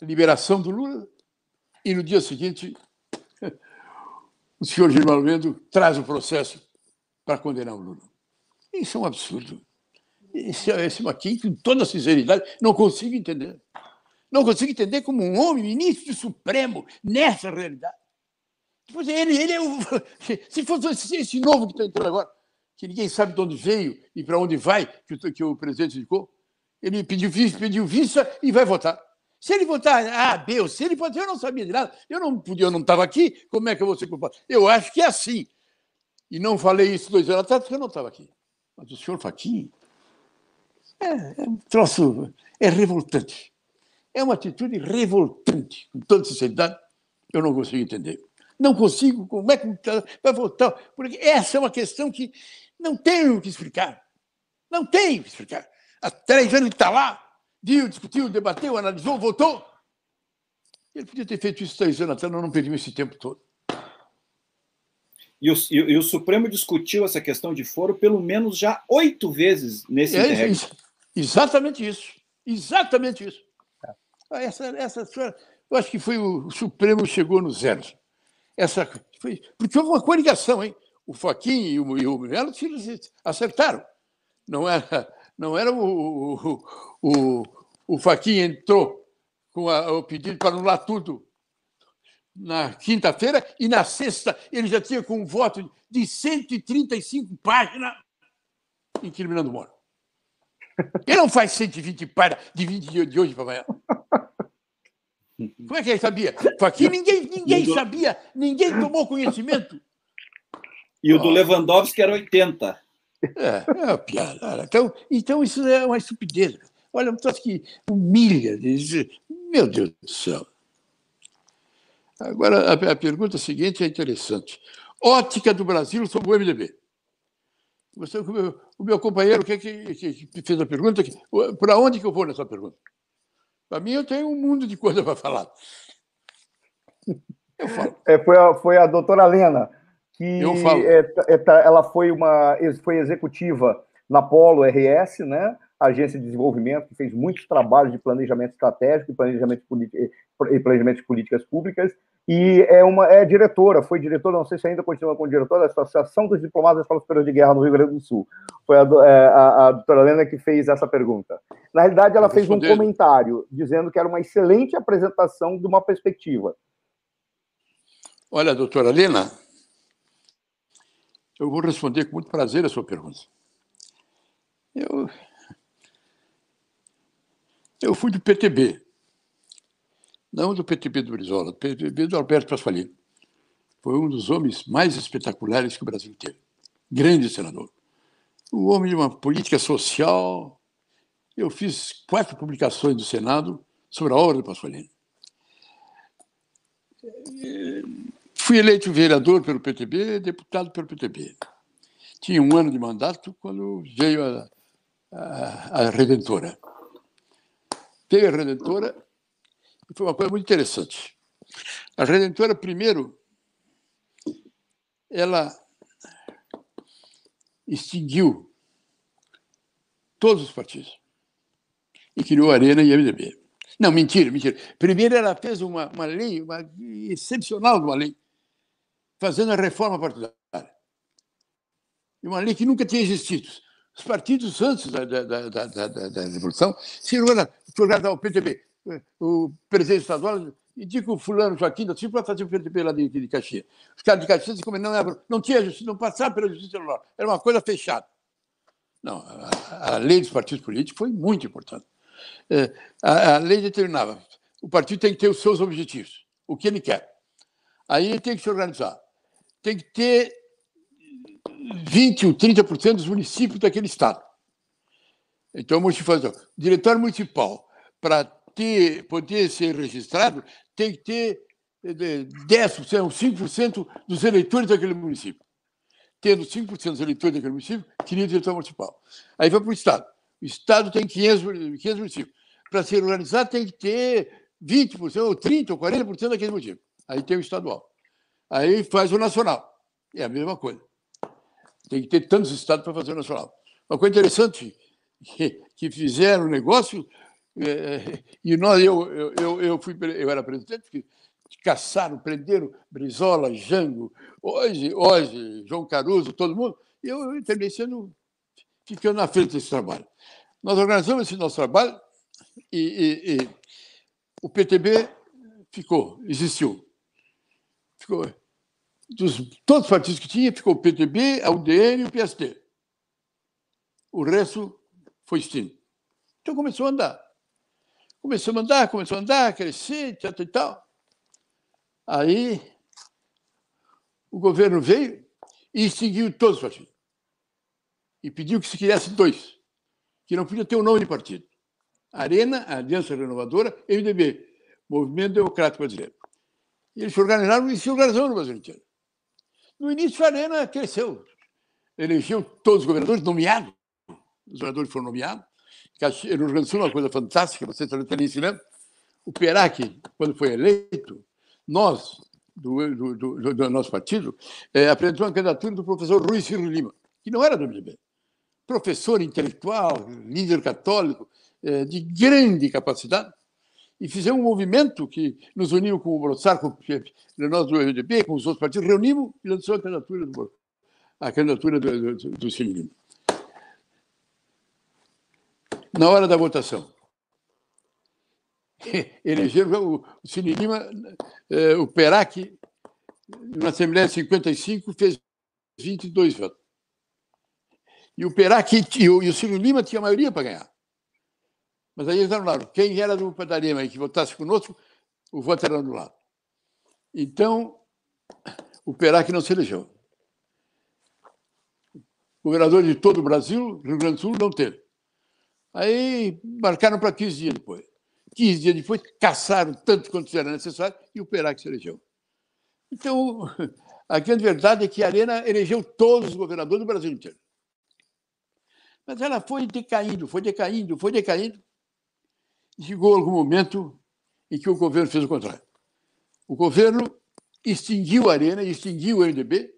a liberação do Lula e no dia seguinte (laughs) o senhor Gilmar Mendes traz o processo para condenar o Lula. Isso é um absurdo. Esse, esse Maquin, com toda sinceridade, não consigo entender. Não consigo entender como um homem, ministro supremo, nessa realidade. Depois ele, ele é o. (laughs) Se fosse esse novo que está entrando agora, que ninguém sabe de onde veio e para onde vai, que o, que o presidente indicou. Ele pediu, pediu vista e vai votar. Se ele votar A, B ou C, ele dizer, eu não sabia de nada, eu não podia, eu não estava aqui, como é que eu vou ser culpado? Eu acho que é assim. E não falei isso dois anos atrás, porque eu não estava aqui. Mas o senhor Faquim é, é um troço, é revoltante. É uma atitude revoltante, com toda sinceridade, eu não consigo entender. Não consigo, como é que vai voltar? Porque essa é uma questão que não tenho o que explicar. Não tenho o que explicar. Há três anos ele está lá, viu, discutiu, debateu, analisou, votou. Ele podia ter feito isso três anos atrás, não perdemos esse tempo todo. E o, e o, Supremo discutiu essa questão de foro pelo menos já oito vezes nesse é, isso, Exatamente isso. Exatamente isso. É. Essa, essa, eu acho que foi o, o Supremo chegou no zero. Essa, foi, porque houve uma coligação, hein? O Faquin e o, e o Melo acertaram. Não era, não era o, o, o, o Faquin entrou com a, o pedido para anular tudo na quinta-feira e na sexta ele já tinha com um voto de 135 páginas incriminando o Moro. Ele não faz 120 páginas de 20 de hoje para amanhã. Como é que ele sabia? Aqui ninguém, ninguém do... sabia, ninguém tomou conhecimento. E o do Lewandowski era 80. É, é uma piada. Então, então isso é uma estupidez. Olha, um troço que humilha. Diz, meu Deus do céu. Agora, a, a, pergunta seguinte é interessante. Ótica do Brasil sobre o MDB. Você, o, meu, o meu companheiro que, que, que, fez a pergunta, para onde que eu vou nessa pergunta? Para mim, eu tenho um mundo de coisa para falar. Eu falo. É, foi, a, foi a doutora Lena, que eu falo. É, é, tá, ela foi uma foi executiva na Polo RS, né? agência de desenvolvimento que fez muitos trabalhos de planejamento estratégico e planejamento, e planejamento de políticas públicas, e é uma é diretora, foi diretora, não sei se ainda continua como diretora da Associação dos Diplomados da Escola Superior de Guerra no Rio Grande do Sul. Foi a, é, a, a doutora Helena que fez essa pergunta. Na realidade, ela fez um comentário dizendo que era uma excelente apresentação de uma perspectiva. Olha, doutora Helena, eu vou responder com muito prazer a sua pergunta. Eu, eu fui do PTB, não do PTB do Brizola, do PTB do Alberto Pasqualini. Foi um dos homens mais espetaculares que o Brasil teve. Grande senador. O homem de uma política social. Eu fiz quatro publicações do Senado sobre a obra do Pasqualini. Fui eleito vereador pelo PTB, deputado pelo PTB. Tinha um ano de mandato quando veio a, a, a Redentora. Veio a Redentora foi uma coisa muito interessante. A Redentora, primeiro, ela extinguiu todos os partidos e criou a Arena e a MDB. Não, mentira, mentira. Primeiro ela fez uma, uma lei, uma excepcional uma lei, fazendo a reforma partidária. E uma lei que nunca tinha existido. Os partidos antes da, da, da, da, da Revolução se organizaram o PTB, o presidente estadual indica o fulano Joaquim da Silva para fazer o lá de, de Caxias. Os caras de Caxias, como não, era, não tinha justiça, não passava pela justiça eleitoral, era uma coisa fechada. Não, a, a, lei dos partidos políticos foi muito importante. É, a, a, lei determinava, o partido tem que ter os seus objetivos, o que ele quer. Aí ele tem que se organizar. Tem que ter 20 ou 30% dos municípios daquele estado. Então, o diretório municipal, para ter, poder ser registrado, tem que ter 10%, 5% dos eleitores daquele município. Tendo 5% dos eleitores daquele município, queria diretor municipal. Aí vai para o Estado. O Estado tem 500, 500 municípios. Para ser organizado, tem que ter 20%, ou 30%, ou 40% daquele município. Aí tem o estadual. Aí faz o nacional. É a mesma coisa. Tem que ter tantos estados para fazer o nacional. Uma coisa interessante que, que fizeram o negócio é, e nós, eu, eu, eu, fui, eu era presidente, que caçaram, prenderam Brizola, Jango, hoje, hoje, João Caruso, todo mundo, e eu terminei sendo, ficando na frente desse trabalho. Nós organizamos esse nosso trabalho e, e, e o PTB ficou, existiu. Ficou. Dos, todos os partidos que tinha, ficou o PTB, a UDN e o PST. O resto foi extinto. Então começou a andar. Começou a andar, começou a andar, crescer, tal, e tal. Aí o governo veio e extinguiu todos os partidos. e pediu que se criasse dois, que não podia ter o um nome de partido. Arena, Aliança Renovadora, MDB, Movimento Democrático Brasileiro. E eles se organizaram e se organizaram no Brasil inteiro. No início, a Arena cresceu. Elegeu todos os governadores nomeados. Os governadores foram nomeados. No Rio Grande do Sul, uma coisa fantástica, você está ensinando. O Perac, quando foi eleito, nós, do, do, do, do nosso partido, é, apresentou uma candidatura do professor Rui Ciro Lima, que não era do MDB. Professor intelectual, líder católico, é, de grande capacidade, e fizemos um movimento que nos uniu com o Brossard, com nós do MDB, com os outros partidos, reunimos e lançou a candidatura do, a do, do, do Ciro Lima. Na hora da votação, (laughs) elegeram o Cine Lima, eh, o Perac, na Assembleia de 55, fez 22 votos. E o Perac e o, e Ciro Lima tinham maioria para ganhar. Mas aí eles anularam. Quem era do Padarema e que votasse conosco, o voto era anulado. Então, o Perac não se elegeu. Governador de todo o Brasil, Rio Grande do Sul, não teve. Aí marcaram para 15 dias depois. 15 dias depois, caçaram tanto quanto era necessário e o Perac se elegeu. Então, (laughs) a grande verdade é que a Arena elegeu todos os governadores do Brasil inteiro. Mas ela foi decaindo, foi decaindo, foi decaindo. E chegou algum momento em que o governo fez o contrário. O governo extinguiu a Arena, extinguiu o MDB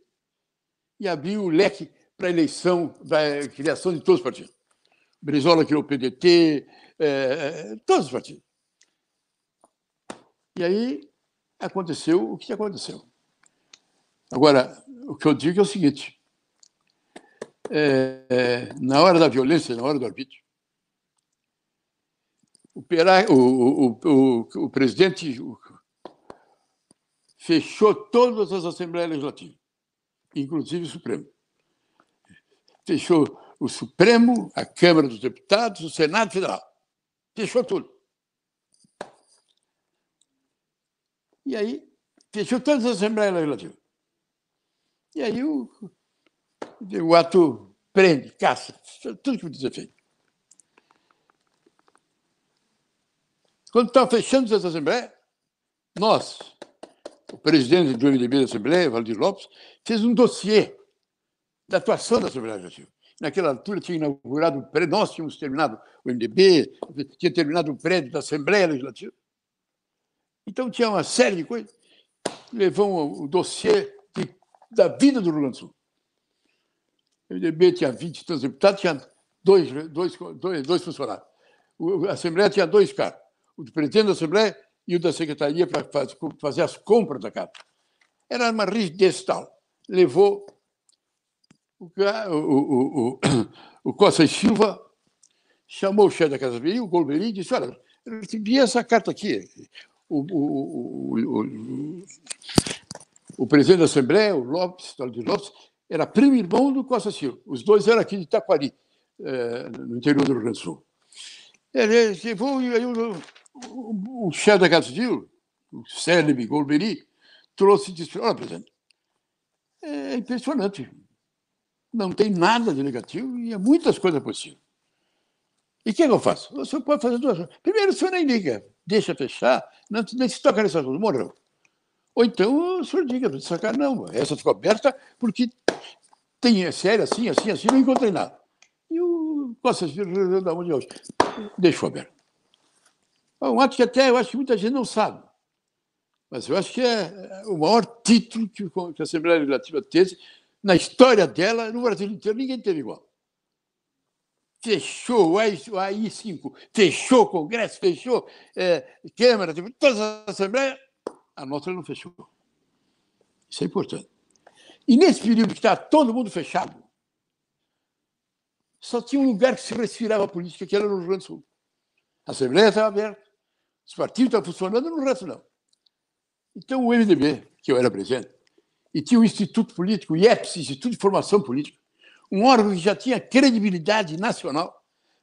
e abriu o leque para a eleição, para a criação de todos os partidos. Brizola criou o PDT, é, é, todos os partidos. E aí aconteceu o que aconteceu. Agora, o que eu digo é o seguinte: é, é, na hora da violência, na hora do arbítrio, o, Pera, o, o, o, o presidente fechou todas as assembleias legislativas, inclusive o Supremo. Fechou o Supremo, a Câmara dos Deputados, o Senado Federal. Fechou tudo. E aí, fechou todas as Assembleias Legislativas. E aí o, o ato prende, caça, tudo que precisa ser feito. Quando estava fechando essa Assembleia, nós, o presidente do MDB da Assembleia, Valdir Lopes, fez um dossiê da atuação da Assembleia Legislativa. Naquela altura tinha inaugurado o prédio, nós tínhamos terminado o MDB, tinha terminado o prédio da Assembleia Legislativa. Então tinha uma série de coisas. Levou o dossiê de, da vida do Rio Grande do Sul. O MDB tinha 20 e deputados, tinha dois, dois, dois, dois funcionários. A Assembleia tinha dois caras, o do presidente da Assembleia e o da Secretaria para fazer as compras da casa. Era uma rigidez tal. Levou o, o, o, o (coughs) Costa e Silva, chamou o chefe da Casa Civil, o Golbery, e disse: Olha, eu recebi essa carta aqui. O, o, presidente da Assembleia, o Lopes, de Lopes, era primo irmão do Costa Silva. Os dois eram aqui de Itaquari, eh, no interior do Rio Grande do Sul. Ele levou, e aí o, o, o chefe da Casa Civil, o célebre Golbery, trouxe e disse: Olha, presidente, é impressionante não tem nada de negativo e há muitas coisas possíveis. E o que, é que eu faço? O senhor pode fazer duas coisas. Primeiro, o senhor nem liga, deixa fechar, não, nem se toca nessa coisa, morreu. Ou então o senhor diga, sacar, não, essa ficou aberta porque tem, é sério, assim, assim, assim, não encontrei nada. E o Costa Filho da onde hoje deixou aberto. Um ato que até eu acho que muita gente não sabe. Mas eu acho que é o maior título que a Assembleia Legislativa teve na história dela, no Brasil inteiro, ninguém teve igual. Fechou o AI5, fechou o Congresso, fechou é, Câmara, todas as assembleias, a nossa não fechou. Isso é importante. E nesse período que está todo mundo fechado, só tinha um lugar que se respirava política, que era no Rio Grande do Sul. A Assembleia estava aberta, os partidos estavam funcionando, no resto não. Então o MDB, que eu era presidente, e tinha o Instituto Político, o IEPS, Instituto de Formação Política, um órgão que já tinha credibilidade nacional,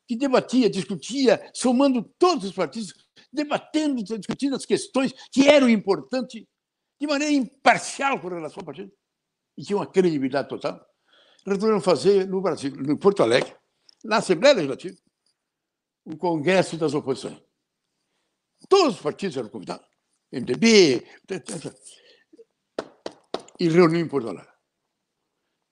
que debatia, discutia, somando todos os partidos, debatendo, discutindo as questões que eram importantes de maneira imparcial com relação ao partido, e tinha uma credibilidade total. resolveram fazer no Brasil, no Porto Alegre, na Assembleia Legislativa, um congresso das oposições. Todos os partidos eram convidados. MDB, e reuniu em Porto Alegre.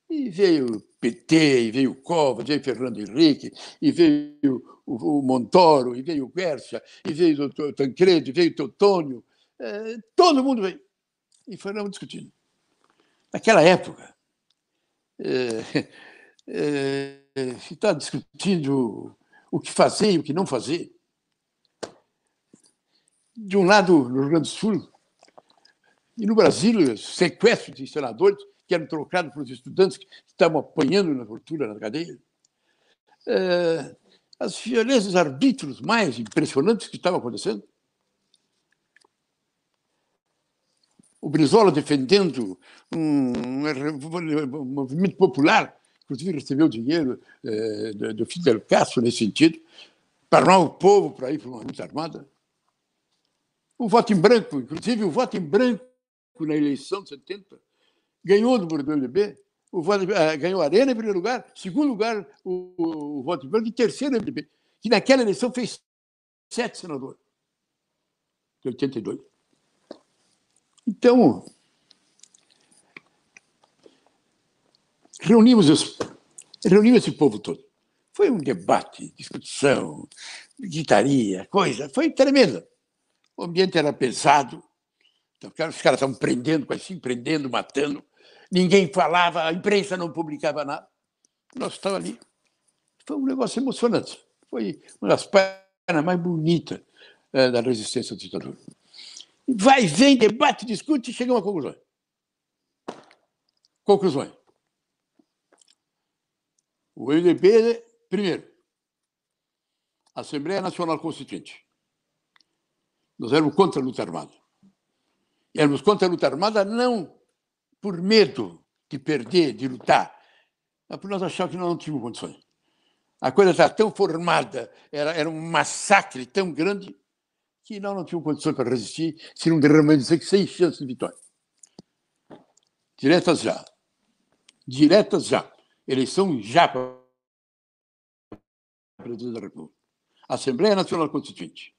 E veio PT, e veio Cova, veio Fernando Henrique, e veio o, Montoro, e veio o Guercia, e veio o Tancredo, e veio o Teotônio. É, todo mundo veio. E foram discutindo. Naquela época, é, (laughs) se está discutindo o que fazer e o que não fazer. De um lado, no Rio Grande do Sul, e no Brasil, sequestro de senadores que eram trocados pelos estudantes que estavam apanhando na tortura na cadeia. É, as violências arbítrios mais impressionantes que estavam acontecendo. O Brizola defendendo um, um, movimento popular, inclusive recebeu dinheiro é, do Fidel Castro nesse sentido, para armar o povo para ir para uma luta armada. O voto em branco, inclusive o voto em branco na eleição de 70, ganhou do MDB, o voto, uh, ganhou Arena em primeiro lugar, segundo lugar o, o, voto branco e terceiro o MDB, que naquela eleição fez sete senadores, de 82. Então, reunimos, os, reunimos esse povo todo. Foi um debate, discussão, gritaria, coisa, foi tremenda. O ambiente era pesado, então, os caras estavam prendendo, assim, prendendo, matando. Ninguém falava, a imprensa não publicava nada. Nós estávamos ali. Foi um negócio emocionante. Foi uma das páginas mais bonitas é, da resistência à ditadura. Vai, vem, debate, discute e chega a uma conclusão. Conclusões. O MDB, primeiro, Assembleia Nacional Constituinte. Nós éramos contra a luta armada. Éramos contra a luta armada não por medo de perder, de lutar, mas por nós achávamos que nós não tínhamos condições. A coisa estava tão formada, era, era um massacre tão grande, que nós não tínhamos condições para resistir, se não derramamos sem chances de vitória. Diretas já. Diretas já. Eleição já para presidente da República. Assembleia Nacional Constituinte.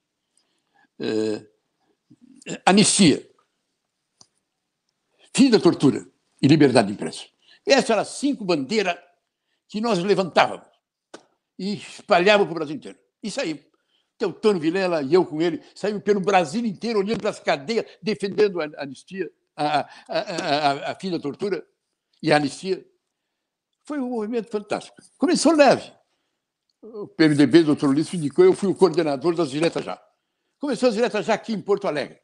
É, anistia fim da tortura e liberdade de imprensa. Essas eram as cinco bandeiras que nós levantávamos e espalhávamos para o Brasil inteiro. E saímos. Teutônio Vilela e eu com ele saímos pelo Brasil inteiro, olhando para as cadeias, defendendo a anistia, a, a, a, a fim da tortura e a anistia. Foi um movimento fantástico. Começou leve. O PMDB, doutor Ulisses, indicou, eu fui o coordenador das diretas já. Começou as diretas já aqui em Porto Alegre.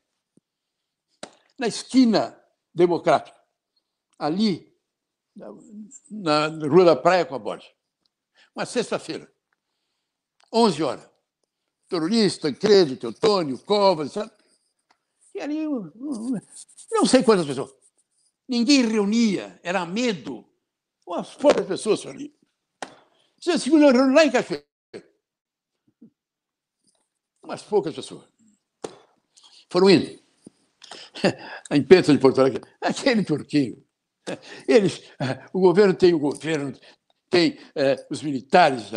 Na esquina democrática, ali, na, na Rua da Praia com a Borges. Uma sexta-feira, 11 horas. Terrorista, Tancredo, Teotônio, Covas, sabe? E ali, não sei quantas pessoas. Ninguém reunia, era medo. Umas poucas pessoas ali. Você segunda reunião lá em Cachoeira. Umas poucas pessoas. Foram indo. (laughs) a imprensa de Porto Alegre, aquele turquinho. Eles, o governo tem o governo, tem eh, os militares,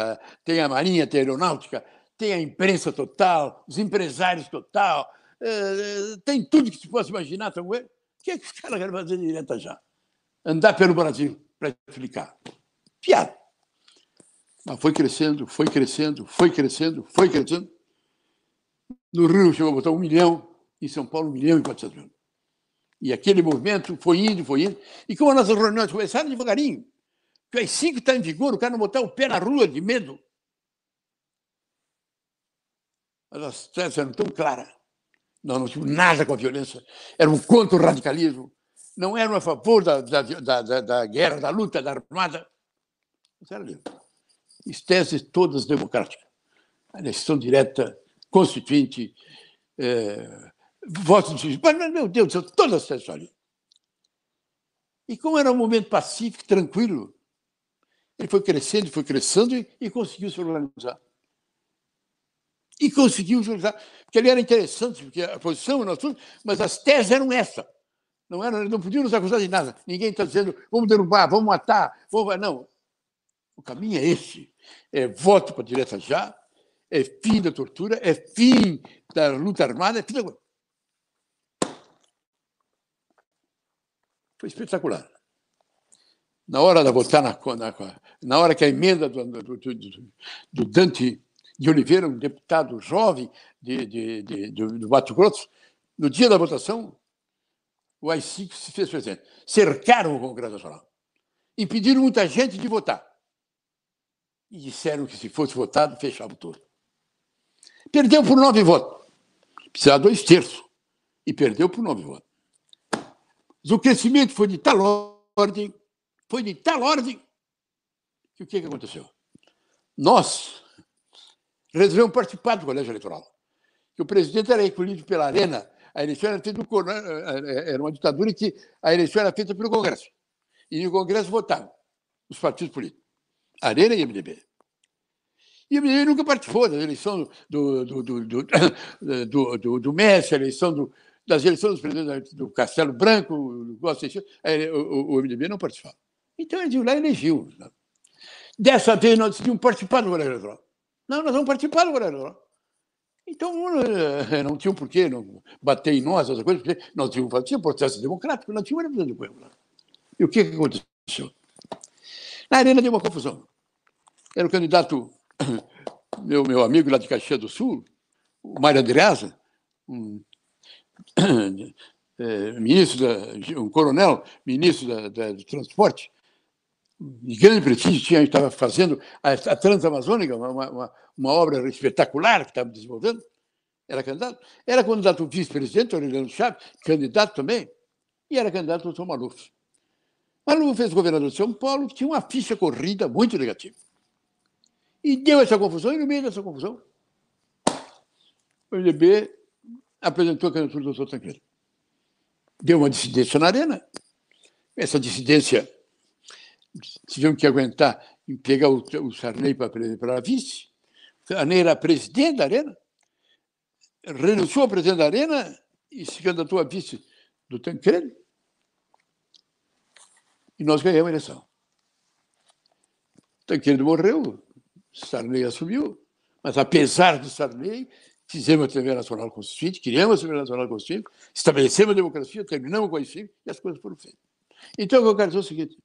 tem a marinha, tem a aeronáutica, tem a imprensa total, os empresários total, eh, tem tudo que se possa imaginar. Então, o que, é que os caras querem fazer direto já? Andar pelo Brasil para explicar. Piada. Mas foi crescendo, foi crescendo, foi crescendo, foi crescendo. No Rio chegou a botar um milhão, em São Paulo, um milhão e quatrocentos mil. E aquele movimento foi indo, foi indo. E como as nossas reuniões começaram devagarinho, porque as cinco está em vigor, o cara não botar o pé na rua de medo. Mas as teses eram tão claras. Nós não tínhamos nada com a violência. Eram contra o radicalismo. Não eram a favor da, da, da, da, guerra, da luta, da armada. Mas era. As teses todas democráticas. A eleição direta, constituinte, é, voto de mas, meu Deus céu, toda essa história. E como era um momento pacífico, tranquilo, ele foi crescendo, foi crescendo e, e conseguiu se organizar. E conseguiu se organizar. Porque ele era interessante, porque a posição era tudo, mas as teses eram essa. Não, era, não podiam nos acusar de nada. Ninguém está dizendo vamos derrubar, vamos matar, vamos. Não. O caminho é esse. É voto para direta já, é fim da tortura, é fim da luta armada, é fim da... Foi espetacular. Na hora de votar na, na, na hora que a emenda do, do, do, do Dante de Oliveira, um deputado jovem de, de, de, do Mato Grosso, no dia da votação, o AI-5 se fez presente. Cercaram o Congresso Nacional. Impediram muita gente de votar. E disseram que se fosse votado, fechava tudo. Perdeu por nove votos. Precisava dois terços. E perdeu por nove votos. Mas o crescimento foi de tal ordem, foi de tal ordem, que o que, que aconteceu? Nós resolvemos participar do colégio eleitoral. Que o presidente era escolhido pela Arena, a eleição era feita no, né, era uma ditadura em que a eleição era feita pelo Congresso. E no Congresso votavam os partidos políticos, Arena e MDB. E o MDB nunca participou da eleição do, do, do, do, do, (coughs) do, do Messi, a eleição do, das eleições dos presidentes do Castelo Branco, o, o, o MDB não participava. Então ele lá elegeu. Né? Dessa vez nós decidimos participar do governo eleitoral. Não, nós vamos participar do governo eleitoral. Então não tinha um porquê não bater em nós, essa coisa, porque nós tínhamos tinha processo democrático, não tinha representante do povo. E o que, que aconteceu? Na arena deu uma confusão. Era o candidato, (coughs) meu, meu amigo lá de Caxias do Sul, o Mário Andreasa, um é, (coughs) ministro, da, um coronel, ministro da, da, do transporte, de grande prestígio, tinha, estava fazendo a, a Transamazônica, uma, uma, uma, obra espetacular que estava desenvolvendo, era candidato. Era candidato vice-presidente, Aureliano Chaves, candidato também, e era candidato o doutor Maluf. Maluf fez governador de São Paulo, tinha uma ficha corrida muito negativa. E deu essa confusão, e no meio dessa confusão, o MDB apresentou a candidatura do doutor Tancredo. Deu uma dissidência na arena. Essa dissidência tivemos que aguentar pegar o, o Sarney para vice. Sarney era presidente da Arena, renunciou a presidente da Arena e se candidatou a vice do Tancredo. E nós ganhamos a eleição. Tancredo morreu, Sarney assumiu, mas apesar do Sarney, fizemos a Assembleia Nacional Constituinte, criamos a Assembleia Nacional Constituinte, estabelecemos a democracia, terminamos com a e as coisas foram feitas. Então, o que eu quero dizer é o seguinte: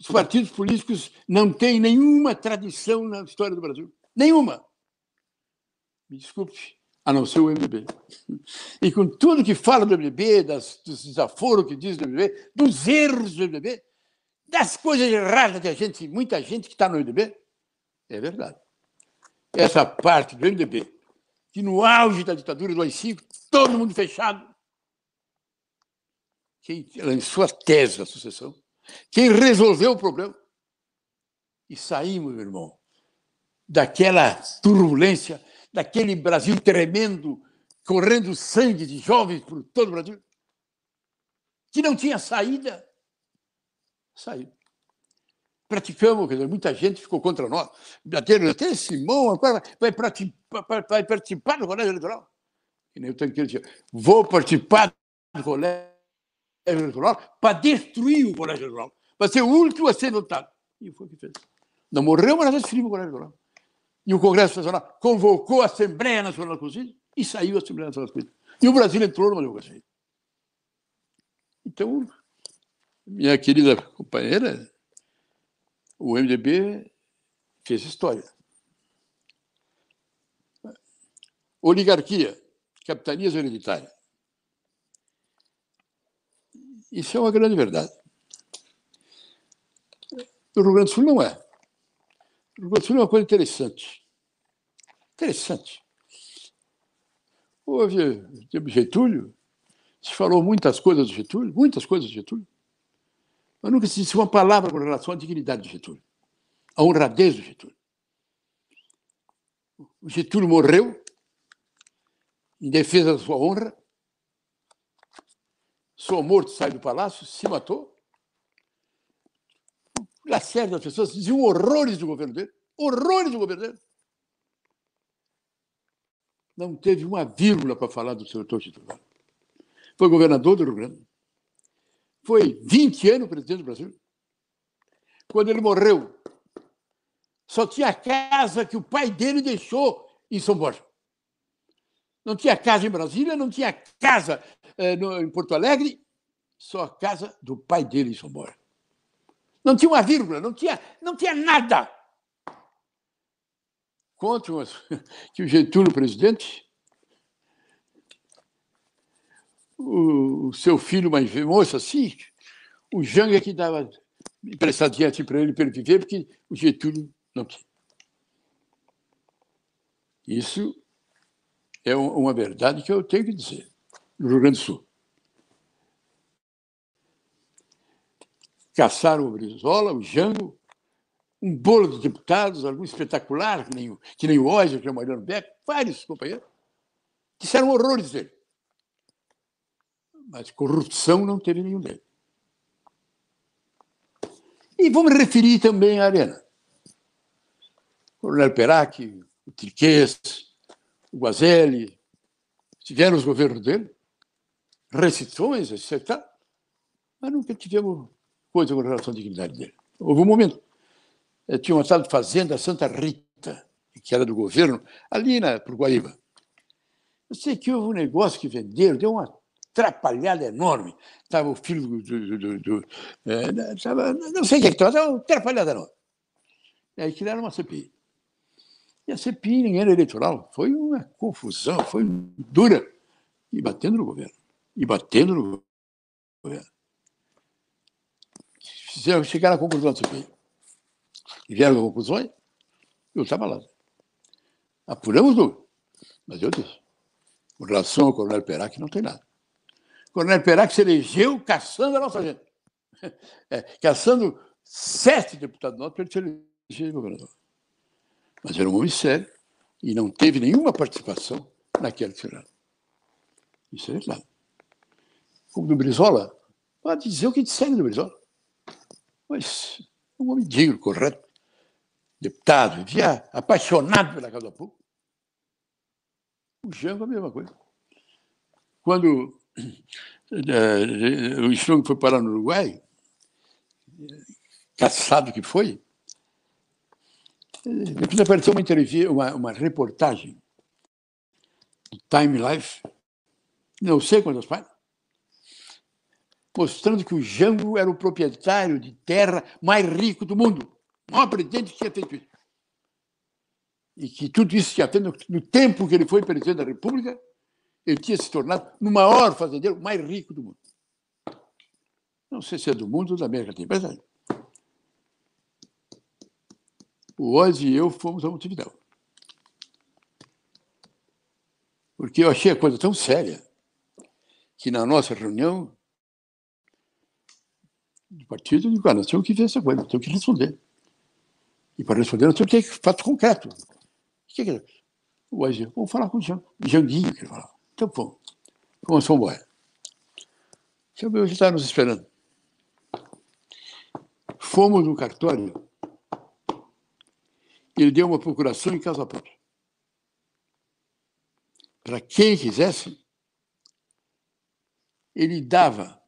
os partidos políticos não têm nenhuma tradição na história do Brasil. Nenhuma. Me desculpe, a não ser o MDB. E com tudo que fala do MDB, das, dos desaforos que diz do MDB, dos erros do MDB, das coisas erradas a gente, muita gente que está no MDB, é verdade. Essa parte do MDB, que no auge da ditadura do AI-5, todo mundo fechado, quem lançou a tese da sucessão, quem resolveu o problema. E saímos, meu irmão, daquela turbulência, daquele Brasil tremendo, correndo sangue de jovens por todo o Brasil, que não tinha saída. Saiu. Praticamos, quer dizer, muita gente ficou contra nós. Até, até Simão agora vai participar, vai participar do colégio eleitoral. Que nem o Tanqueiro dizia, vou participar do colégio eleitoral para destruir o colégio eleitoral, para ser o último a ser votado. E foi o que fez. Não morreu, mas nós destruímos o colégio eleitoral. E o Congresso Nacional convocou a Assembleia Nacional Constituinte e saiu a Assembleia Nacional Constituinte. E o Brasil entrou numa democracia. Então, minha querida companheira, o MDB fez história. Oligarquia, capitalismo hereditário. Isso é uma grande verdade. No Rio Grande do Sul não é. No Rio Grande do Sul é uma coisa interessante. Interessante. Houve o Getúlio, se falou muitas coisas do Getúlio, muitas coisas do Getúlio, mas nunca se disse uma palavra com relação à dignidade do Getúlio, à honradez do Getúlio. O Getúlio morreu em defesa da sua honra, sou morto, sai do palácio, se matou. Lacerda, das pessoas diziam horrores do governo dele, horrores do governo dele. Não teve uma vírgula para falar do seu titular. foi governador do Rio Grande, foi 20 anos presidente do Brasil. Quando ele morreu, só tinha casa que o pai dele deixou em São Borja. Não tinha casa em Brasília, não tinha casa eh, no, em Porto Alegre, só a casa do pai dele em São Borja. Não tinha uma vírgula, não tinha, não tinha nada. Contam (laughs) que o Getúlio, presidente, o, seu filho mais moço assim, o é que dava emprestadinha assim para ele, para ele viver, porque o Getúlio não tinha. Isso é uma verdade que eu tenho que dizer, no Rio Grande do Sul. Caçaram o Brizola, o Jango, um bolo de deputados, algum espetacular, que nem, o, que nem o Oger, que é o Mariano Beck, vários companheiros, disseram horrores dele. Mas corrupção não teve nenhum dele. E vamos referir também a Arena. O Coronel Perac, o Triquês, o Guazelli, tiveram os governos dele, restrições, etc. Mas nunca tivemos coisa com relação à dignidade dele. Houve um momento. Eh, tinha uma tal Fazenda Santa Rita, que era do governo, ali na, por Guaíba. Eu sei que houve um negócio que venderam, deu uma atrapalhada enorme. Estava o filho do. do, do, é, tava, não sei o que estava, uma atrapalhada enorme. E aí criaram uma CPI. E a CPI nem era eleitoral. Foi uma confusão, foi dura. E batendo no governo. E batendo no governo. Fizeram chegar à conclusão da CPI. E vieram a conclusões, eu estava lá. Apuramos tudo. Mas eu disse, com relação ao Coronel Perac, não tem nada. Coronel Perac se elegeu caçando a nossa gente. É, caçando sete deputados nossos para ele se eleger governador. Mas era um homem sério e não teve nenhuma participação naquele tirano. Isso é verdade. Como do Brizola, pode dizer o que disser do Brizola. Mas um homem digno, correto, deputado, via apaixonado pela causa pública. O Jango a mesma coisa. Quando é, o Strong foi parar no Uruguai, caçado que foi, depois apareceu uma entrevista, uma, uma reportagem do Time Life, não sei quantas páginas, mostrando que o Jango era o proprietário de terra mais rico do mundo. O maior presidente que tinha feito isso. E que tudo isso tinha feito no tempo que ele foi presidente da República, ele tinha se tornado o maior fazendeiro mais rico do mundo. Não sei se é do mundo ou da América Latina, mas é. O Oz e eu fomos a Montevidéu. Porque eu achei a coisa tão séria que na nossa reunião do partido, eu digo, ah, nós temos que ver essa coisa, nós temos que responder. E para responder, nós temos que ter fato concreto. O que é? O Oz, vamos falar com o Jean, Janguinho, que ele falava. Então, pô, vamos embora. Seu já está nos esperando. Fomos no cartório ele deu uma procuração em casa própria. Para quem quisesse, ele dava,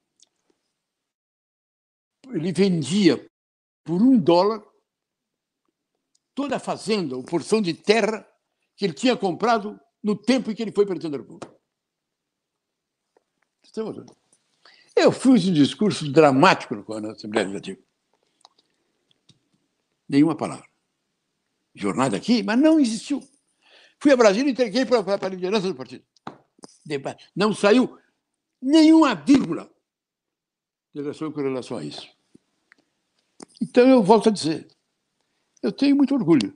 ele vendia por um dólar toda a fazenda ou porção de terra que ele tinha comprado no tempo em que ele foi presidente da. Eu fiz um discurso dramático na Assembleia Legislativa. Nenhuma palavra jornada aqui, mas não existiu. Fui a Brasília e entreguei para a liderança do partido. Não saiu nenhuma vírgula de relação com relação a isso. Então eu volto a dizer, eu tenho muito orgulho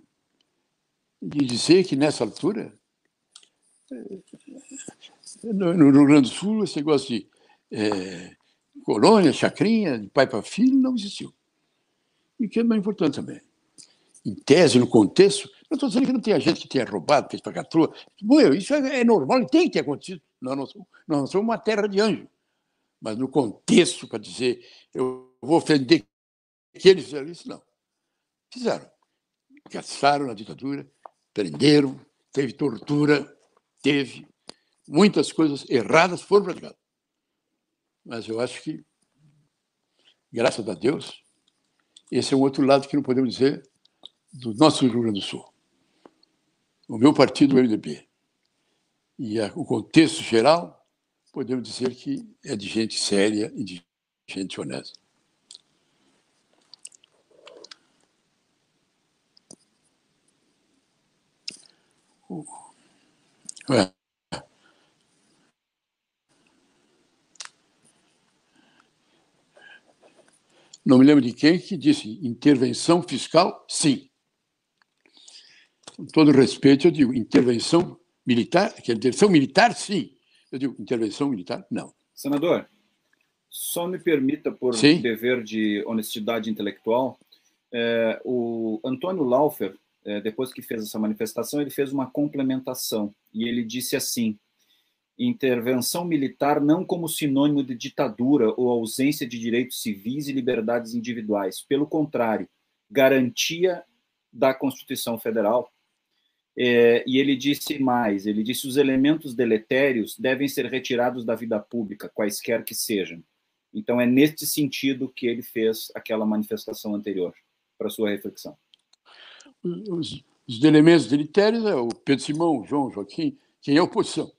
de dizer que nessa altura, no Rio Grande do Sul, esse negócio de é, colônia, chacrinha, de pai para filho, não existiu. E que é mais importante também em tese, no contexto, não estou dizendo que não tenha gente que tenha roubado, fez. Bom, isso é, é, normal e tem que ter acontecido. Nós não, somos, nós não somos uma terra de anjo. Mas no contexto, para dizer, eu vou ofender que eles fizeram isso, não. Fizeram. Caçaram na ditadura, prenderam, teve tortura, teve. Muitas coisas erradas foram praticadas. Mas eu acho que, graças a Deus, esse é um outro lado que não podemos dizer do nosso Rio Grande do Sul. O meu partido, o MDB, e a, o contexto geral, podemos dizer que é de gente séria e de gente honesta. É. Não me lembro de quem que disse intervenção fiscal, sim. Com todo respeito, eu digo intervenção militar, que intervenção militar, sim. Eu digo intervenção militar, não. Senador, só me permita, por sim. dever de honestidade intelectual, é, o Antônio Laufer, é, depois que fez essa manifestação, ele fez uma complementação e ele disse assim: intervenção militar não como sinônimo de ditadura ou ausência de direitos civis e liberdades individuais, pelo contrário, garantia da Constituição Federal. É, e ele disse mais: ele disse os elementos deletérios devem ser retirados da vida pública, quaisquer que sejam. Então é neste sentido que ele fez aquela manifestação anterior para sua reflexão os, os elementos deletérios é o Pedro Simão, o João, Joaquim, quem é oposição.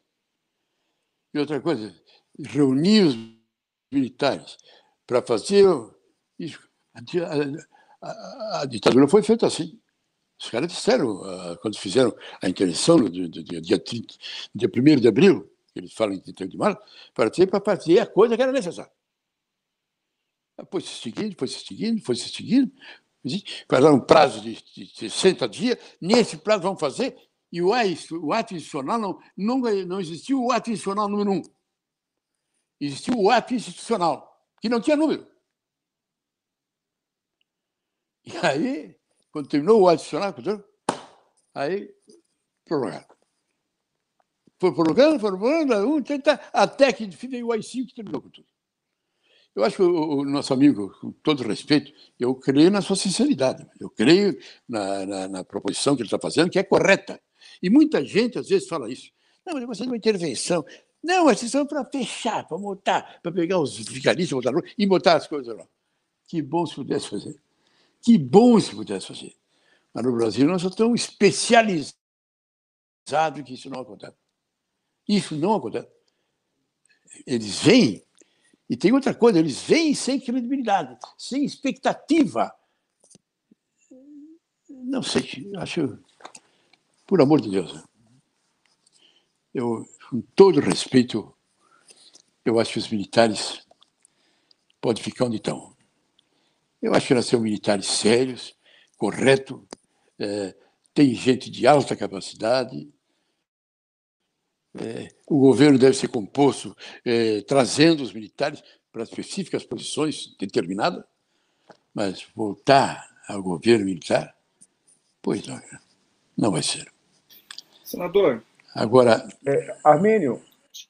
E outra coisa, reunir os militares para fazer. A, a, a, ditadura foi feita assim. Os caras disseram, uh, quando fizeram a intervenção no dia, dia, dia, dia 1 de abril, eles falam em 31 de março, para fazer a coisa que era necessária. Foi se seguindo, foi se seguindo, foi se seguindo, para dar um prazo de, de 60 dias, nesse prazo vamos fazer, e o, o ato institucional não, não, não existiu o ato institucional número um. Existiu o ato institucional, que não tinha número. E aí, quando terminou o ato institucional, aí prorrogaram. Foi prorrogando, foi prorrogando, um, até que veio o AI-5 que terminou com tudo. Eu acho que o, nosso amigo, com todo respeito, eu creio na sua sinceridade, eu creio na, na, na proposição que ele está fazendo, que é correta. E muita gente às vezes fala isso. Não, mas você é uma intervenção. Não, mas são para fechar, para montar, para pegar os vigaristas botar e botar as coisas lá. Que bom se pudesse fazer. Que bom se pudesse fazer. Mas no Brasil nós somos tão especializados que isso não acontece. Isso não acontece. Eles vêm e tem outra coisa, eles vêm sem credibilidade, sem expectativa. Não sei, acho, por amor de Deus, eu, com todo respeito, eu acho que os militares podem ficar onde estão. Eu acho que eles são militares sérios, corretos, é, tem gente de alta capacidade, é, o governo deve ser composto é, trazendo os militares para específicas posições determinadas, mas voltar ao governo militar, pois não, não vai ser. Senador. Agora. É, Armênio,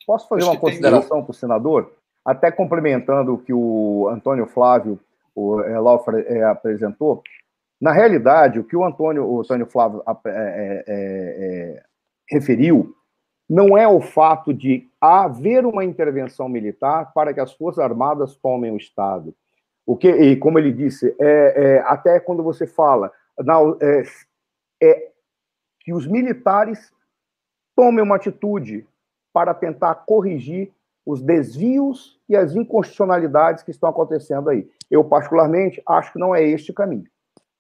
posso fazer uma consideração para o senador? Até complementando o que o Antônio Flávio, o é, Laufra, é, apresentou. Na realidade, o que o Antônio, o Antônio Flávio é, é, é, referiu não é o fato de haver uma intervenção militar para que as Forças Armadas tomem o Estado. O que, e como ele disse, é, é até quando você fala é, é, que os militares tomem uma atitude para tentar corrigir os desvios e as inconstitucionalidades que estão acontecendo aí. Eu, particularmente, acho que não é este caminho.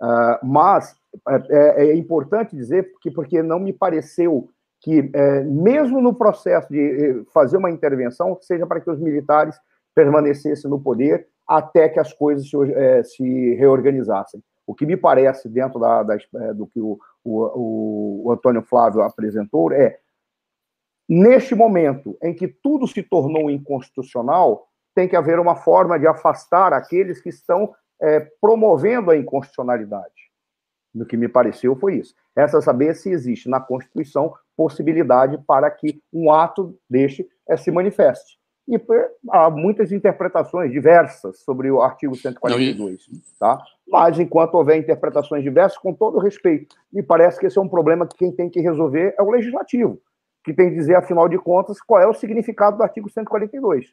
Uh, mas é, é, importante dizer que porque não me pareceu que, é, mesmo no processo de eh, fazer uma intervenção, seja para que os militares permanecessem no poder até que as coisas se, é, se reorganizassem. O que me parece, dentro da, da, é, do que o, o, o Antônio Flávio apresentou, é neste momento em que tudo se tornou inconstitucional, tem que haver uma forma de afastar aqueles que estão é, promovendo a inconstitucionalidade. No que me pareceu foi isso. Essa saber se existe na Constituição possibilidade para que um ato deste é, se manifeste. E há muitas interpretações diversas sobre o artigo 142, tá? Mas enquanto houver interpretações diversas, com todo respeito, me parece que esse é um problema que quem tem que resolver é o legislativo, que tem que dizer, afinal de contas, qual é o significado do artigo 142.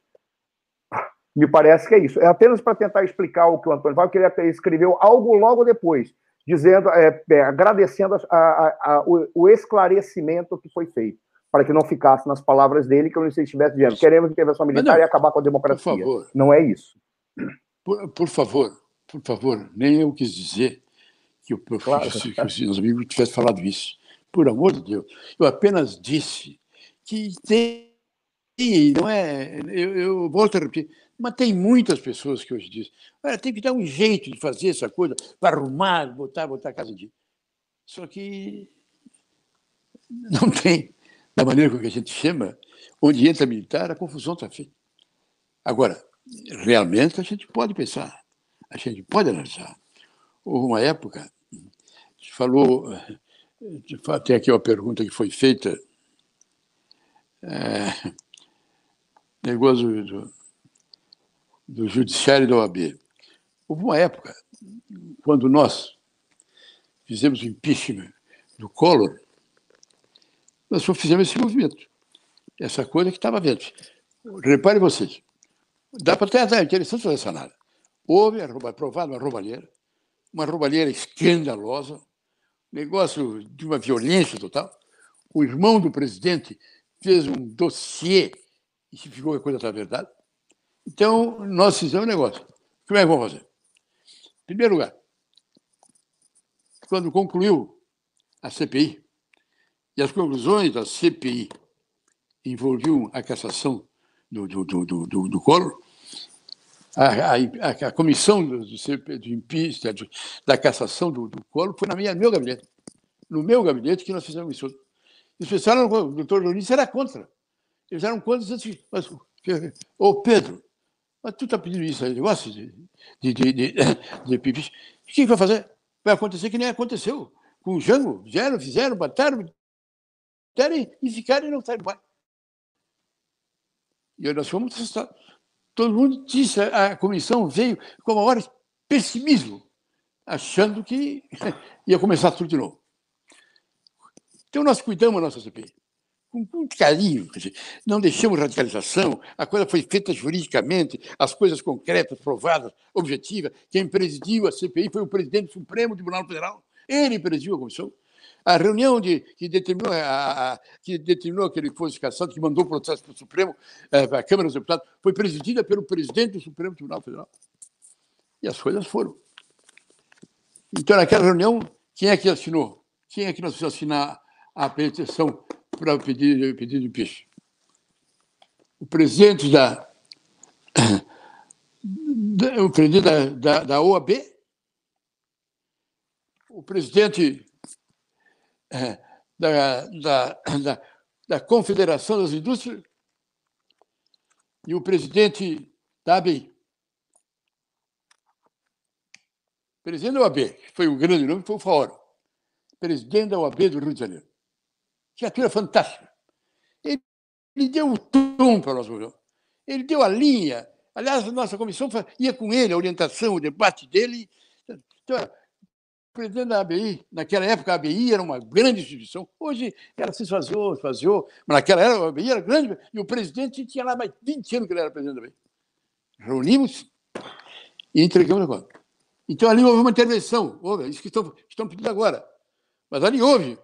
Me parece que é isso. É apenas para tentar explicar o que o Antônio fala, que ele escreveu algo logo depois, dizendo, é, é, agradecendo a, a, a, o, o, esclarecimento que foi feito, para que não ficasse nas palavras dele que eu não sei se estivesse dizendo, queremos intervenção militar não, e acabar com a democracia. Por favor. Não é isso. Por, por favor, por favor, nem eu quis dizer que o professor, claro. que os amigos tivesse falado isso. Por amor de Deus. Eu apenas disse que tem, não é. Eu, eu volto a repetir, mas tem muitas pessoas que hoje dizem, tem que dar um jeito de fazer essa coisa, para arrumar, botar, botar a casa dia. Só que não tem, da maneira como a gente chama, onde entra militar, a confusão está feita. Agora, realmente a gente pode pensar, a gente pode analisar. Houve uma época, falou, tem aqui uma pergunta que foi feita, é, negócio do, do Judiciário da OAB. Houve uma época, quando nós fizemos o impeachment do Collor, nós só fizemos esse movimento, essa coisa que estava vendo. Reparem vocês, dá para ter interessante fazer essa análise. Houve aprovada uma roubalheira, uma roubalheira escandalosa, negócio de uma violência total. O irmão do presidente fez um dossiê e se ficou a coisa da verdade. Então, nós fizemos um negócio. Como é que vamos fazer? Em primeiro lugar, quando concluiu a CPI, e as conclusões da CPI envolviam a cassação do, do, do, do, do, do Collor, a, a, a, comissão do, do, do impeachment, da cassação do, do Collor foi na minha, no meu gabinete. No meu gabinete que nós fizemos isso. Eles pensaram, o doutor Leonice era contra. Eles eram contra, assim, mas, ô Pedro, mas tu está pedindo isso aí, negócio de, de, de, de, (coughs) de pipi. O que vai fazer? Vai acontecer que nem aconteceu. Com o Jango, fizeram, fizeram, mataram, querem e ficaram e não saíram mais. E nós fomos assustados. Todo mundo disse, a comissão veio com o maior pessimismo, achando que (laughs) ia começar tudo de novo. Então nós cuidamos da nossa CPI com muito carinho. Não deixamos radicalização, a coisa foi feita juridicamente, as coisas concretas, provadas, objetivas. Quem presidiu a CPI foi o presidente do Supremo Tribunal Federal. Ele presidiu a comissão. A reunião de, que, determinou, a, a, que determinou que ele fosse cassado, que mandou o processo para o Supremo, eh, para a Câmara dos Deputados, foi presidida pelo presidente do Supremo Tribunal Federal. E as coisas foram. Então, naquela reunião, quem é que assinou? Quem é que nós assinar a petição para o pedido, pedido de impeachment. O presidente da, (coughs) o presidente da, da, da, OAB, o presidente (coughs) da, da, da, da Confederação das Indústrias e o presidente da ABI. Presidente da OAB, que foi um grande nome, foi o Faoro. Presidente da OAB do Rio de Janeiro criatura fantástica. Ele, ele deu o tom para o nosso governo. Ele deu a linha. Aliás, a nossa comissão ia com ele, a orientação, o debate dele. Então, o presidente da ABI, naquela época a ABI era uma grande instituição, hoje ela se esvaziou, esvaziou, mas naquela época a ABI era grande, e o presidente tinha lá mais 20 anos que ele era presidente da ABI. Reunimos e entregamos a conta. Então ali houve uma intervenção, houve, isso que estão, estão pedindo agora. Mas ali houve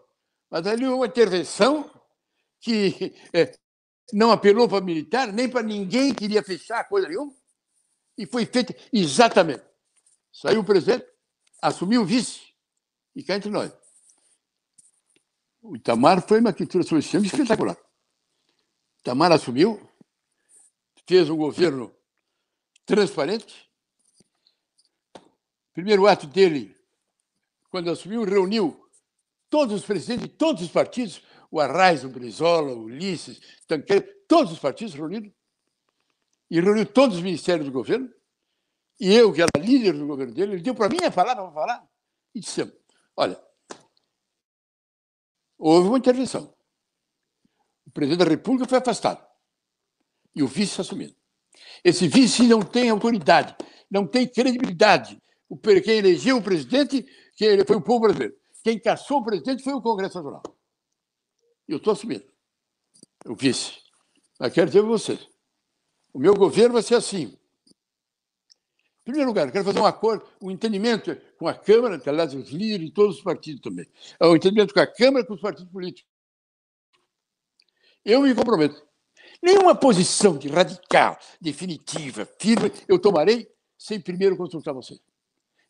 mas ali uma intervenção que (laughs) é, não apelou para militar, nem para ninguém queria fechar coisa nenhuma, e foi feita exatamente. Saiu o presidente, assumiu o vice, e cá entre nós. O Itamar foi uma criatura sobre espetacular. O Itamar assumiu, fez um governo transparente. O primeiro ato dele, quando assumiu, reuniu todos os presidentes de todos os partidos, o Arraes, o Brizola, o Ulisses, Tanqueiro, todos os partidos reunidos, e reuniu todos os ministérios do governo, e eu, que era líder do governo dele, ele deu para mim a palavra para falar, e disse: olha, houve uma intervenção. O presidente da República foi afastado, e o vice assumido. Esse vice não tem autoridade, não tem credibilidade. Quem elegeu o presidente foi o povo brasileiro. Quem caçou o presidente foi o Congresso Nacional. Eu estou assumindo. O vice. Mas quero dizer para vocês: o meu governo vai ser assim. Em primeiro lugar, quero fazer um acordo, um entendimento com a Câmara, que, aliás, os líderes de todos os partidos também. É um entendimento com a Câmara e com os partidos políticos. Eu me comprometo. Nenhuma posição de radical, definitiva, firme, eu tomarei sem primeiro consultar você.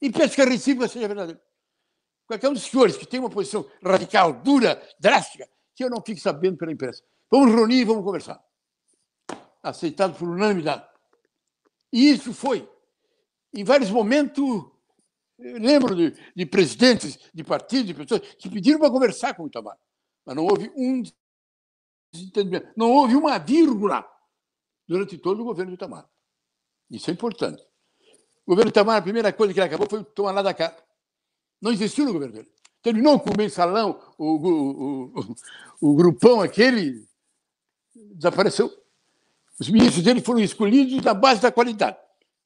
E peço que a recíproca seja verdadeira. Qualquer um dos senhores que tem uma posição radical, dura, drástica, que eu não fique sabendo pela imprensa. Vamos reunir e vamos conversar. Aceitado por unanimidade. E isso foi. Em vários momentos, lembro de, de presidentes de partidos, de pessoas que pediram para conversar com o Itamar. Mas não houve um desentendimento. Não houve uma vírgula durante todo o governo de Itamar. Isso é importante. O governo Itamar, a primeira coisa que ele acabou foi tomar lá da cá. Não existiu no governo dele. Terminou com o mensalão, o, o, o, o grupão aquele desapareceu. Os ministros dele foram escolhidos na base da qualidade,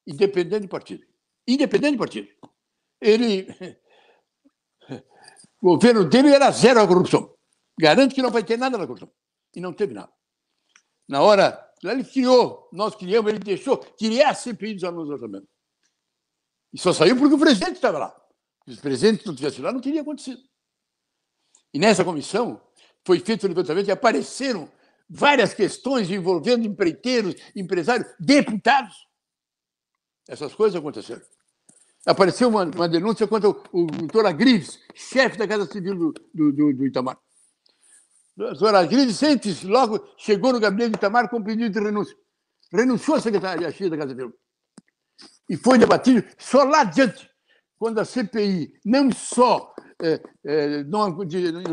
independente de partido. Independente de partido. Ele. (laughs) O governo dele era zero a corrupção. Garanto que não vai ter nada na corrupção. E não teve nada. Na hora, ele criou, nós criamos, ele deixou criar a CPI dos alunos orçamento. E só saiu porque o presidente estava lá. Se o presidente não tivesse lá, não teria acontecido. E nessa comissão foi feito o levantamento e apareceram várias questões envolvendo empreiteiros, empresários, deputados. Essas coisas aconteceram. Apareceu uma, uma denúncia contra o, o doutor Agrives, chefe da Casa Civil do, do, do, do Itamar. O doutor Agrives, antes, logo chegou no gabinete do Itamar com pedido de renúncia. Renunciou à secretaria da Casa Civil. E foi debatido só lá adiante, quando a CPI não só é, é, não, não,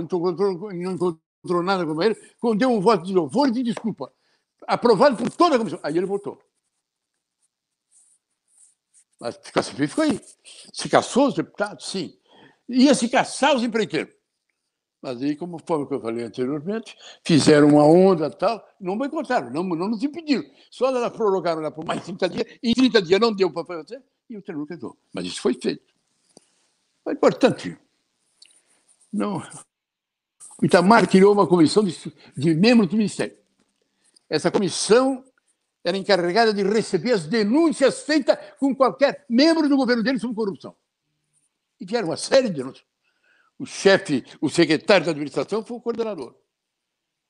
encontrou, não encontrou nada com ele, quando deu um voto de louvor e de desculpa, aprovado por toda a comissão. Aí ele votou. Mas ficou aí. Se caçou os deputados? Sim. Ia se caçar os empreiteiros. Mas aí, como foi o que eu falei anteriormente, fizeram uma onda tal, não boicotaram, não, não nos impediram. Só ela prorrogaram lá por mais 30 dias, em 30 dias não deu para fazer, e o Teru quedou. Mas isso foi feito. É importante. Não. O Itamar criou uma comissão de, de membros do Ministério. Essa comissão era encarregada de receber as denúncias feitas com qualquer membro do governo dele sobre corrupção. E vieram uma série de denúncias o chefe, o secretário da administração foi o coordenador.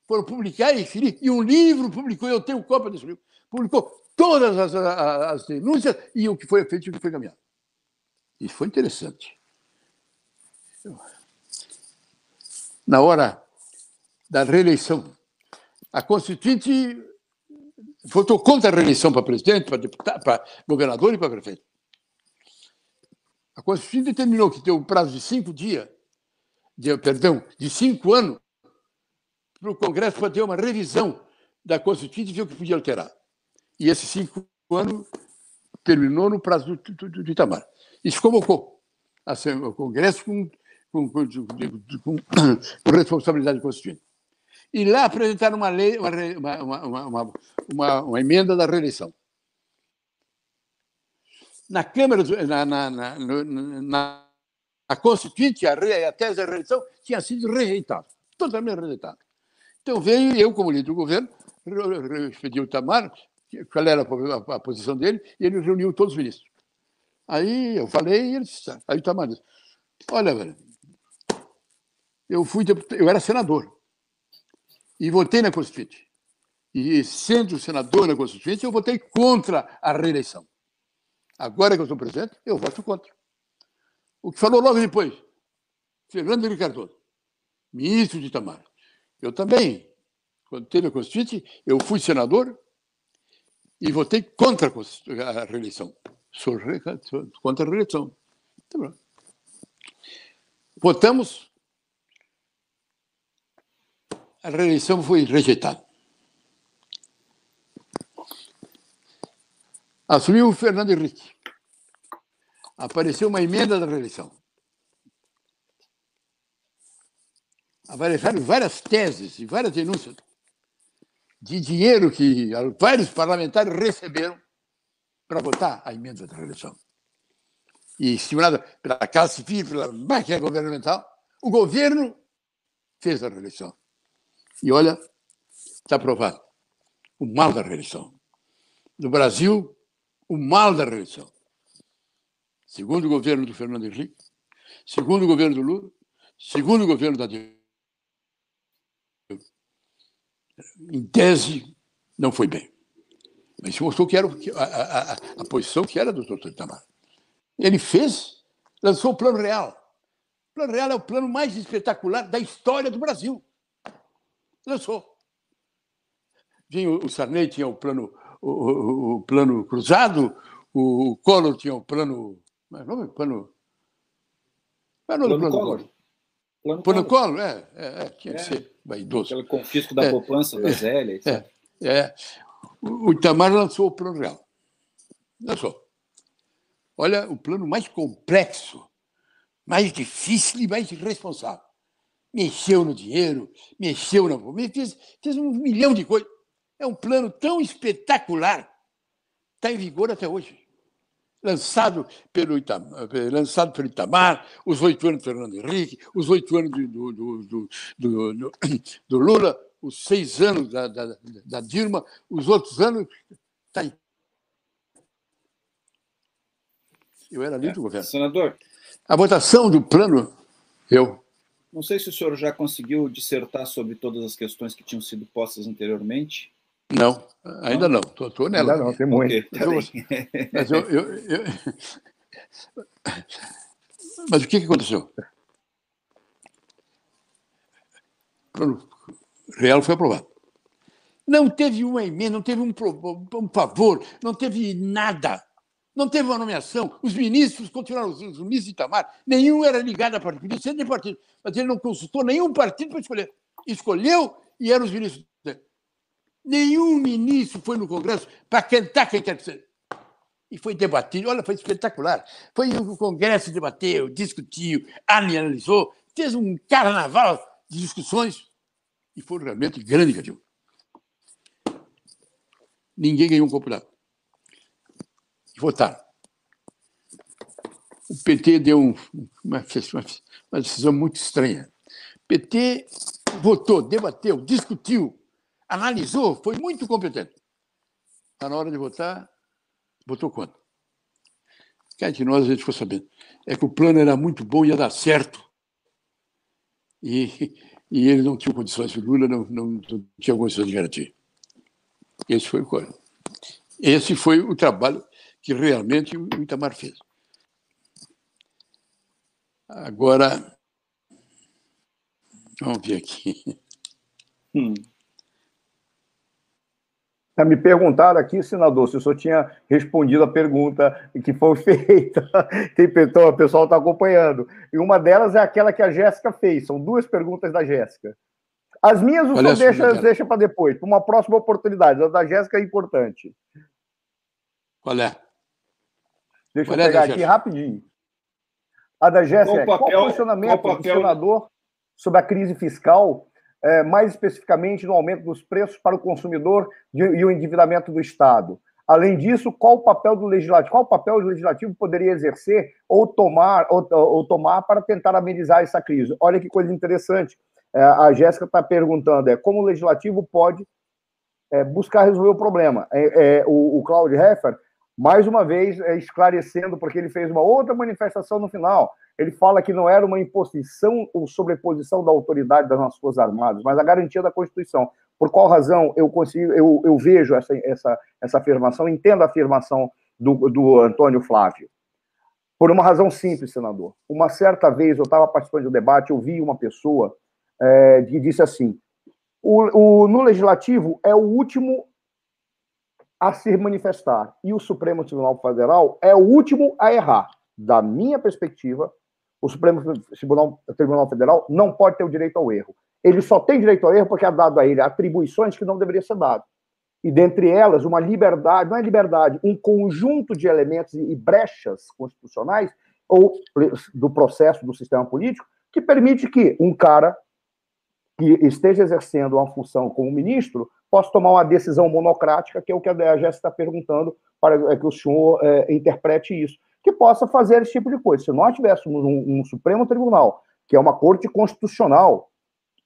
Foram publicar e, e um livro publicou, eu tenho cópia desse livro, publicou todas as, as, as denúncias e o que foi feito e o que foi caminhado. Isso foi interessante. Na hora da reeleição, a Constituinte votou contra a reeleição para presidente, para deputado, para governador e para prefeito. A Constituinte determinou que tem um prazo de cinco dias de, perdão, de cinco anos para o Congresso fazer uma revisão da Constituição e ver o que podia alterar. E esses cinco anos terminou no prazo do, do, do Itamar. Isso convocou o Congresso com, com, com, com (coughs) responsabilidade constituinte. E lá apresentaram uma lei, uma, uma, uma, uma, emenda da reeleição. Na Câmara, na, na, na, na Constituinte, a, a tese da reeleição, tinha sido rejeitada, totalmente rejeitada. Então veio eu, como líder do governo, pedi o Tamar, qual era a, posição dele, e ele reuniu todos os ministros. Aí eu falei, e ele disse, aí o Tamar disse, olha, velho, eu fui eu era senador e votei na Constituinte. E sendo senador na Constituinte, eu votei contra a reeleição. Agora que eu sou presidente, eu voto contra. O que falou logo depois, Fernando Henrique Cardoso, ministro de Itamar. Eu também, quando teve a Constituinte, eu fui senador e votei contra a reeleição. Sou contra a reeleição. Tá Votamos, a reeleição foi rejeitada. Assumiu o Fernando Henrique apareceu uma emenda da reeleição. Apareceram várias teses e várias denúncias de dinheiro que vários parlamentares receberam para votar a emenda da reeleição. E estimulada pela Casa Civil, pela máquina governamental, o governo fez a reeleição. E olha, está aprovado. O mal da reeleição. No Brasil, o mal da reeleição. segundo o governo do Fernando Henrique, segundo o governo do Lula, segundo o governo da Dilma. Em tese, não foi bem. Mas mostrou que era a, a, a, a posição que era do doutor Itamar. Ele fez, lançou o Plano Real. O Plano Real é o plano mais espetacular da história do Brasil. Lançou. Vinha o Sarney tinha o plano, o, o, o plano cruzado, o Collor tinha o plano. Mas não, plano. Qual é o plano, plano Collor? Plano, plano Collor, é, é, é, tinha é. que ser vaidoso. Aquele confisco da é, poupança da Zélia. É, é, o Itamar lançou o Plano Real. Lançou. Olha, o plano mais complexo, mais difícil e mais irresponsável. Mexeu no dinheiro, mexeu na. Fez, fez um milhão de coisas. É um plano tão espetacular, está em vigor até hoje. Lançado pelo, Itamar, lançado pelo Itamar, os oito anos do Fernando Henrique, os oito anos do, do, do, (coughs) do, Lula, os seis anos da, da, da Dilma, os outros anos. Tá aí. Eu era líder é, do governo. Senador. A votação do plano, eu. Não sei se o senhor já conseguiu dissertar sobre todas as questões que tinham sido postas anteriormente. Não, ainda não. Estou nela. Ainda não, tem muito. Okay, tá (laughs) mas, eu, eu, eu, mas o que, que aconteceu? Real foi aprovado. Não teve uma emenda, não teve um, um favor, não teve nada. Não teve uma nomeação. Os ministros continuaram, os ministros de Itamar, nenhum era ligado a partido, ser de partido, mas ele não consultou nenhum partido para escolher. Escolheu e eram os ministros dele. Nenhum ministro foi no Congresso para cantar quem quer que seja. E foi debatido, olha, foi espetacular. Foi o Congresso debateu, discutiu, analisou, fez um carnaval de discussões e foi realmente grande, Cadinho. Ninguém ganhou um. E votaram. O PT deu um, uma, uma, uma decisão muito estranha. O PT votou, debateu, discutiu, analisou, foi muito competente. Está na hora de votar, votou quanto? Cá de nós a gente ficou sabendo. É que o plano era muito bom, ia dar certo. E e ele não tinha condições, o Lula não, não, não tinha condições de garantir. Esse foi o Esse foi o trabalho que realmente o Itamar fez. Agora, vamos ver aqui. Hum. Me perguntaram aqui, senador, se o senhor tinha respondido a pergunta que foi feita. (laughs) Tem pessoal, o pessoal está acompanhando. E uma delas é aquela que a Jéssica fez. São duas perguntas da Jéssica. As minhas o senhor deixa, deixa para depois, para uma próxima oportunidade. A da Jéssica é importante. Qual é? Deixa qual eu pegar aqui rapidinho. A da Jéssica qual o funcionamento qual do senador sobre a crise fiscal é, mais especificamente no aumento dos preços para o consumidor e o endividamento do Estado. Além disso, qual o papel do legislativo? Qual o papel o legislativo poderia exercer ou tomar, ou, ou tomar para tentar amenizar essa crise? Olha que coisa interessante. É, a Jéssica está perguntando: é como o legislativo pode é, buscar resolver o problema? É, é o, o Claudio Heffer, mais uma vez, é, esclarecendo, porque ele fez uma outra manifestação no final ele fala que não era uma imposição ou sobreposição da autoridade das nossas Forças Armadas, mas a garantia da Constituição. Por qual razão eu consigo, eu, eu vejo essa, essa, essa afirmação, entendo a afirmação do, do Antônio Flávio? Por uma razão simples, senador. Uma certa vez, eu estava participando de um debate, eu vi uma pessoa é, que disse assim: o, o, no legislativo é o último a se manifestar e o Supremo Tribunal Federal é o último a errar. Da minha perspectiva, o Supremo Tribunal, Tribunal Federal não pode ter o direito ao erro. Ele só tem direito ao erro porque é dado a ele atribuições que não deveriam ser dadas. E dentre elas, uma liberdade, não é liberdade, um conjunto de elementos e brechas constitucionais ou do processo do sistema político que permite que um cara que esteja exercendo uma função como ministro possa tomar uma decisão monocrática, que é o que a Jéssica está perguntando, para que o senhor é, interprete isso que possa fazer esse tipo de coisa. Se nós tivéssemos um, um Supremo Tribunal, que é uma corte constitucional,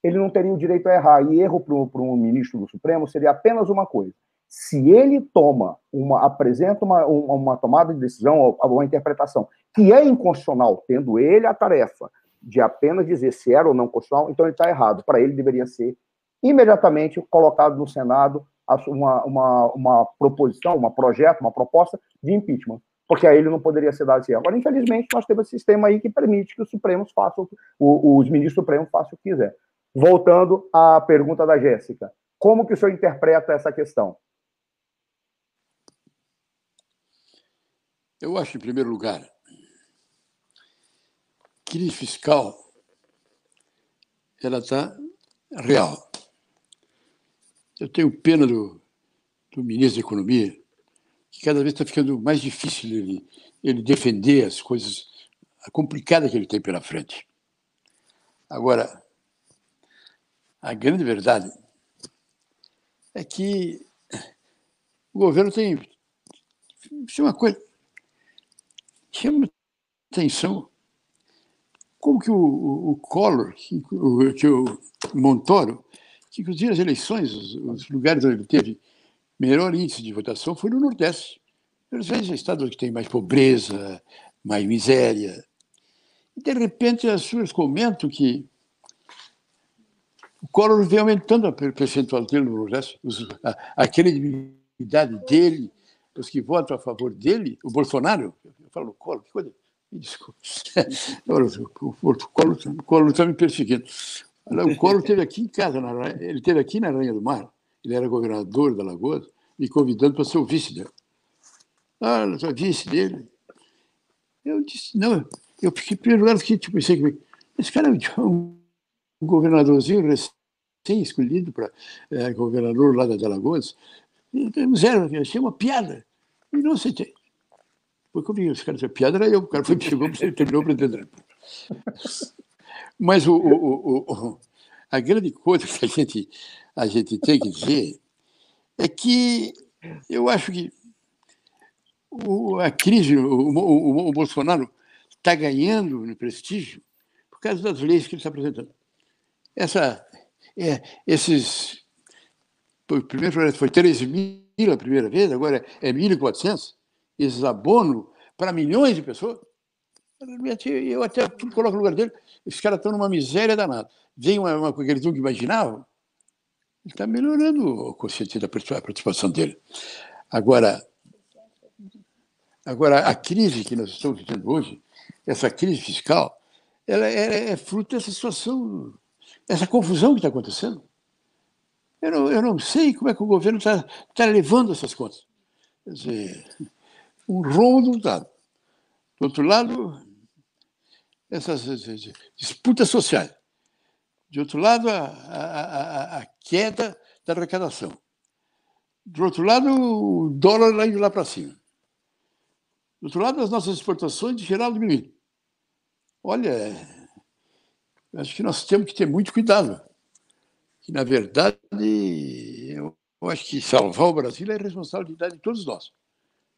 ele não teria o direito a errar. E erro para um ministro do Supremo seria apenas uma coisa: Se ele toma uma, apresenta uma, uma tomada de decisão ou uma interpretação que é inconstitucional, tendo ele a tarefa de apenas dizer se era ou não constitucional, então ele está errado. Para ele deveria ser imediatamente colocado no Senado uma, uma, uma proposição, um projeto, uma proposta de impeachment, porque aí ele não poderia ser dado assim. Agora, infelizmente, nós temos esse sistema aí que permite que os Supremos façam, os ministros supremos façam o que quiser. Voltando à pergunta da Jéssica, como que o senhor interpreta essa questão? Eu acho, em primeiro lugar, crise fiscal ela está real. Eu tenho pena do, do ministro da Economia, que cada vez está ficando mais difícil ele, ele defender as coisas complicadas que ele tem pela frente. Agora, a grande verdade é que o governo tem. Isso é uma coisa. Chama atenção como que o, o, o Collor, que o, que o Montoro, que inclusive as eleições, os, os, lugares onde ele teve melhor índice de votação foi no Nordeste. Às vezes, estados que tem mais pobreza, mais miséria. E, de repente, as pessoas comentam que o Collor vem aumentando a percentual dele no Nordeste, os, a, a credibilidade dele, os que votam a favor dele, o Bolsonaro, eu falo Collor, que coisa Desculpa. (laughs) O Collor está me perseguindo. O Collor esteve aqui em casa, na, ele esteve aqui na Rainha do Mar, ele era governador da Lagoa, me convidando para ser o vice dele. Ah, eu sou vice dele. Eu disse, não, eu fiquei, primeiro lugar, fiquei, tipo, pensei que esse cara é um, um governadorzinho recém-escolhido para é, governador lá da Alagoas. Zero, achei uma piada. E não aceitei. Foi comigo, esse cara, essa piada era eu, o cara foi, (laughs) chegou, terminou o presidente. Mas o, o, o, a grande coisa (laughs) que a gente, a gente tem que dizer é que eu acho que a crise, o, Bolsonaro está ganhando prestígio por causa das leis que ele está apresentando. Essa, é, esses. O primeiro foi 13 mil a primeira vez, agora é 1.400 esses abonos para milhões de pessoas, eu até coloco no lugar dele, esses caras estão numa miséria danada. Vem uma, uma coisa que eles nunca imaginavam, ele está melhorando o consciente da participação dele. Agora, agora, a crise que nós estamos vivendo hoje, essa crise fiscal, ela é, é fruto dessa situação, essa confusão que está acontecendo. Eu não, eu não sei como é que o governo está tá levando essas contas. Quer dizer, um rombo do Estado. Do outro lado, essas disputas sociais. De outro lado, a, a, a queda da arrecadação. Do outro lado, o dólar indo lá para cima. Do outro lado, as nossas exportações de geral diminuindo. Olha, acho que nós temos que ter muito cuidado. Que, na verdade, eu acho que salvar o Brasil é responsabilidade de todos nós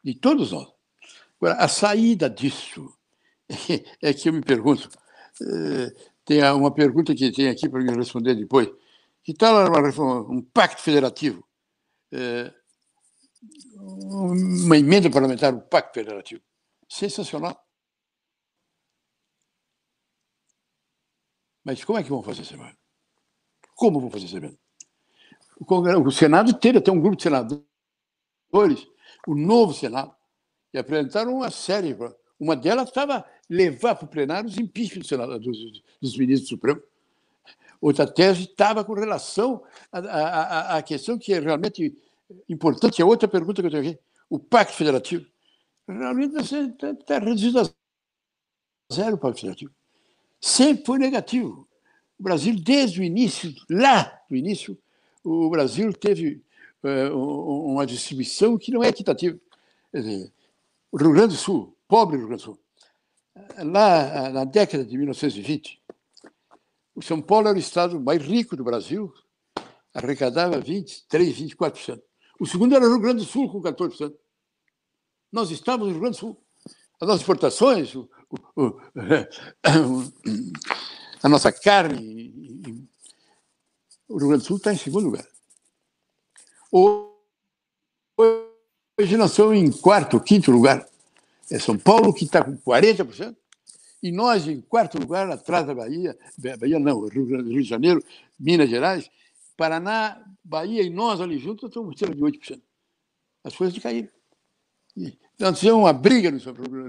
de todos nós. Agora, a saída disso (laughs) é que eu me pergunto. Eh, tem uma pergunta que tem aqui para me responder depois. Que tal um pacto federativo? Eh, uma emenda parlamentar, um pacto federativo. Sensacional. Mas como é que vão fazer essa emenda? Como vão fazer essa emenda? O Senado teve até um grupo de senadores o novo Senado, e apresentaram uma série. Uma delas estava levar para o plenário os impeachment do Senado, dos, dos ministros do Supremo. Outra tese estava com relação à, questão que é realmente importante, é outra pergunta que eu tenho aqui, o Pacto Federativo. Realmente está tá reduzido a zero o Pacto Federativo. Sempre foi negativo. O Brasil, desde o início, lá no início, o Brasil teve é, uma distribuição que não é equitativa. Quer dizer, o Rio Grande do Sul, pobre Rio Grande do Sul, lá na década de 1920, o São Paulo era o estado mais rico do Brasil, arrecadava 23, 24%. O segundo era o Rio Grande do Sul, com 14%. Nós estávamos no Rio Grande do Sul. As nossas exportações, o, o, o, (coughs) a nossa carne, o Rio Grande do Sul está em segundo lugar. Hoje, nós estamos em quarto, quinto lugar. É São Paulo que está com 40%, e nós em quarto lugar, atrás da Bahia, Bahia não, Rio, Rio de Janeiro, Minas Gerais, Paraná, Bahia e nós ali juntos estamos cerca de 8%. As coisas de cair. Nós fizemos uma briga no,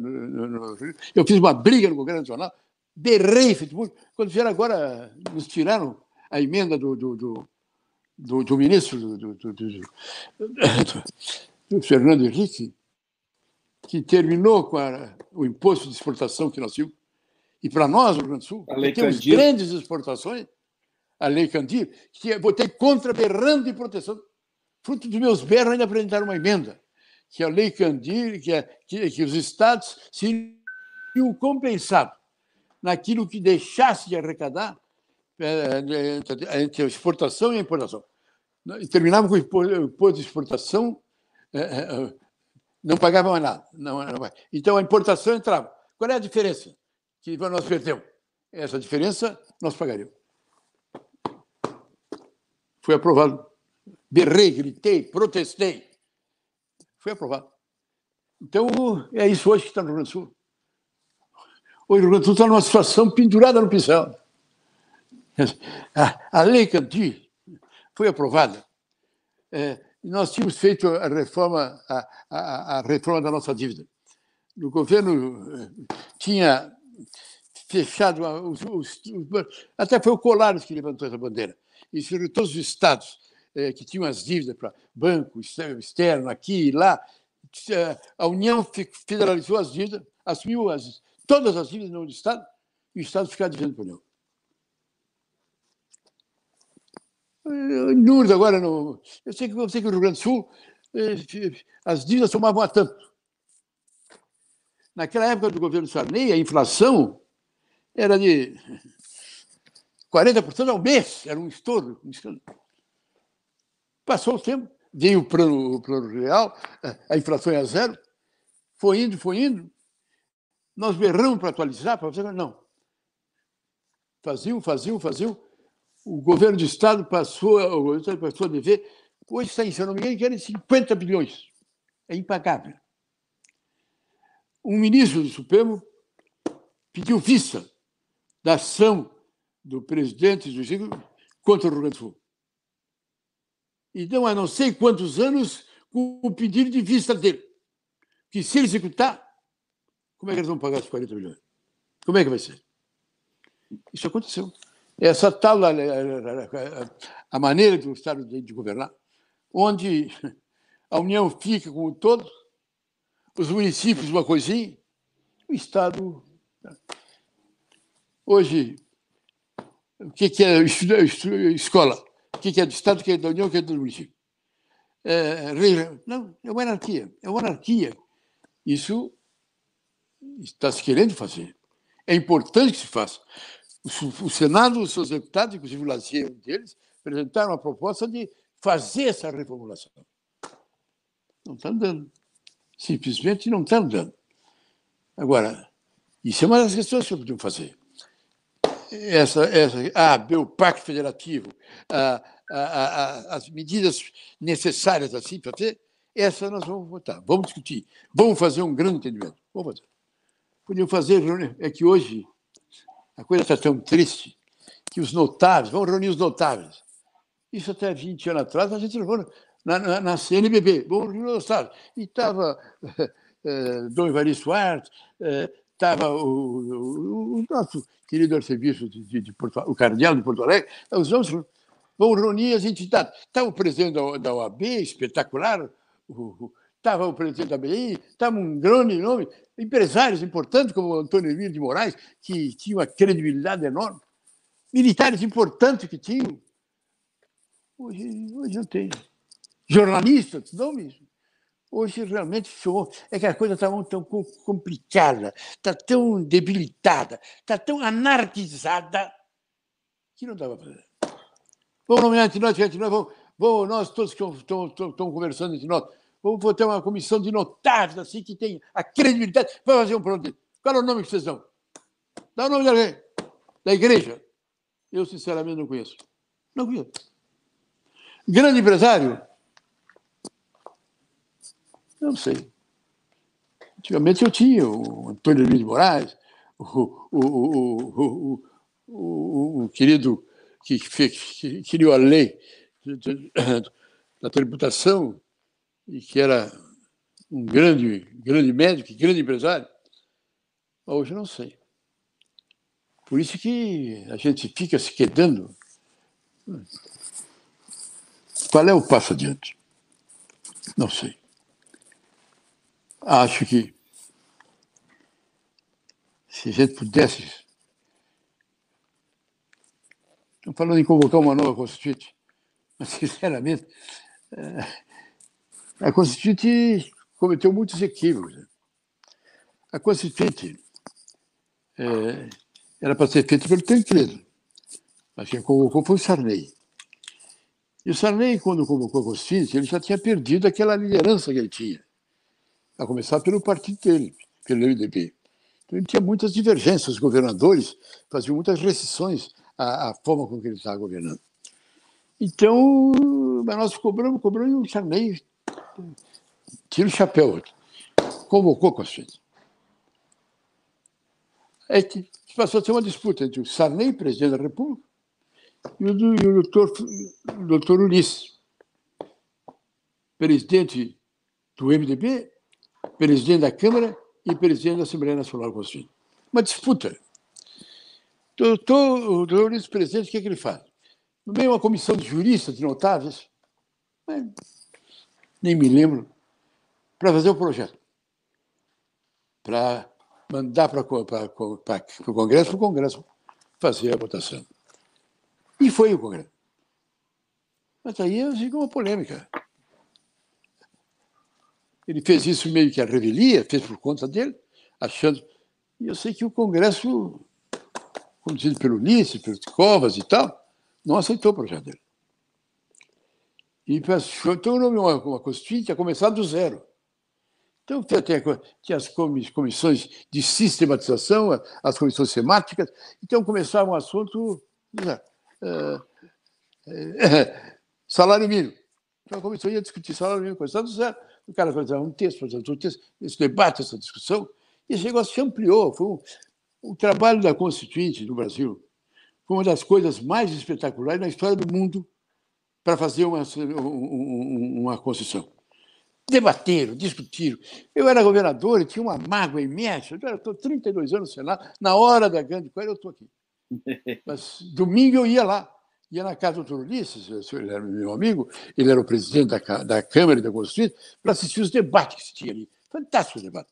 no, no, Eu fiz uma briga no Congresso Nacional, berrei, quando vieram agora, nos tiraram a emenda do, do, do, do, do ministro do, do, do, do, Fernando Henrique, que terminou com a, o imposto de exportação que nós tínhamos. E para nós, no Rio Grande do Sul, temos grandes exportações, a Lei Candir, que votei contra berrando de proteção. Fruto dos meus berros, ainda apresentaram uma emenda, que a Lei Candir, que, é, que, que os estados seriam compensados naquilo que deixasse de arrecadar é, entre a exportação e a importação. E terminava com o imposto de exportação, é, não pagava mais nada. Não, não, então a importação entrava. Qual é a diferença que nós perdemos? Essa diferença nós pagaríamos. Foi aprovado. Berrei, gritei, protestei. Foi aprovado. Então, é isso hoje que está no Rio Grande do Sul. Hoje o Rio Grande do Sul está numa situação pendurada no pincel. A, a lei Canti foi aprovada. É, nós tínhamos feito a reforma, a, a, a, reforma da nossa dívida. O governo é, tinha fechado os, os, os, até foi o Colares que levantou essa bandeira. E todos os estados é, que tinham as dívidas para banco externo, aqui e lá, é, a União federalizou as dívidas, assumiu as, todas as dívidas no Estado, e o Estado ficava devendo para a União. Números agora, no, eu, sei que, eu sei que no Rio Grande do Sul eh, as dívidas somavam a tanto. Naquela época do governo Sarney, a inflação era de 40% ao mês, era um estouro. Passou o tempo, veio o plano, o plano real, a inflação é zero, foi indo, foi indo. Nós berramos para atualizar, para fazer, não. Faziam, faziam, faziam o governo do Estado passou, o governo do Estado passou a dever, hoje está em, se não que era 50 bilhões. É impagável. Um ministro do Supremo pediu vista da ação do presidente do Chico contra o Rio Grande do Sul. Então, há não sei quantos anos, com o pedido de vista dele. Que se ele executar, como é que eles vão pagar os 40 milhões? Como é que vai ser? Isso aconteceu essa tal a maneira do Estado de governar, onde a União fica com o todo, os municípios uma coisinha, o Estado. Hoje, o que é escola? O que é do Estado, o que é da União, o que é do município? É, não, é uma anarquia. É uma anarquia. Isso está se querendo fazer. É importante que se faça o Senado, os seus deputados, inclusive o Lazier, um deles, apresentaram a proposta de fazer essa reformulação. Não está andando. Simplesmente não está andando. Agora, isso é uma das questões que podiam fazer. Essa, essa, a o Pacto Federativo, as medidas necessárias assim para ter, essa nós vamos votar. Vamos discutir. Vamos fazer um grande entendimento. Vamos fazer. Podiam fazer, é que hoje a coisa está tão triste que os notáveis, vamos reunir os notáveis. Isso até 20 anos atrás, a gente levou na, na, na CNBB, vamos reunir os notáveis. E estava é, (laughs) Dom Evaristo Arte, estava é, o, o, o, nosso querido arcebispo de, de, de Porto, o cardeal de Porto Alegre, os vamos, vamos reunir as entidades. Estava o presidente da, da OAB, espetacular, o, estava o presidente da BI, estava um grande nome, empresários importantes como Antônio Emílio de Moraes, que tinha uma credibilidade enorme, militares importantes que tinham. Hoje, hoje não tem. Jornalistas, nomes. Hoje realmente é que a coisa está tão complicada, está tão debilitada, está tão anarquizada que não dá para fazer. Vamos nomear entre nós, entre nós, vamos, vamos, nós todos que estamos conversando entre nós, Vamos ter uma comissão de notáveis, assim, que tem a credibilidade. Vamos fazer um pronto. Qual é o nome que vocês dão? Dá o nome de alguém. Da igreja? Eu, sinceramente, não conheço. Não conheço. Grande empresário? Não sei. Antigamente eu tinha o Antônio Luiz Moraes, o, o, o, o, querido que, que criou a lei da tributação e que era um grande, grande médico, grande empresário. Hoje não sei. Por isso que a gente fica se quedando. Qual é o passo adiante? Não sei. Acho que se a gente pudesse. Estou falando em convocar uma nova Constituinte, mas, (laughs) sinceramente, eh, a Constituinte cometeu muitos equívocos. A Constituinte é, era para ser feito pelo Tancredo. Mas quem convocou foi o Sarney. E o Sarney, quando convocou a Constituinte, ele já tinha perdido aquela liderança que ele tinha, a começar pelo partido dele, pelo MDB. Então, ele tinha muitas divergências, os governadores faziam muitas restrições à, à forma como ele estava governando. Então, mas nós cobramos, cobramos, e o Sarney tira o chapéu, convocou a Constituinte. É que passou a ter uma disputa entre o Sarney, presidente da República, e o, do, e o doutor, o doutor Ulisses, presidente do MDB, presidente da Câmara e presidente da Assembleia Nacional Constituinte. Uma disputa. Doutor, o doutor Ulisses, presidente, o que, é que ele faz? No meio uma comissão de juristas, de notáveis, nem me lembro, para fazer o projeto. Para mandar para o Congresso, para o Congresso fazer a votação. E foi o Congresso. Mas aí fica uma polêmica. Ele fez isso meio que a revelia, fez por conta dele, achando. E eu sei que o Congresso, conduzido pelo Ulisses, pelos Covas e tal, não aceitou o projeto dele. E então, uma, uma Constituinte a começar do zero. Então, tinha, tinha as comissões de sistematização, as comissões semáticas, então começava um assunto. Uh, (laughs) salário mínimo. Então a comissão ia discutir salário mínimo, coisa do zero. O cara fazia um texto, fazia outro texto, esse debate, essa discussão, e esse negócio se ampliou. Foi um, o trabalho da Constituinte no Brasil foi uma das coisas mais espetaculares na história do mundo para fazer uma, uma Constituição debateram, discutiram. Eu era governador e tinha uma mágoa imensa. Eu estou 32 anos no Senado, na hora da grande coisa eu estou aqui. (laughs) Mas domingo eu ia lá, ia na casa do doutor Ulisses, ele era meu amigo, ele era o presidente da, da Câmara e da Constituição, para assistir os debates que se tinha ali. Fantástico o debate.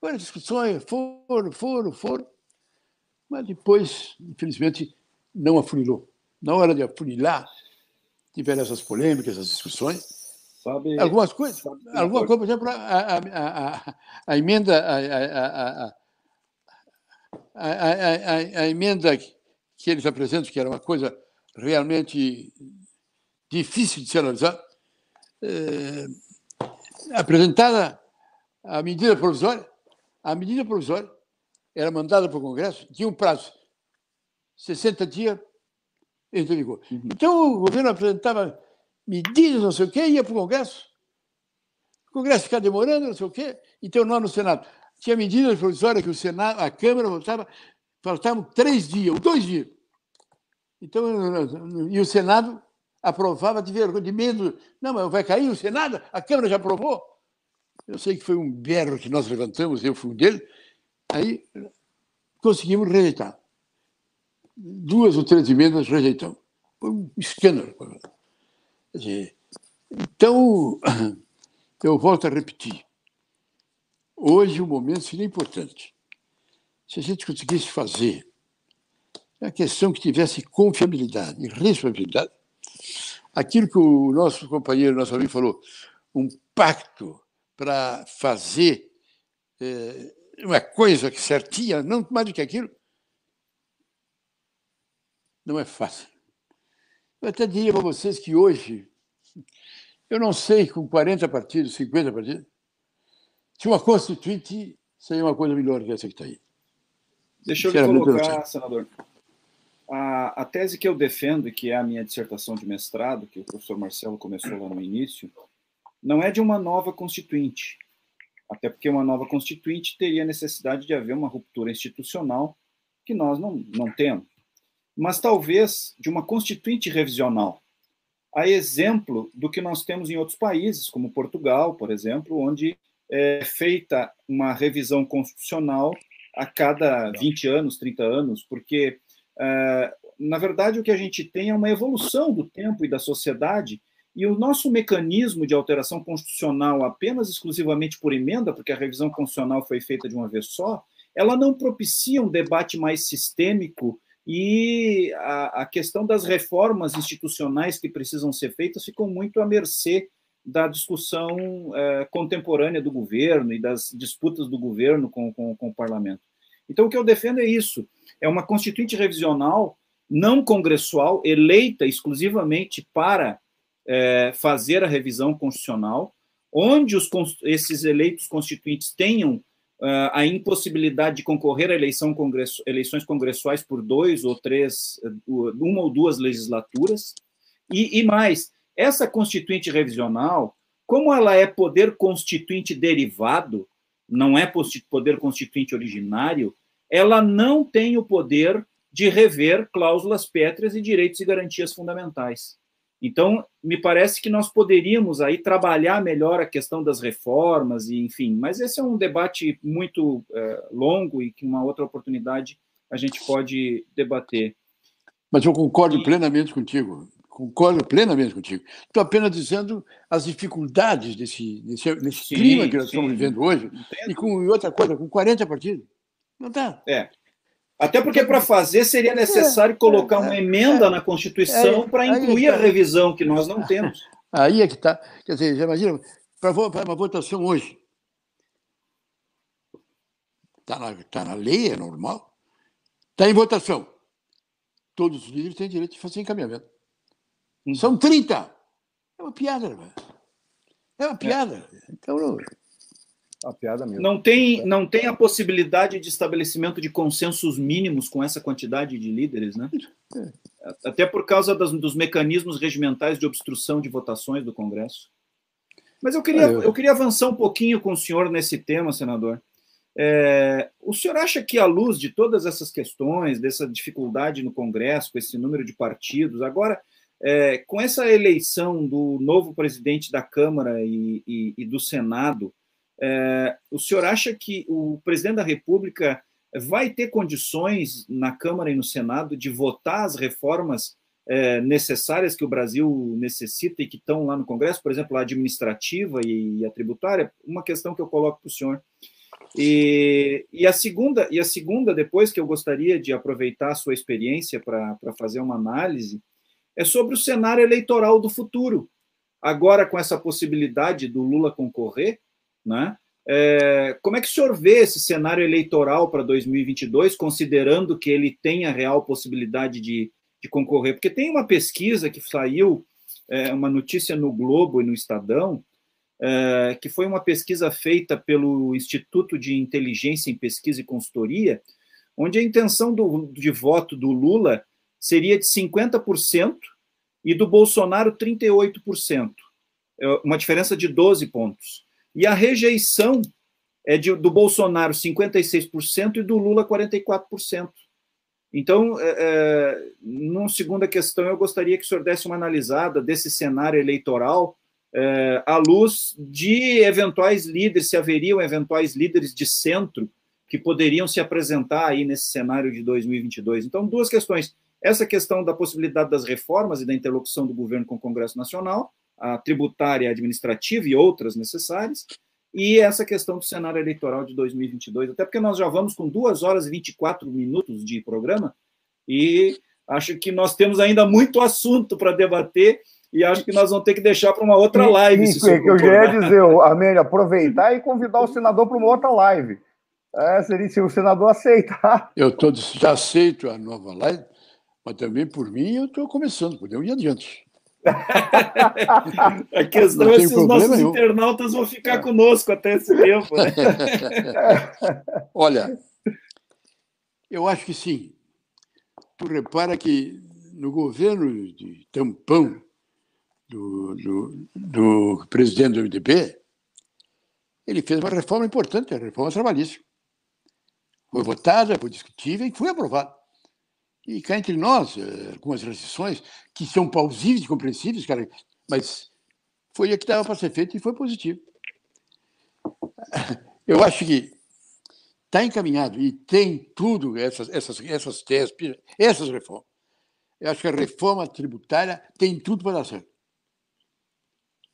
Foram discussões, foram, foram, foram. Mas depois, infelizmente, não afunilou. Na hora de afunilar, tiveram essas polêmicas, essas discussões, Sabe, Algumas coisas, sabe, alguma coisa, por exemplo, a, a, a, a emenda, a, a, emenda que eles apresentam, que era uma coisa realmente difícil de ser analisada, é, apresentada a medida provisória, a medida provisória era mandada para o Congresso, tinha um prazo, 60 dias, vigor. Uhum. Então, o governo apresentava medidas, não sei o quê, ia para o Congresso. O Congresso ficava demorando, não sei o quê, então nós no Senado. Tinha medidas provisórias que o Senado, a Câmara votava, faltavam três dias, ou dois dias. Então, e o Senado aprovava de vergonha, de medo. Não, mas vai cair o Senado? A Câmara já aprovou. Eu sei que foi um berro que nós levantamos, eu fui um dele. Aí conseguimos rejeitar. Duas ou três emendas rejeitamos. Foi um escândalo. Então, (coughs) eu volto a repetir. Hoje o momento seria importante. Se a gente conseguisse fazer a questão que tivesse confiabilidade e responsabilidade, aquilo que o nosso companheiro, nosso amigo falou, um pacto para fazer é, uma coisa certinha, não mais do que aquilo, não é fácil. Eu até diria para vocês que hoje, eu não sei, com 40 partidos, 50 partidos, se uma constituinte seria uma coisa melhor que essa que está aí. Deixa eu colocar, senador. A, a, tese que eu defendo, e que é a minha dissertação de mestrado, que o professor Marcelo começou lá no início, não é de uma nova constituinte, até porque uma nova constituinte teria necessidade de haver uma ruptura institucional que nós não, não temos, mas talvez de uma constituinte revisional, a exemplo do que nós temos em outros países, como Portugal, por exemplo, onde é feita uma revisão constitucional a cada 20 anos, 30 anos, porque, é, na verdade, o que a gente tem é uma evolução do tempo e da sociedade, e o nosso mecanismo de alteração constitucional apenas exclusivamente por emenda, porque a revisão constitucional foi feita de uma vez só, ela não propicia um debate mais sistêmico e a, a, questão das reformas institucionais que precisam ser feitas ficam muito à mercê da discussão é, contemporânea do governo e das disputas do governo com, com, com, o parlamento. Então, o que eu defendo é isso: é uma constituinte revisional não congressual, eleita exclusivamente para é, fazer a revisão constitucional, onde os, esses eleitos constituintes tenham uh, a impossibilidade de concorrer a eleição congresso, eleições congressuais por dois ou três, uma ou duas legislaturas, e, e mais, essa constituinte revisional, como ela é poder constituinte derivado, não é poder constituinte originário, ela não tem o poder de rever cláusulas pétreas e direitos e garantias fundamentais. Então, me parece que nós poderíamos aí trabalhar melhor a questão das reformas e, enfim, mas esse é um debate muito é, longo e que uma outra oportunidade a gente pode debater. Mas eu concordo e... plenamente contigo. Concordo plenamente contigo. Estou apenas dizendo as dificuldades desse, desse, desse sim, clima que nós sim. estamos vivendo hoje. Entendo. E com outra coisa, com 40 partidos. Não dá. É. Até porque para fazer seria necessário colocar uma emenda na Constituição para incluir a revisão que nós não temos. Aí é que está. Quer dizer, já imagina, para uma votação hoje. Está na, tá na lei, é normal. Está em votação. Todos os líderes têm direito de fazer encaminhamento. Hum. São 30. É uma piada, é uma piada. É. Então, não, a piada mesmo. Não tem, não tem a possibilidade de estabelecimento de consensos mínimos com essa quantidade de líderes, né? É. Até por causa das, dos mecanismos regimentais de obstrução de votações do Congresso. Mas eu queria, eu queria avançar um pouquinho com o senhor nesse tema, senador. É, o senhor acha que, à luz de todas essas questões, dessa dificuldade no Congresso, com esse número de partidos, agora, é, com essa eleição do novo presidente da Câmara e, e, e do Senado, é, o senhor acha que o presidente da República vai ter condições na Câmara e no Senado de votar as reformas é, necessárias que o Brasil necessita e que estão lá no Congresso, por exemplo, a administrativa e a tributária? Uma questão que eu coloco para o senhor. E, e, a segunda, e a segunda, depois que eu gostaria de aproveitar a sua experiência para fazer uma análise, é sobre o cenário eleitoral do futuro. Agora, com essa possibilidade do Lula concorrer, né? É, como é que o senhor vê esse cenário eleitoral para 2022, considerando que ele tem a real possibilidade de, de concorrer? Porque tem uma pesquisa que saiu, é, uma notícia no Globo e no Estadão, é, que foi uma pesquisa feita pelo Instituto de Inteligência em Pesquisa e Consultoria, onde a intenção do, de voto do Lula seria de 50% e do Bolsonaro 38%, é uma diferença de 12 pontos. E a rejeição é de, do Bolsonaro 56% e do Lula 44%. Então, é, é, numa segunda questão, eu gostaria que o senhor desse uma analisada desse cenário eleitoral é, à luz de eventuais líderes, se haveriam eventuais líderes de centro que poderiam se apresentar aí nesse cenário de 2022. Então, duas questões. Essa questão da possibilidade das reformas e da interlocução do governo com o Congresso Nacional, a tributária administrativa e outras necessárias, e essa questão do cenário eleitoral de 2022, até porque nós já vamos com 2 horas e 24 minutos de programa, e acho que nós temos ainda muito assunto para debater, e acho que nós vamos ter que deixar para uma outra live. Isso, é que eu já ia dizer, Amênio, aproveitar e convidar o senador para uma outra live. É, seria se o senador aceitar. Eu tô, já aceito a nova live, mas também por mim eu estou começando, podemos ir adiante. A questão é se os nossos nenhum. internautas vão ficar é. conosco até esse tempo. Né? (laughs) Olha, eu acho que sim. Tu repara que no governo de tampão do, do, do presidente do MDB, ele fez uma reforma importante, a reforma trabalhista. Foi votada, foi discutida e foi aprovada. E cá entre nós, eh, algumas restrições que são plausíveis e compreensíveis, cara, mas foi o que estava para ser feito e foi positivo. (laughs) Eu acho que está encaminhado e tem tudo, essas, essas, essas teses, essas reformas. Eu acho que a reforma tributária tem tudo para dar certo.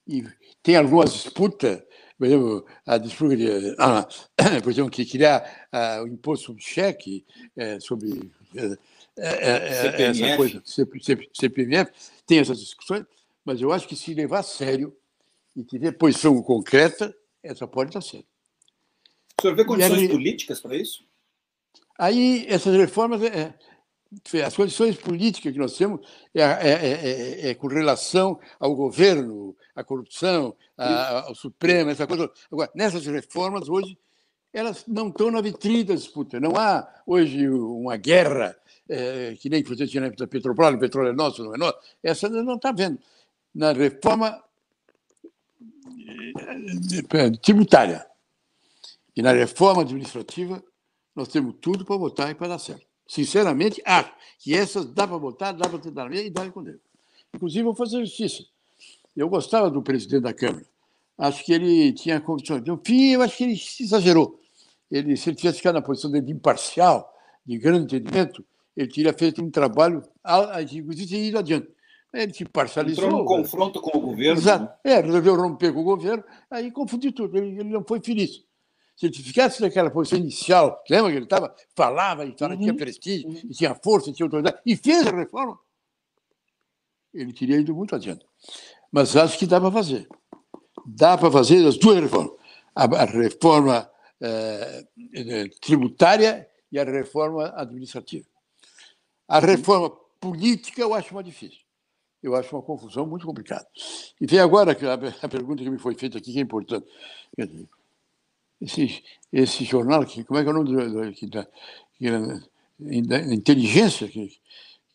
E tem algumas disputas, por exemplo, a disputa de, ah, (coughs) por exemplo, que criar ah, o imposto sobre cheque, é, sobre é, é, essa coisa, CPMF, tem essas discussões, mas eu acho que se levar a sério e tiver posição concreta, essa pode dar certo. O senhor vê condições aí, políticas para isso? Aí, essas reformas, é, as condições políticas que nós temos é, é, é, é com relação ao governo, à corrupção, a, ao Supremo, essa coisa. Agora, nessas reformas, hoje, elas não estão na vitrine da disputa. Não há hoje uma guerra, que nem você tinha na Petrobras, o petróleo é nosso, não é nosso. Essa não está vendo. Na reforma tributária e na reforma administrativa, nós temos tudo para votar e para dar certo. Sinceramente, acho que essas dá para votar, dá para tentar e dá com Deus. Inclusive, vou fazer justiça. Eu gostava do presidente da Câmara. Acho que ele tinha condições. No fim, eu acho que ele exagerou. Ele, se ele tivesse ficado na posição de imparcial, de grande entendimento, ele teria feito um trabalho, inclusive, teria ido adiante. Ele se parcializou. Entrou num confronto com o governo. Exato. Né? É, resolveu romper com o governo, aí confundiu tudo. Ele, ele não foi feliz. Se ele ficasse naquela posição inicial, lembra que ele estava, falava e falava, uhum. tinha prestígio, uhum. tinha força, tinha autoridade, e fez a reforma, ele teria ido muito adiante. Mas acho que dá para fazer. Dá para fazer as duas reformas. A, a reforma eh, tributária e a reforma administrativa. A reforma política eu acho mais difícil. Eu acho uma confusão muito complicada. E vem agora a, pergunta que me foi feita aqui, que é importante. Esse, esse jornal, que, como é que é o nome do, que, da, da, inteligência que,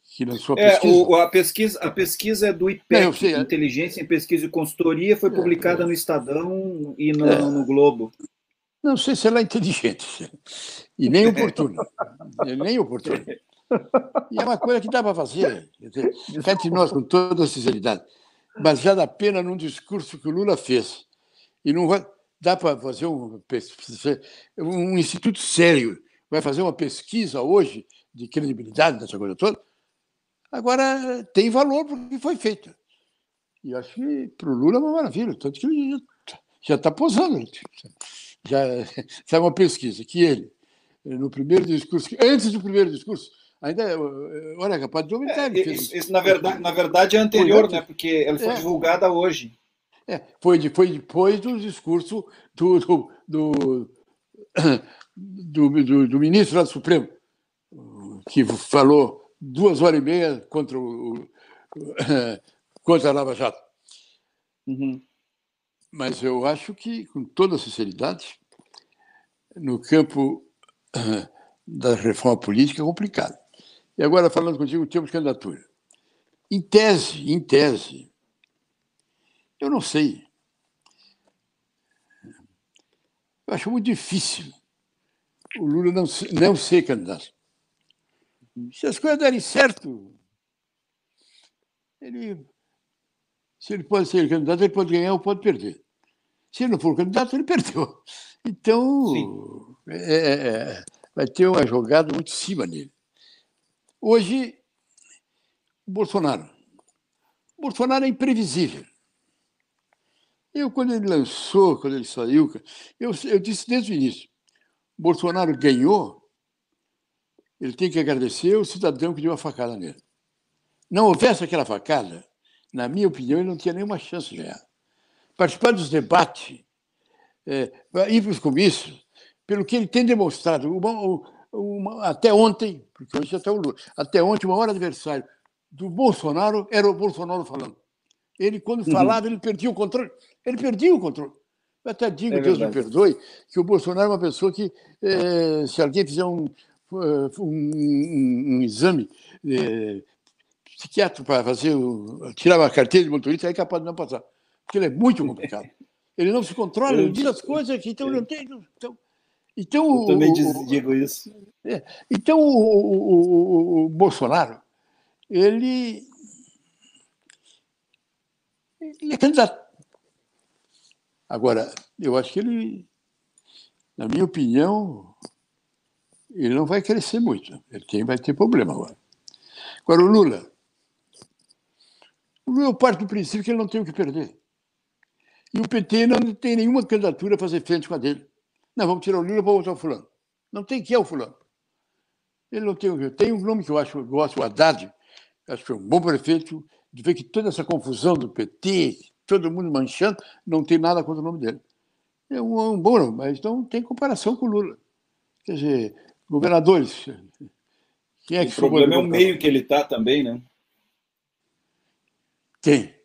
que lançou a pesquisa? É, o, a, pesquisa a pesquisa é do IPEC, sei, é. Inteligência em Pesquisa e Consultoria, foi é, publicada é, no Estadão e no, é. no, Globo. Não sei se ela é inteligente, (laughs) e nem oportuna, (laughs) nem oportuna. E é uma coisa que dá para fazer, entre nós, com toda a sinceridade, baseada apenas num discurso que o Lula fez. E não vai dá para fazer um, um instituto sério, vai fazer uma pesquisa hoje de credibilidade dessa coisa toda. Agora, tem valor porque foi feito. E acho que para o Lula é uma maravilha, tanto que ele já está posando. Já (laughs) saiu uma pesquisa que ele, no primeiro discurso, antes do primeiro discurso, ainda, olha, capaz de aumentar. É, isso, isso, na, verdade, na verdade é anterior, né? porque ela foi é. divulgada hoje. É, foi, foi depois do discurso do, do, do, (coughs) do, do ministro do Supremo, que falou duas horas e meia contra, o, (coughs) contra a Lava Jato. Uhum. Mas eu acho que, com toda sinceridade, no campo (coughs) da reforma política é complicado. E agora, falando contigo, temos candidatura. Em tese, em tese, eu não sei. Eu acho muito difícil o Lula não, não ser candidato. Se as coisas derem certo, ele, se ele pode ser candidato, ele pode ganhar ou pode perder. Se ele não for candidato, ele perdeu. Então, é, é, é, vai ter uma jogada muito cima nele. Hoje, o Bolsonaro. O Bolsonaro é imprevisível. Eu, quando ele lançou, quando ele saiu, eu, eu disse desde o início: Bolsonaro ganhou, ele tem que agradecer o cidadão que deu a facada nele. Não houvesse aquela facada, na minha opinião, ele não tinha nenhuma chance de ganhar. Participar dos debates, é, ir para os comícios, pelo que ele tem demonstrado, uma, uma, até ontem, porque hoje até o Lula, até ontem, o maior adversário do Bolsonaro era o Bolsonaro falando. Ele, quando uhum. falava, ele perdia o controle. Ele perdia o controle. Eu até digo, é Deus me perdoe, que o Bolsonaro é uma pessoa que, é, se alguém fizer um, um, um, um exame é, psiquiatra para fazer tirar uma carteira de motorista, é capaz de não passar. Porque ele é muito complicado. Ele não se controla, ele diz as coisas que então não tem. Então, então, Eu também o, digo isso. É, então, o, o, o, Bolsonaro, ele, ele é candidato. Agora, eu acho que ele, na minha opinião, ele não vai crescer muito. Ele tem, vai ter problema agora. Agora, o Lula. O Lula parte do princípio que ele não tem o que perder. E o PT não tem nenhuma candidatura a fazer frente com a dele. Não, vamos tirar o Lula para botar o fulano. Não tem que é o fulano. Ele não tem. Tem um nome que eu acho, eu gosto, o Haddad, acho que é um bom prefeito, de ver que toda essa confusão do PT, todo mundo manchando, não tem nada contra o nome dele. É um, é um bom nome, mas não tem comparação com o Lula. Quer dizer, governadores. Quem é que o problema é o meio que ele está também, né? Quem?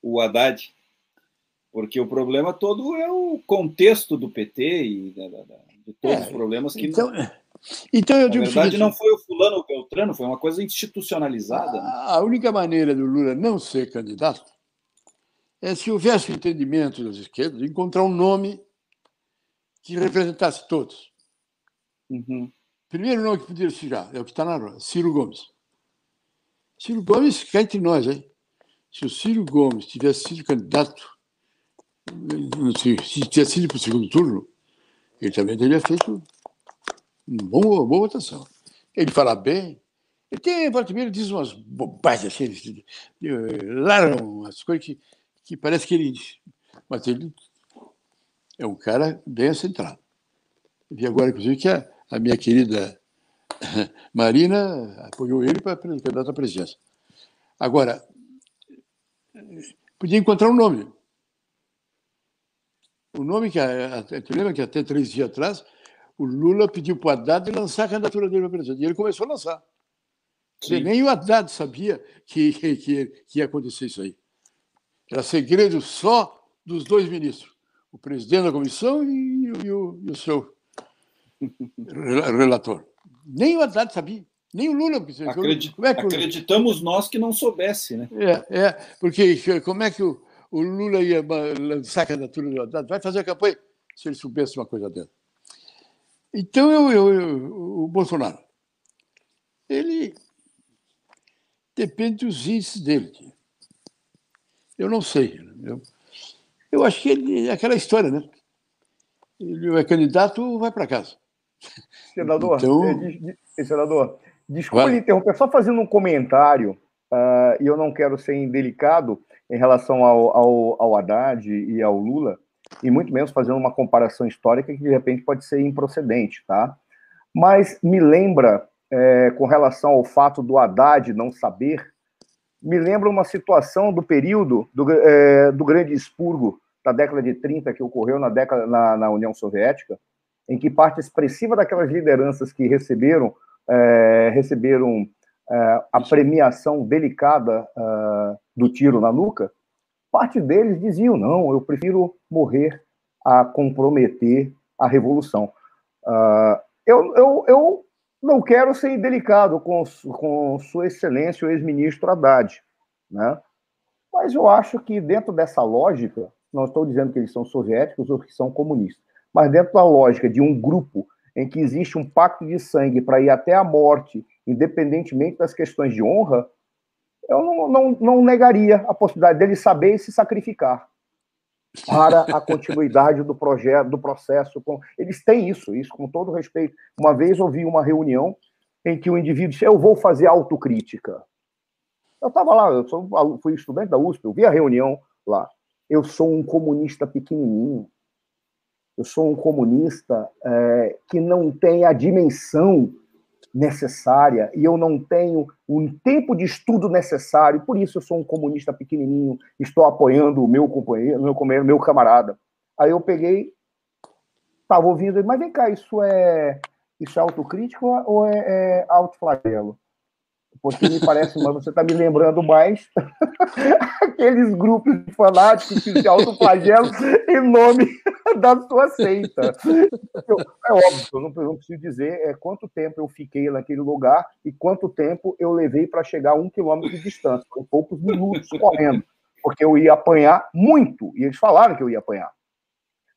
O Haddad. Porque o problema todo é o contexto do PT e da, da, de todos é, os problemas que. Então, então eu digo Na verdade, seguinte, não foi o fulano ou o Beltrano, foi uma coisa institucionalizada. A, né? a única maneira do Lula não ser candidato é se houvesse um entendimento das esquerdas de encontrar um nome que representasse todos. Uhum. Primeiro nome que poderia se já é o que está na hora, Ciro Gomes. Ciro Gomes, cá entre nós, hein? Se o Ciro Gomes tivesse sido candidato se, se tivesse sido para o segundo turno, ele também teria feito uma boa, boa votação. Ele fala bem, ele tem, volta ele diz umas bobagens assim, ele, largam umas coisas que, que parece que ele. Mas ele é um cara bem centrado. Vi agora, inclusive, que a, a minha querida Marina apoiou ele para candidato à presidência. Agora, podia encontrar um nome. O nome que, tu lembra que até três dias atrás, o Lula pediu para o Haddad lançar a candidatura dele para presidente. E ele começou a lançar. Nem o Haddad sabia que, que, que ia acontecer isso aí. Era segredo só dos dois ministros, o presidente da comissão e, e, o, e o, seu relator. Nem o Haddad sabia, nem o Lula. Acredit, como é que acreditamos nós que não soubesse, né? É, é, porque como é que o, o Lula ia lançar a candidatura do Haddad, vai fazer a campanha, se ele soubesse uma coisa dessa. Então, eu, eu, eu, o Bolsonaro, ele depende dos índices dele. Eu não sei. Eu, eu acho que ele, é aquela história, né? Ele é candidato, vai para casa. Senador, então... Eh, senador, desculpa vai. interromper, só fazendo um comentário, uh, e eu não quero ser indelicado, em relação ao, ao, ao Haddad e ao Lula, e muito menos fazendo uma comparação histórica que de repente pode ser improcedente, tá? Mas me lembra, é, com relação ao fato do Haddad não saber, me lembra uma situação do período do, é, do grande expurgo da década de 30 que ocorreu na, década, na, na União Soviética, em que parte expressiva daquelas lideranças que receberam, é, receberam é, a premiação delicada uh, do tiro na nuca, parte deles diziam: não, eu prefiro morrer a comprometer a revolução. Uh, eu, eu, eu não quero ser indelicado com, com Sua Excelência, o ex-ministro Haddad, né? mas eu acho que dentro dessa lógica, não estou dizendo que eles são soviéticos ou que são comunistas, mas dentro da lógica de um grupo em que existe um pacto de sangue para ir até a morte independentemente das questões de honra, eu não, não, não negaria a possibilidade dele saber e se sacrificar para a (laughs) continuidade do projeto, do processo. Eles têm isso, isso com todo respeito. Uma vez ouvi uma reunião em que o indivíduo disse: Eu vou fazer autocrítica. Eu estava lá, eu sou, fui estudante da USP, eu vi a reunião lá. Eu sou um comunista pequenininho. Eu sou um comunista é, que não tem a dimensão necessária e eu não tenho o tempo de estudo necessário, por isso eu sou um comunista pequenininho, estou apoiando o meu companheiro, meu meu camarada. Aí eu peguei, estava ouvindo, mas vem cá, isso é isso é autocrítica ou é, é autoflagelo? Porque me parece, mas você está me lembrando mais (laughs) aqueles grupos de fanáticos que se autoflagelam em nome da sua seita. é óbvio, eu não, eu não preciso dizer é, quanto tempo eu fiquei naquele lugar e quanto tempo eu levei para chegar a um quilômetro de distância, em poucos minutos correndo, porque eu ia apanhar muito, e eles falaram que eu ia apanhar.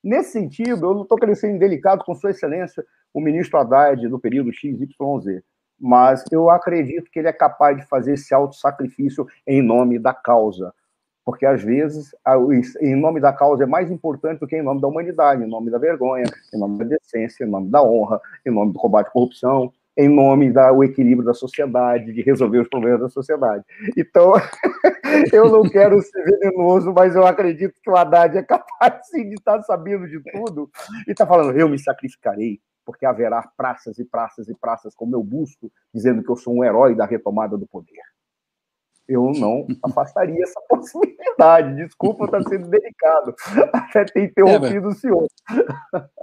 Nesse sentido, eu não estou querendo ser indelicado com Sua Excelência, o ministro Haddad, do período XYZ mas eu acredito que ele é capaz de fazer esse auto-sacrifício em nome da causa. Porque, às vezes, em nome da causa é mais importante do que em nome da humanidade, em nome da vergonha, em nome da decência, em nome da honra, em nome do combate à corrupção, em nome do equilíbrio da sociedade, de resolver os problemas da sociedade. Então, (laughs) eu não quero ser venenoso, mas eu acredito que o Haddad é capaz, sim, de estar sabendo de tudo e está falando, eu me sacrificarei, porque haverá praças e praças e praças com meu busto, dizendo que eu sou um herói da retomada do poder. Eu não (laughs) afastaria essa possibilidade. Desculpa estar sendo delicado, até ter interrompido é, mas, o senhor.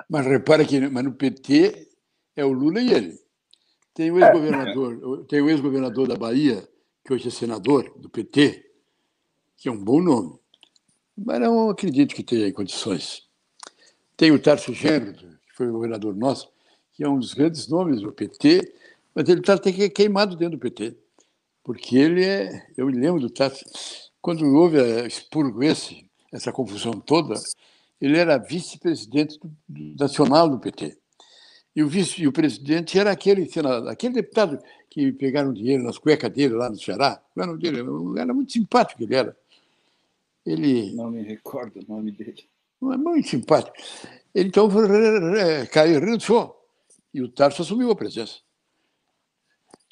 Mas repara que mas no PT é o Lula e ele. Tem o ex-governador, é. tem o ex-governador da Bahia, que hoje é senador do PT, que é um bom nome. Mas não acredito que tenha condições. Tem o Tarso Gênero, que foi o governador nosso, que é um dos grandes nomes do PT, mas ele está até queimado dentro do PT, porque ele é. Eu me lembro do Tato, quando houve a expurgo esse, essa confusão toda, ele era vice-presidente nacional do PT. E o vice e o presidente era aquele senador, aquele deputado que pegaram dinheiro nas cuecas dele lá no Ceará. O nome dele era muito simpático ele era. Ele não me recordo o nome dele. É muito simpático. Ele então caiu, renunciou. E o Tarso assumiu a presença.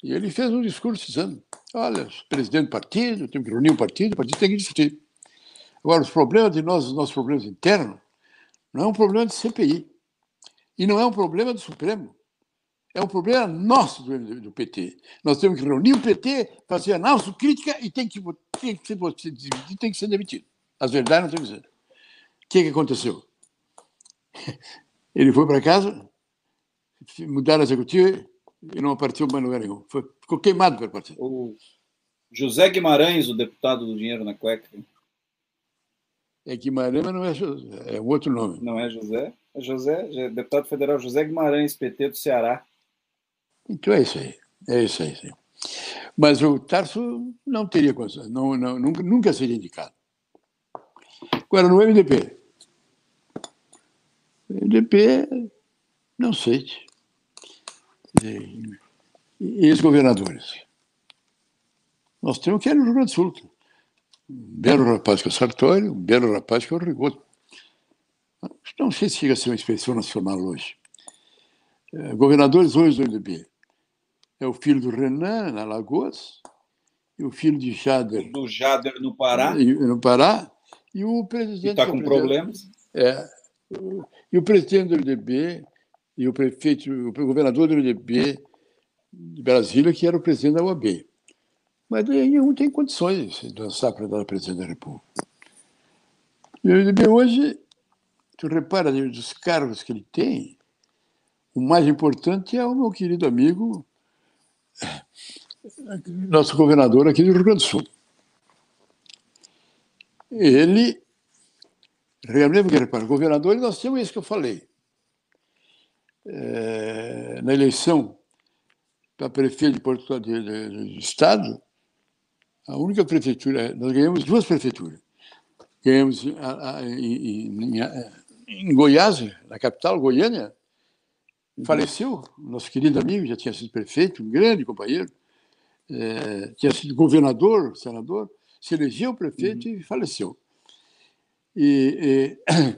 E ele fez um discurso dizendo: olha, presidente do partido, temos que reunir o partido, o partido tem que discutir. Agora, os problemas de nós, os nossos problemas internos, não é um problema de CPI. E não é um problema do Supremo. É um problema nosso do, do PT. Nós temos que reunir o PT, fazer análise crítica e tem que, tem que, ser, tem que ser demitido. As verdades não tem que ser. O que, que aconteceu? (laughs) Ele foi para casa, mudaram a executiva e não apareceu mais lugar nenhum. Foi, ficou queimado pelo partido. O José Guimarães, o deputado do Dinheiro na Cueca. É Guimarães, mas não é José, é outro nome. Não é José? É José, é deputado federal José Guimarães, PT do Ceará. Então é isso aí. É isso aí. Sim. Mas o Tarso não teria condições, não, não, nunca, nunca seria indicado. Agora, no MDP. O MDP, não sei. Ex-governadores. Nós temos que ir no Rio Grande do Sul. Um belo rapaz que é o Sartori, um belo rapaz que é o Rigoto. Não sei se chega a ser uma expressão nacional hoje. É, governadores hoje do MDB. É o filho do Renan, na Lagoas, e o filho de Jader. Do Jader no Pará. No Pará. E o presidente. Está com problemas. É. E o presidente do MDB, e o prefeito, o governador do MDB de Brasília, que era o presidente da UAB. Mas nenhum tem condições de dançar para dar presidente da República. E o MDB hoje tu repara dos cargos que ele tem, o mais importante é o meu querido amigo, nosso governador aqui do Rio Grande do Sul. Ele, lembra que repara, governador, nós temos isso que eu falei. É, na eleição para prefeito de Porto de, de, de, Estado, a única prefeitura, nós ganhamos duas prefeituras. Ganhamos a, a, em, em, em Goiás, na capital, Goiânia, uhum. faleceu. Nosso querido amigo já tinha sido prefeito, um grande companheiro, é, tinha sido governador, senador, se elegeu prefeito uhum. e faleceu. E, e,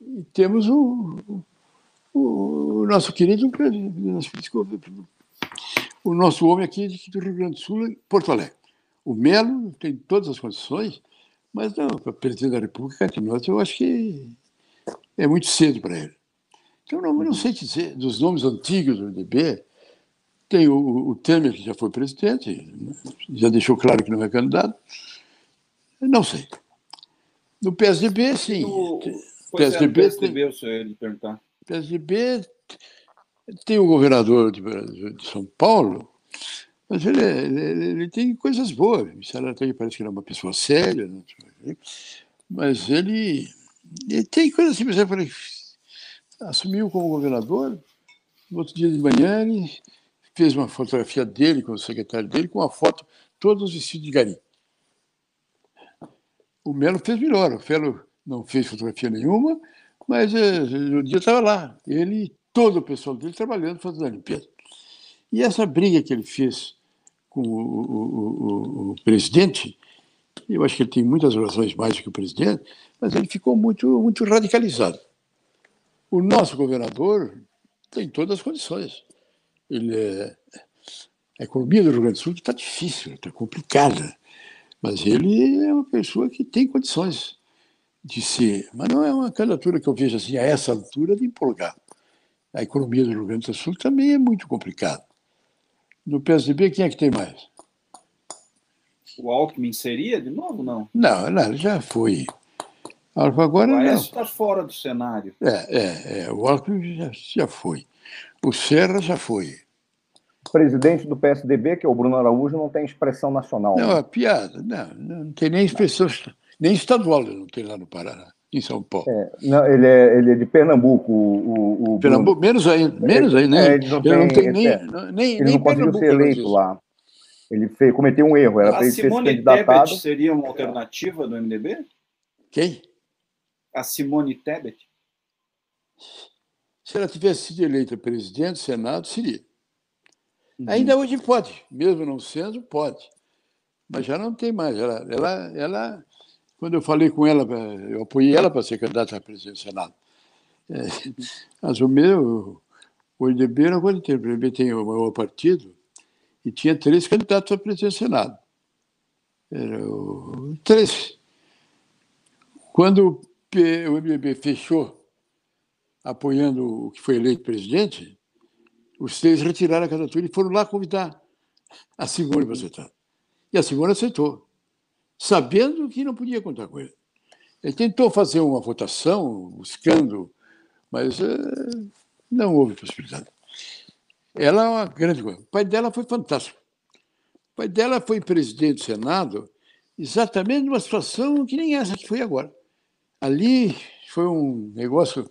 (clears throat) e temos o, o, nosso querido o nosso homem aqui do Rio Grande do Sul, Porto Alegre. O Melo tem todas as condições, mas não, para presidente da República, eu acho que é muito cedo para ele. Então, não, não sei dizer, dos nomes antigos do MDB, tem o, o Temer, que já foi presidente, já deixou claro que não é candidato. Não sei. No PSDB, sim. O, PSDB, é, PSDB, tem, eu perguntar. PSDB tem o governador de, de São Paulo, Mas ele, ele, ele tem coisas boas. Até parece que ele é uma pessoa séria, né? mas ele, ele tem coisas assim, por exemplo, assumiu como governador, no outro dia de manhã ele fez uma fotografia dele com o secretário dele, com uma foto, todos vestidos de gari. O Melo fez melhor, o Melo não fez fotografia nenhuma, mas é, o dia estava lá, ele e todo o pessoal dele trabalhando, fazendo a limpeza. E essa briga que ele fez com o, o, o, o presidente, eu acho que ele tem muitas razões mais do que o presidente, mas ele ficou muito, muito radicalizado. O nosso governador tem todas as condições. Ele é, a economia do Rio Grande do Sul está difícil, está complicada, mas ele é uma pessoa que tem condições de ser. Mas não é uma candidatura que eu vejo assim, a essa altura, de empolgar. A economia do Rio Grande do Sul também é muito complicada. No PSDB, quem é que tem mais? O Alckmin seria de novo, não? Não, não já foi. Agora o Aécio está fora do cenário. É, é, é o Alckmin já, já foi. O Serra já foi. O presidente do PSDB, que é o Bruno Araújo, não tem expressão nacional. Não, né? é piada. Não, não tem nem expressão, nem estadual ele não tem lá no Paraná, em São Paulo. É, não, ele, é, ele é de Pernambuco. O, o Pernambuco, menos ainda, menos ainda, né? Ele não, tem, não tem nem, é, nem, ele nem não conseguiu ser eleito lá. Ele fez, cometeu um erro, era para ele ser candidatado. Tebet seria uma alternativa do MDB? Quem? A Simone Tebet. Se ela tivesse sido eleita presidente, Senado, seria. Uhum. Ainda hoje pode, mesmo não sendo, pode. Mas já não tem mais. Ela, ela, ela quando eu falei com ela, eu apoiei ela para ser candidata a presidente do Senado. É, (laughs) mas o meu, o IDB era quando tem, o IDB tem o maior partido, e tinha três candidatos a presidente do Senado. Era o, três. Quando o MDB fechou apoiando o que foi eleito presidente, os três retiraram a candidatura e foram lá convidar a Simone para aceitar. E a Simone aceitou, sabendo que não podia contar com ele. Ele tentou fazer uma votação, buscando, mas é, não houve possibilidade. Ela é uma grande coisa. O pai dela foi fantástico. O pai dela foi presidente do Senado exatamente numa situação que nem essa que foi agora. Ali foi um negócio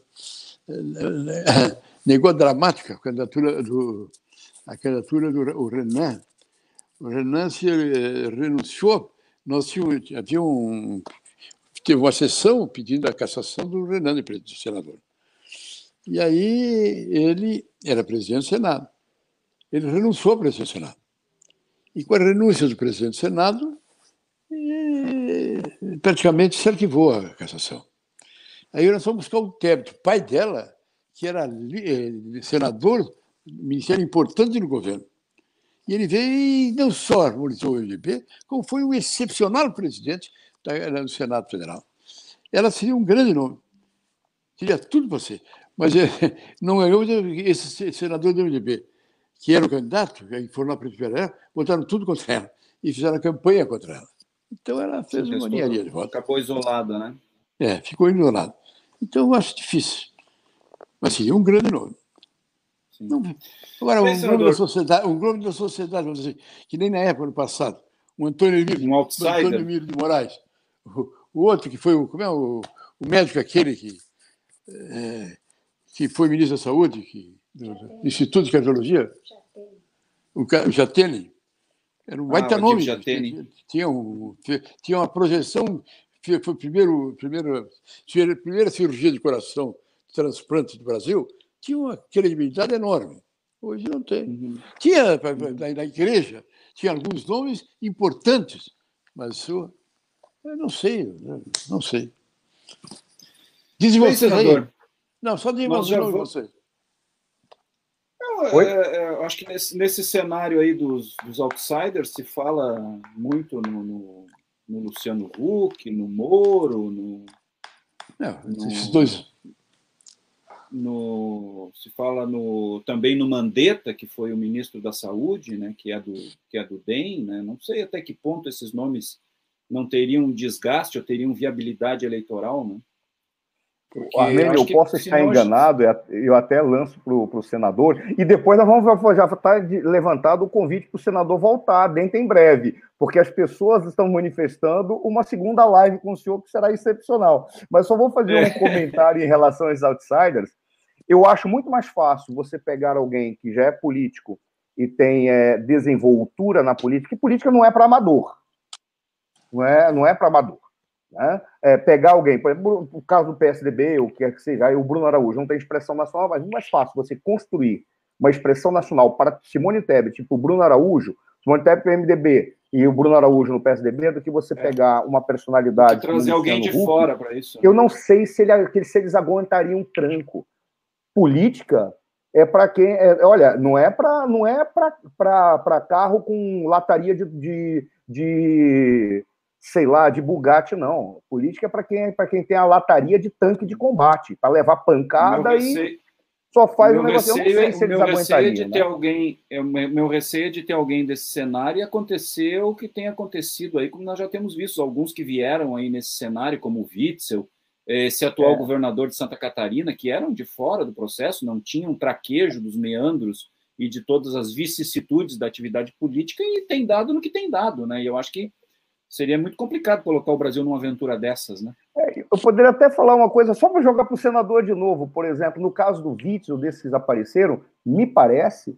(coughs) negócio dramático, a candidatura do, a candidatura do o Renan. O Renan se eh, renunciou, nós tínhamos, havia um, teve uma sessão pedindo a cassação do Renan de senador. E aí ele era presidente do Senado. Ele renunciou à presidência do Senado. E com a renúncia do presidente do Senado, praticamente se arquivou a cassação. Aí nós fomos buscar o Tebet, o pai dela, que era eh, senador, ministério importante no governo. E ele veio e não só harmonizou o MDB, como foi um excepcional presidente do Senado Federal. Ela seria um grande nome. Seria tudo para você. Mas eh, (laughs) não ganhou esse senador do MDB, que era o candidato, que foram lá para o botaram tudo contra ela e fizeram campanha contra ela. Então ela fez uma ninharia de voto. Acabou isolada, né? É, ficou isolada. Então, eu acho difícil. Mas seria um grande nome. Não, agora, um Globo, da sociedade, um Globo da Sociedade, vamos dizer, que nem na época, no passado, o Antônio Emílio, um Antônio Emílio de Moraes, o, o, outro que foi o, como é, o, o médico aquele que, é, que foi ministro da Saúde, que, do, do Instituto de Cardiologia, o Jatene, era um ah, baita nome. Tinha, um, tinha uma projeção foi a primeiro, primeira, primeira cirurgia de coração transplante do Brasil, tinha uma credibilidade enorme. Hoje não tem. Uhum. Tinha, na, na, igreja, tinha alguns nomes importantes, mas eu, eu não sei, não sei. Diz você aí. Não, só diga um nome vou... você. Eu, é, é, eu, acho que nesse, nesse cenário aí dos, dos outsiders se fala muito no, no no Luciano Huck, no Moro, no. Não, no, esses dois. No, se fala no, também no Mandetta, que foi o ministro da Saúde, né, que, é do, que é do DEM. Né, não sei até que ponto esses nomes não teriam desgaste ou teriam viabilidade eleitoral. Né? Armênio, eu, eu posso estar enganado, eu até lanço para o senador, e depois nós vamos já está levantado o convite para o senador voltar dentro em breve, porque as pessoas estão manifestando uma segunda live com o senhor que será excepcional. Mas só vou fazer um é. comentário em relação aos outsiders. Eu acho muito mais fácil você pegar alguém que já é político e tem é, desenvoltura na política, e política não é para amador. Não é, não é para amador. Né? É, pegar alguém, por exemplo, o caso do PSDB, ou o que quer que seja, o Bruno Araújo não tem expressão nacional, mas é mais fácil você construir uma expressão nacional para Simone Tebet, tipo o Bruno Araújo, Simone Tebet o MDB e o Bruno Araújo no PSDB, do que você é. pegar uma personalidade. trazer alguém de Huck, fora para isso. Eu não sei se, ele, se eles aguentariam um tranco. Política é para quem. É, olha, não é para não é para carro com lataria de, de, de sei lá, de Bugatti, não. Política é para quem, para quem tem a lataria de tanque de combate, para levar pancada receio, e só faz o um negócio. Receio, eu não sei se eles meu receio é de né? ter alguém, é, meu receio é de ter alguém desse cenário e acontecer o que tem acontecido aí, como nós já temos visto, alguns que vieram aí nesse cenário, como o Witzel, esse atual é. governador de Santa Catarina, que eram de fora do processo, não tinham traquejo dos meandros e de todas as vicissitudes da atividade política e tem dado no que tem dado, né? E eu acho que seria muito complicado colocar o Brasil numa aventura dessas, né? É, eu poderia até falar uma coisa, só para jogar para o senador de novo, por exemplo, no caso do Witzel, desses que apareceram, me parece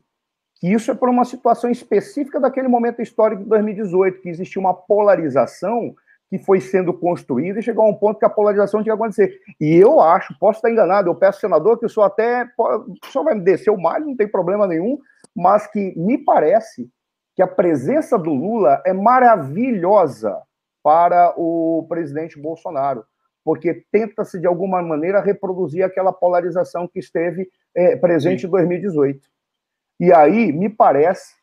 que isso é por uma situação específica daquele momento histórico de 2018, que existia uma polarização que foi sendo construída e chegou a um ponto que a polarização tinha que acontecer. E eu acho, posso estar enganado, eu peço senador que o senhor até, o senhor vai me descer o malho, não tem problema nenhum, mas que me parece que a presença do Lula é maravilhosa para o presidente Bolsonaro, porque tenta-se, de alguma maneira, reproduzir aquela polarização que esteve é, presente Sim. em 2018. E aí, me parece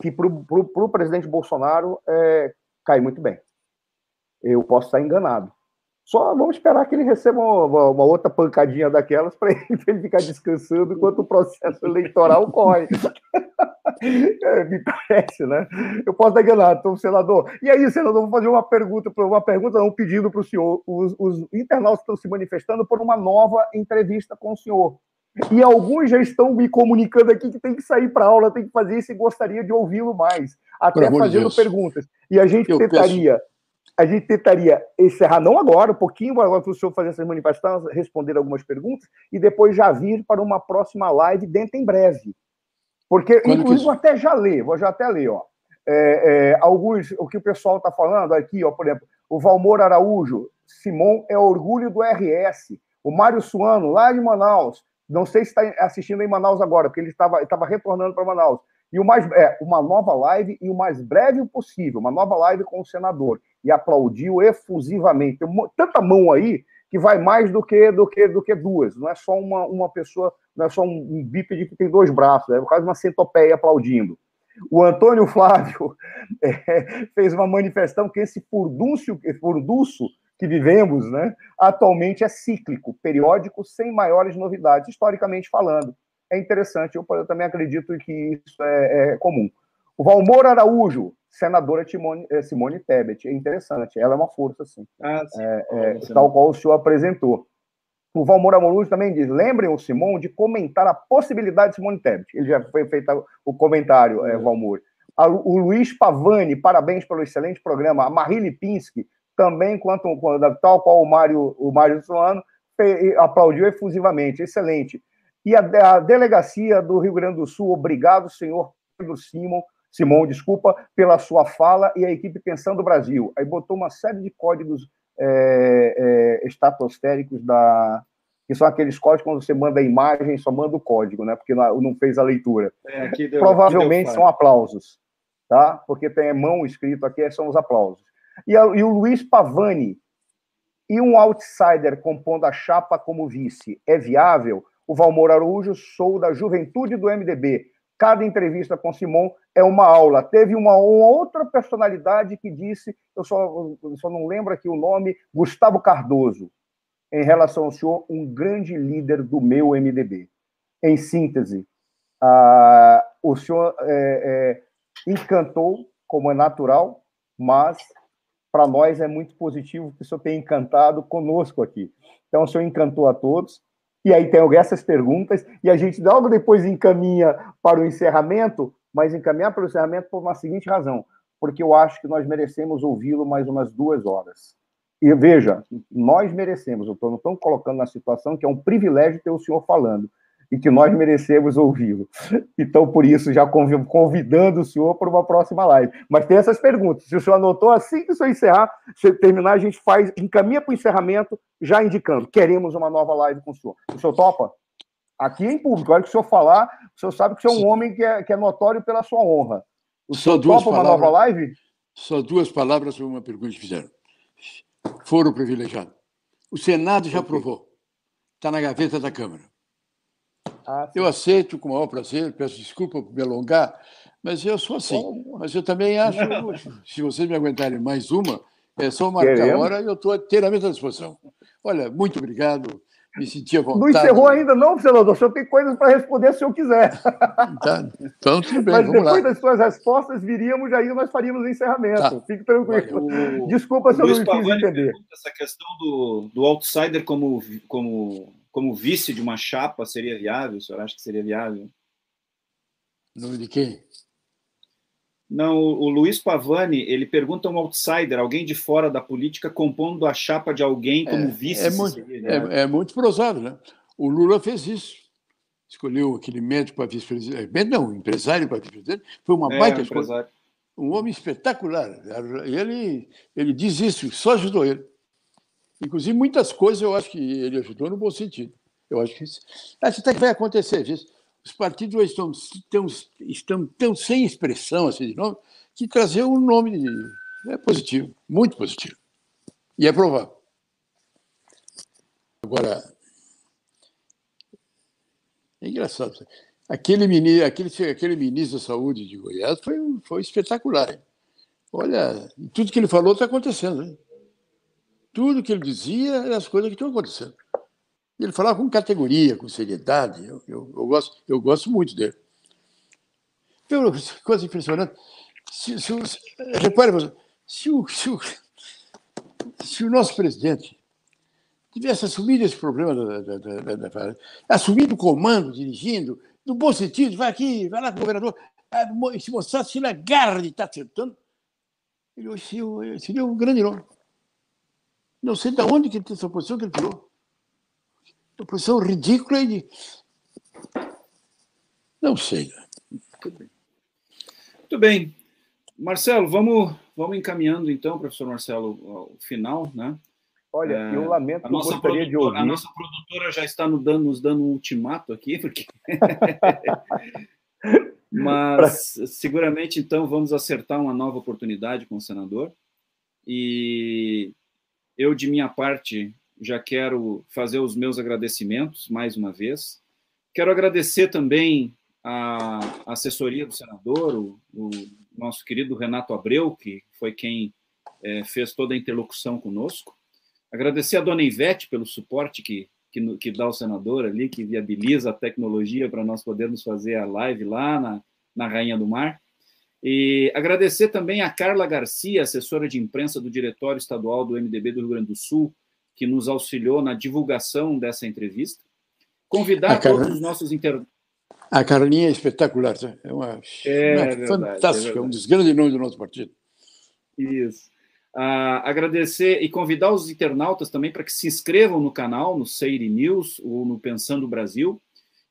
que para o presidente Bolsonaro é, cai muito bem. Eu posso estar enganado. Só vamos esperar que ele receba uma, uma outra pancadinha daquelas para (laughs) ele, ele, ficar descansando enquanto o processo eleitoral corre. (laughs) É, me parece, né? Eu posso estar enganado, então, senador. E aí, senador, vou fazer uma pergunta, uma pergunta, não, um pedido para o senhor. Os, os internautas estão se manifestando por uma nova entrevista com o senhor. E alguns já estão me comunicando aqui que tem que sair para aula, tem que fazer isso e gostaria de ouvi-lo mais, até fazendo perguntas. E a gente Eu tentaria peço a gente tentaria encerrar, não agora, um pouquinho agora para o senhor fazer essas manifestações, responder algumas perguntas, e depois já vir para uma próxima live dentro em breve. Porque, Quando inclusive, vou até já ler, vou já até ler, ó. É, é, alguns, o que o pessoal está falando aqui, ó, por exemplo, o Valmor Araújo, Simon é orgulho do RS, o Mário Suano, lá de Manaus, não sei se está assistindo em Manaus agora, porque ele estava, estava retornando para Manaus. E o mais é uma nova live e o mais breve possível, uma nova live com o senador e aplaudiu efusivamente. Tem tanta mão aí que vai mais do que do que do que duas. Não é só uma, uma pessoa, não é só um bípede que tem dois braços, é quase uma centopeia aplaudindo. O Antônio Flávio (laughs) é, fez uma manifestação que esse furdúncio, furdúcio que vivemos, né, atualmente é cíclico, periódico, sem maiores novidades, historicamente falando. É interessante, eu, eu também acredito que isso é, é comum. O Valmor Araújo, senadora Timone, eh, Simone Tebet. É interessante, ela é uma força, sim. Ah, sim. É, é, tal qual o senhor apresentou. O Valmor Amoruz também diz: lembrem o Simon de comentar a possibilidade de Simone Tebet. Ele já foi feito o comentário, é, Valmor. O Luiz Pavani, parabéns pelo excelente programa. A Marie Lipinski, também, quanto, tal qual o Mário, o Mário Solano, aplaudiu efusivamente. Excelente. E a, a delegacia do Rio Grande do Sul, obrigado, senhor Pedro Simon, Simão, desculpa, pela sua fala e a equipe Pensando Brasil. Aí botou uma série de códigos é, é, estratosféricos da, que são aqueles códigos quando você manda a imagem, só manda o código, né? Porque não fez a leitura. É, deu, Provavelmente são aplausos, tá? Porque tem mão escrito aqui, são os aplausos. E, a, e o Luiz Pavani, e um outsider compondo a chapa como vice, é viável? O Valmor Araújo, sou da juventude do MDB. Cada entrevista com Simon é uma aula. Teve uma, uma outra personalidade que disse, eu só, eu só não lembro aqui o nome, Gustavo Cardoso, em relação ao senhor, um grande líder do meu MDB. Em síntese, ah, o senhor é, é, encantou, como é natural, mas para nós é muito positivo que o senhor tenha encantado conosco aqui. Então, o senhor encantou a todos. E aí tem essas perguntas, e a gente logo depois encaminha para o encerramento, mas encaminhar para o encerramento por uma seguinte razão, porque eu acho que nós merecemos ouvi-lo mais umas duas horas. E veja, nós merecemos, eu não estou colocando na situação que é um privilégio ter o senhor falando, e que nós merecemos ouvi-lo. Então, por isso, já convidando o senhor para uma próxima live. Mas tem essas perguntas. Se o senhor anotou, assim que o senhor encerrar, se terminar, a gente faz, encaminha para o encerramento, já indicando, queremos uma nova live com o senhor. O senhor topa? Aqui em público, a hora que o senhor falar, o senhor sabe que o senhor é um homem que é, que é notório pela sua honra. O só senhor duas topa palavras, uma nova live? Só duas palavras sobre uma pergunta que fizeram. Foro privilegiado. O Senado já aprovou. Está na gaveta da Câmara. Ah, eu aceito com o maior prazer, peço desculpa por me alongar, mas eu sou assim. Mas eu também acho, se vocês me aguentarem mais uma, é só marcar Queremos. a hora e eu estou inteiramente à disposição. Olha, muito obrigado, me senti à vontade. Não encerrou ainda não, senador, o senhor tem coisas para responder se eu quiser. Tá, então, tudo bem, Mas vamos depois lá. das suas respostas, viríamos aí nós faríamos o encerramento. Tá. Fique tranquilo. Olha, o- Desculpa se eu não entender. essa questão do, do outsider como, como, como vice de uma chapa seria viável? O senhor acha que seria viável? Nome de quem? Não, o Luiz Pavani, ele pergunta um outsider, alguém de fora da política compondo a chapa de alguém como vice. É muito, seria viável. é, é muito prosável, né? O Lula fez isso. Escolheu aquele médico para vice-presidente. Médico não, empresário para vice-presidente. Foi uma É, baita um escolha. empresário. um homem espetacular. Ele, ele diz isso, só ajudou ele. Inclusive, muitas coisas eu acho que ele ajudou no bom sentido. Eu acho que isso, acho até que vai acontecer. viu? Os partidos hoje estão, estão, tão sem expressão assim de nome que trazer um nome de- é positivo, muito positivo. E é provável. Agora, é engraçado. Aquele ministro, aquele, aquele ministro da Saúde de Goiás foi, foi espetacular. Olha, tudo que ele falou está acontecendo. Hein? Tudo que ele dizia eram as coisas que estão acontecendo. Ele falava com categoria, com seriedade. Eu, eu, eu gosto, eu gosto muito dele. Tem uma coisa impressionante. Se, se, o- repare, se o, se, o, se o nosso presidente tivesse assumido esse problema, da, da, da, da- assumido o comando, dirigindo, no bom sentido, vai aqui, vai lá com o governador, ah, se mostrasse na garra de estar acertando, ele seria um grande nome. Não sei de onde que ele tem essa posição que ele tirou. Uma posição ridícula e de... Não sei. Muito bem. Marcelo, vamos, vamos encaminhando então, professor Marcelo, ao final, né? Olha, É, eu lamento A que eu nossa, gostaria de produtora, a ouvir. nossa produtora já está nos dando, nos dando um ultimato aqui, (laughs) porque. (laughs) Mas seguramente então vamos acertar uma nova oportunidade com o senador. E eu, de minha parte, já quero fazer os meus agradecimentos mais uma vez. Quero agradecer também a assessoria do senador, o, o nosso querido Renato Abreu, que foi quem eh, fez toda a interlocução conosco. Agradecer a dona Ivete pelo suporte que, que, que dá o senador ali, que viabiliza a tecnologia para nós podermos fazer a live lá na, na Rainha do Mar. E agradecer também a Carla Garcia, assessora de imprensa do Diretório Estadual do MDB do Rio Grande do Sul, que nos auxiliou na divulgação dessa entrevista. Convidar A Carla- todos os nossos inter... A Carlinha é espetacular. É uma, É uma é fantástica, verdade. um dos grandes nomes do nosso partido. Isso. Ah, agradecer e convidar os internautas também para que se inscrevam no canal, no Seire News ou no Pensando Brasil.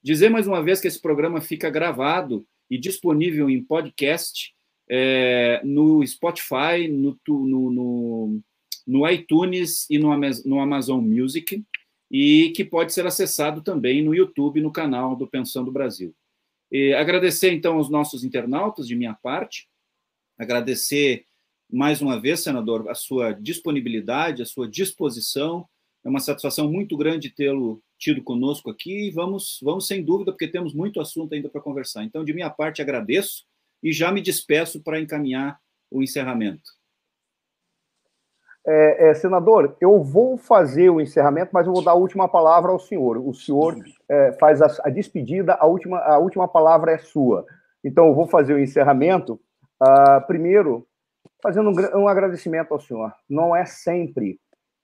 Dizer mais uma vez que esse programa fica gravado e disponível em podcast é, no Spotify, no, no, no, no iTunes e no, no Amazon Music, e que pode ser acessado também no YouTube, no canal do Pensando Brasil. E agradecer, então, aos nossos internautas, de minha parte, agradecer mais uma vez, senador, a sua disponibilidade, a sua disposição. É uma satisfação muito grande tê-lo tido conosco aqui e vamos, vamos sem dúvida, porque temos muito assunto ainda para conversar. Então, de minha parte, agradeço e já me despeço para encaminhar o encerramento. É, é, senador, eu vou fazer o encerramento, mas eu vou dar a última palavra ao senhor. O senhor é, faz a, a despedida, a última, a última palavra é sua. Então, eu vou fazer o encerramento. Ah, primeiro, fazendo um, um agradecimento ao senhor. Não é sempre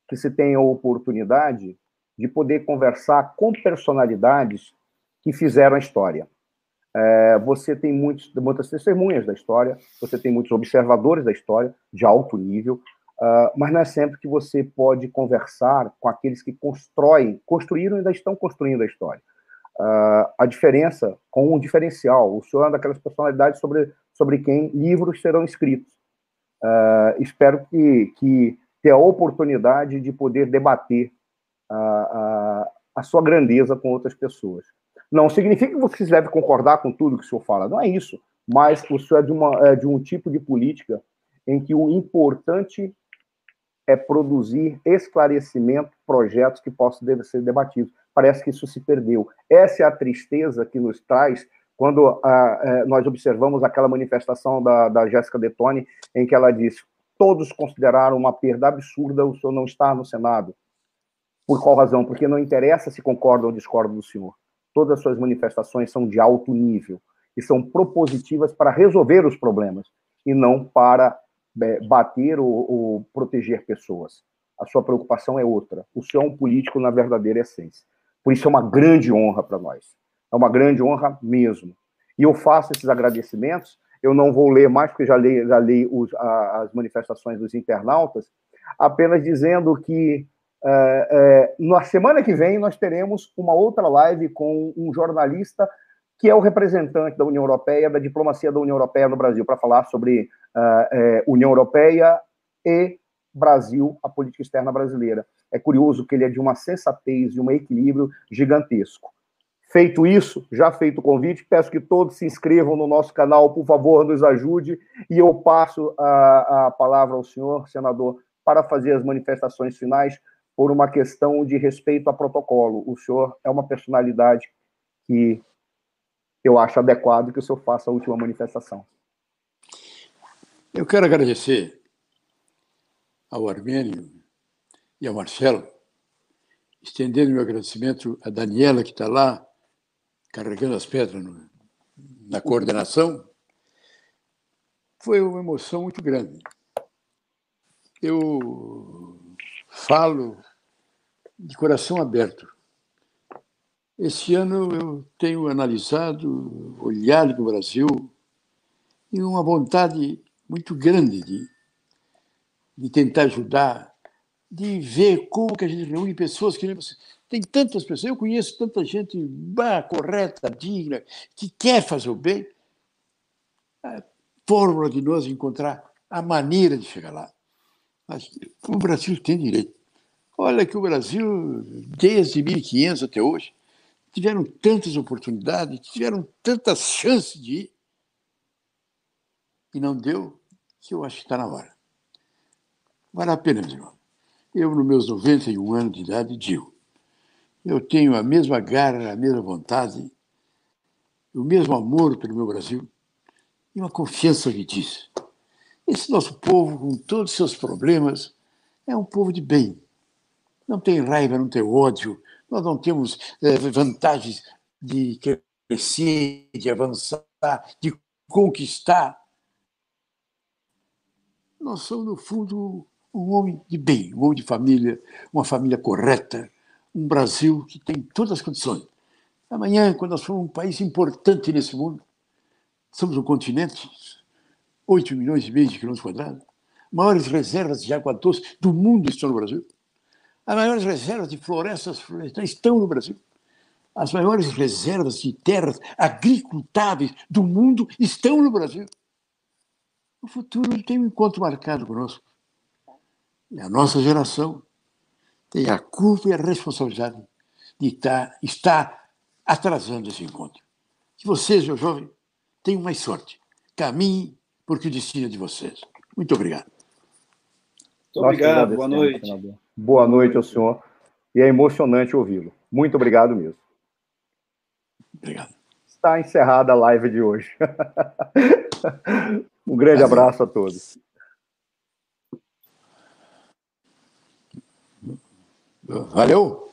que se tem a oportunidade de poder conversar com personalidades que fizeram a história. É, você tem muitos, muitas testemunhas da história, você tem muitos observadores da história, de alto nível, uh, mas não é sempre que você pode conversar com aqueles que constroem, construíram e ainda estão construindo a história. Uh, a diferença, com um diferencial, o senhor é daquelas personalidades sobre, sobre quem livros serão escritos. Uh, espero que, que ter a oportunidade de poder debater a, a, sua grandeza com outras pessoas. Não significa que você deve concordar com tudo que o senhor fala, não é isso. Mas o é de, uma, é de um tipo de política em que o importante é produzir esclarecimento, projetos que possam ser debatidos. Parece que isso se perdeu. Essa é a tristeza que nos traz quando é, nós observamos aquela manifestação da, da Jéssica Detone, em que ela disse: todos consideraram uma perda absurda o senhor não estar no Senado. Por qual razão? Porque não interessa se concorda ou discorda do senhor todas as suas manifestações são de alto nível e são propositivas para resolver os problemas e não para é, bater ou, ou, proteger pessoas. A sua preocupação é outra. O senhor é um político na verdadeira essência. Por isso é uma grande honra para nós. É uma grande honra mesmo. E eu faço esses agradecimentos. Eu não vou ler mais, porque já li, já li os, a, as manifestações dos internautas, apenas dizendo que é, é, na semana que vem, nós teremos uma outra live com um jornalista que é o representante da União Europeia, da diplomacia da União Europeia no Brasil, para falar sobre uh, União Europeia e Brasil, a política externa brasileira. É curioso que ele é de uma sensatez e um equilíbrio gigantesco. Feito isso, já feito o convite, peço que todos se inscrevam no nosso canal, por favor, nos ajude, e eu passo a, a palavra ao senhor, senador, para fazer as manifestações finais por uma questão de respeito a protocolo. O senhor é uma personalidade que eu acho adequado que o senhor faça a última manifestação. Eu quero agradecer ao Armênio e ao Marcelo, estendendo meu agradecimento à Daniela, que está lá carregando as pedras no, na coordenação. Foi uma emoção muito grande. Eu falo de coração aberto. Esse ano eu tenho analisado, olhado para o Brasil e uma vontade muito grande de, de tentar ajudar, de ver como que a gente reúne pessoas que tem tantas pessoas, eu conheço tanta gente bah, correta, digna, que quer fazer o bem. A fórmula de nós encontrar a maneira de chegar lá. O Brasil tem direito. Olha que o Brasil, desde 1500 até hoje, tiveram tantas oportunidades, tiveram tantas chances de ir, e não deu, que eu acho que está na hora. Vale a pena, meu irmão. Eu, nos meus 91 anos de idade, digo, eu tenho a mesma garra, a mesma vontade, o mesmo amor pelo meu Brasil e uma confiança que diz. Esse nosso povo, com todos os seus problemas, é um povo de bem. Não tem raiva, não tem ódio. Nós não temos é, vantagens de crescer, de avançar, de conquistar. Nós somos, no fundo, um homem de bem, um homem de família, uma família correta, um Brasil que tem todas as condições. Amanhã, quando nós formos um país importante nesse mundo, somos um continente, 8 milhões e meio de quilômetros quadrados, maiores reservas de água doce do mundo estão no Brasil. As maiores reservas de florestas florestais estão no Brasil. As maiores reservas de terras agricultáveis do mundo estão no Brasil. O futuro tem um encontro marcado conosco. E a nossa geração tem a culpa e a responsabilidade de estar, estar atrasando esse encontro. Que vocês, meu jovem, tenham mais sorte. Caminhe porque o destino é de vocês. Muito obrigado. Muito obrigado, boa noite. Boa noite ao senhor. E é emocionante ouvi-lo. Muito obrigado mesmo. Obrigado. Está encerrada a live de hoje. (laughs) um grande Valeu. abraço a todos. Valeu.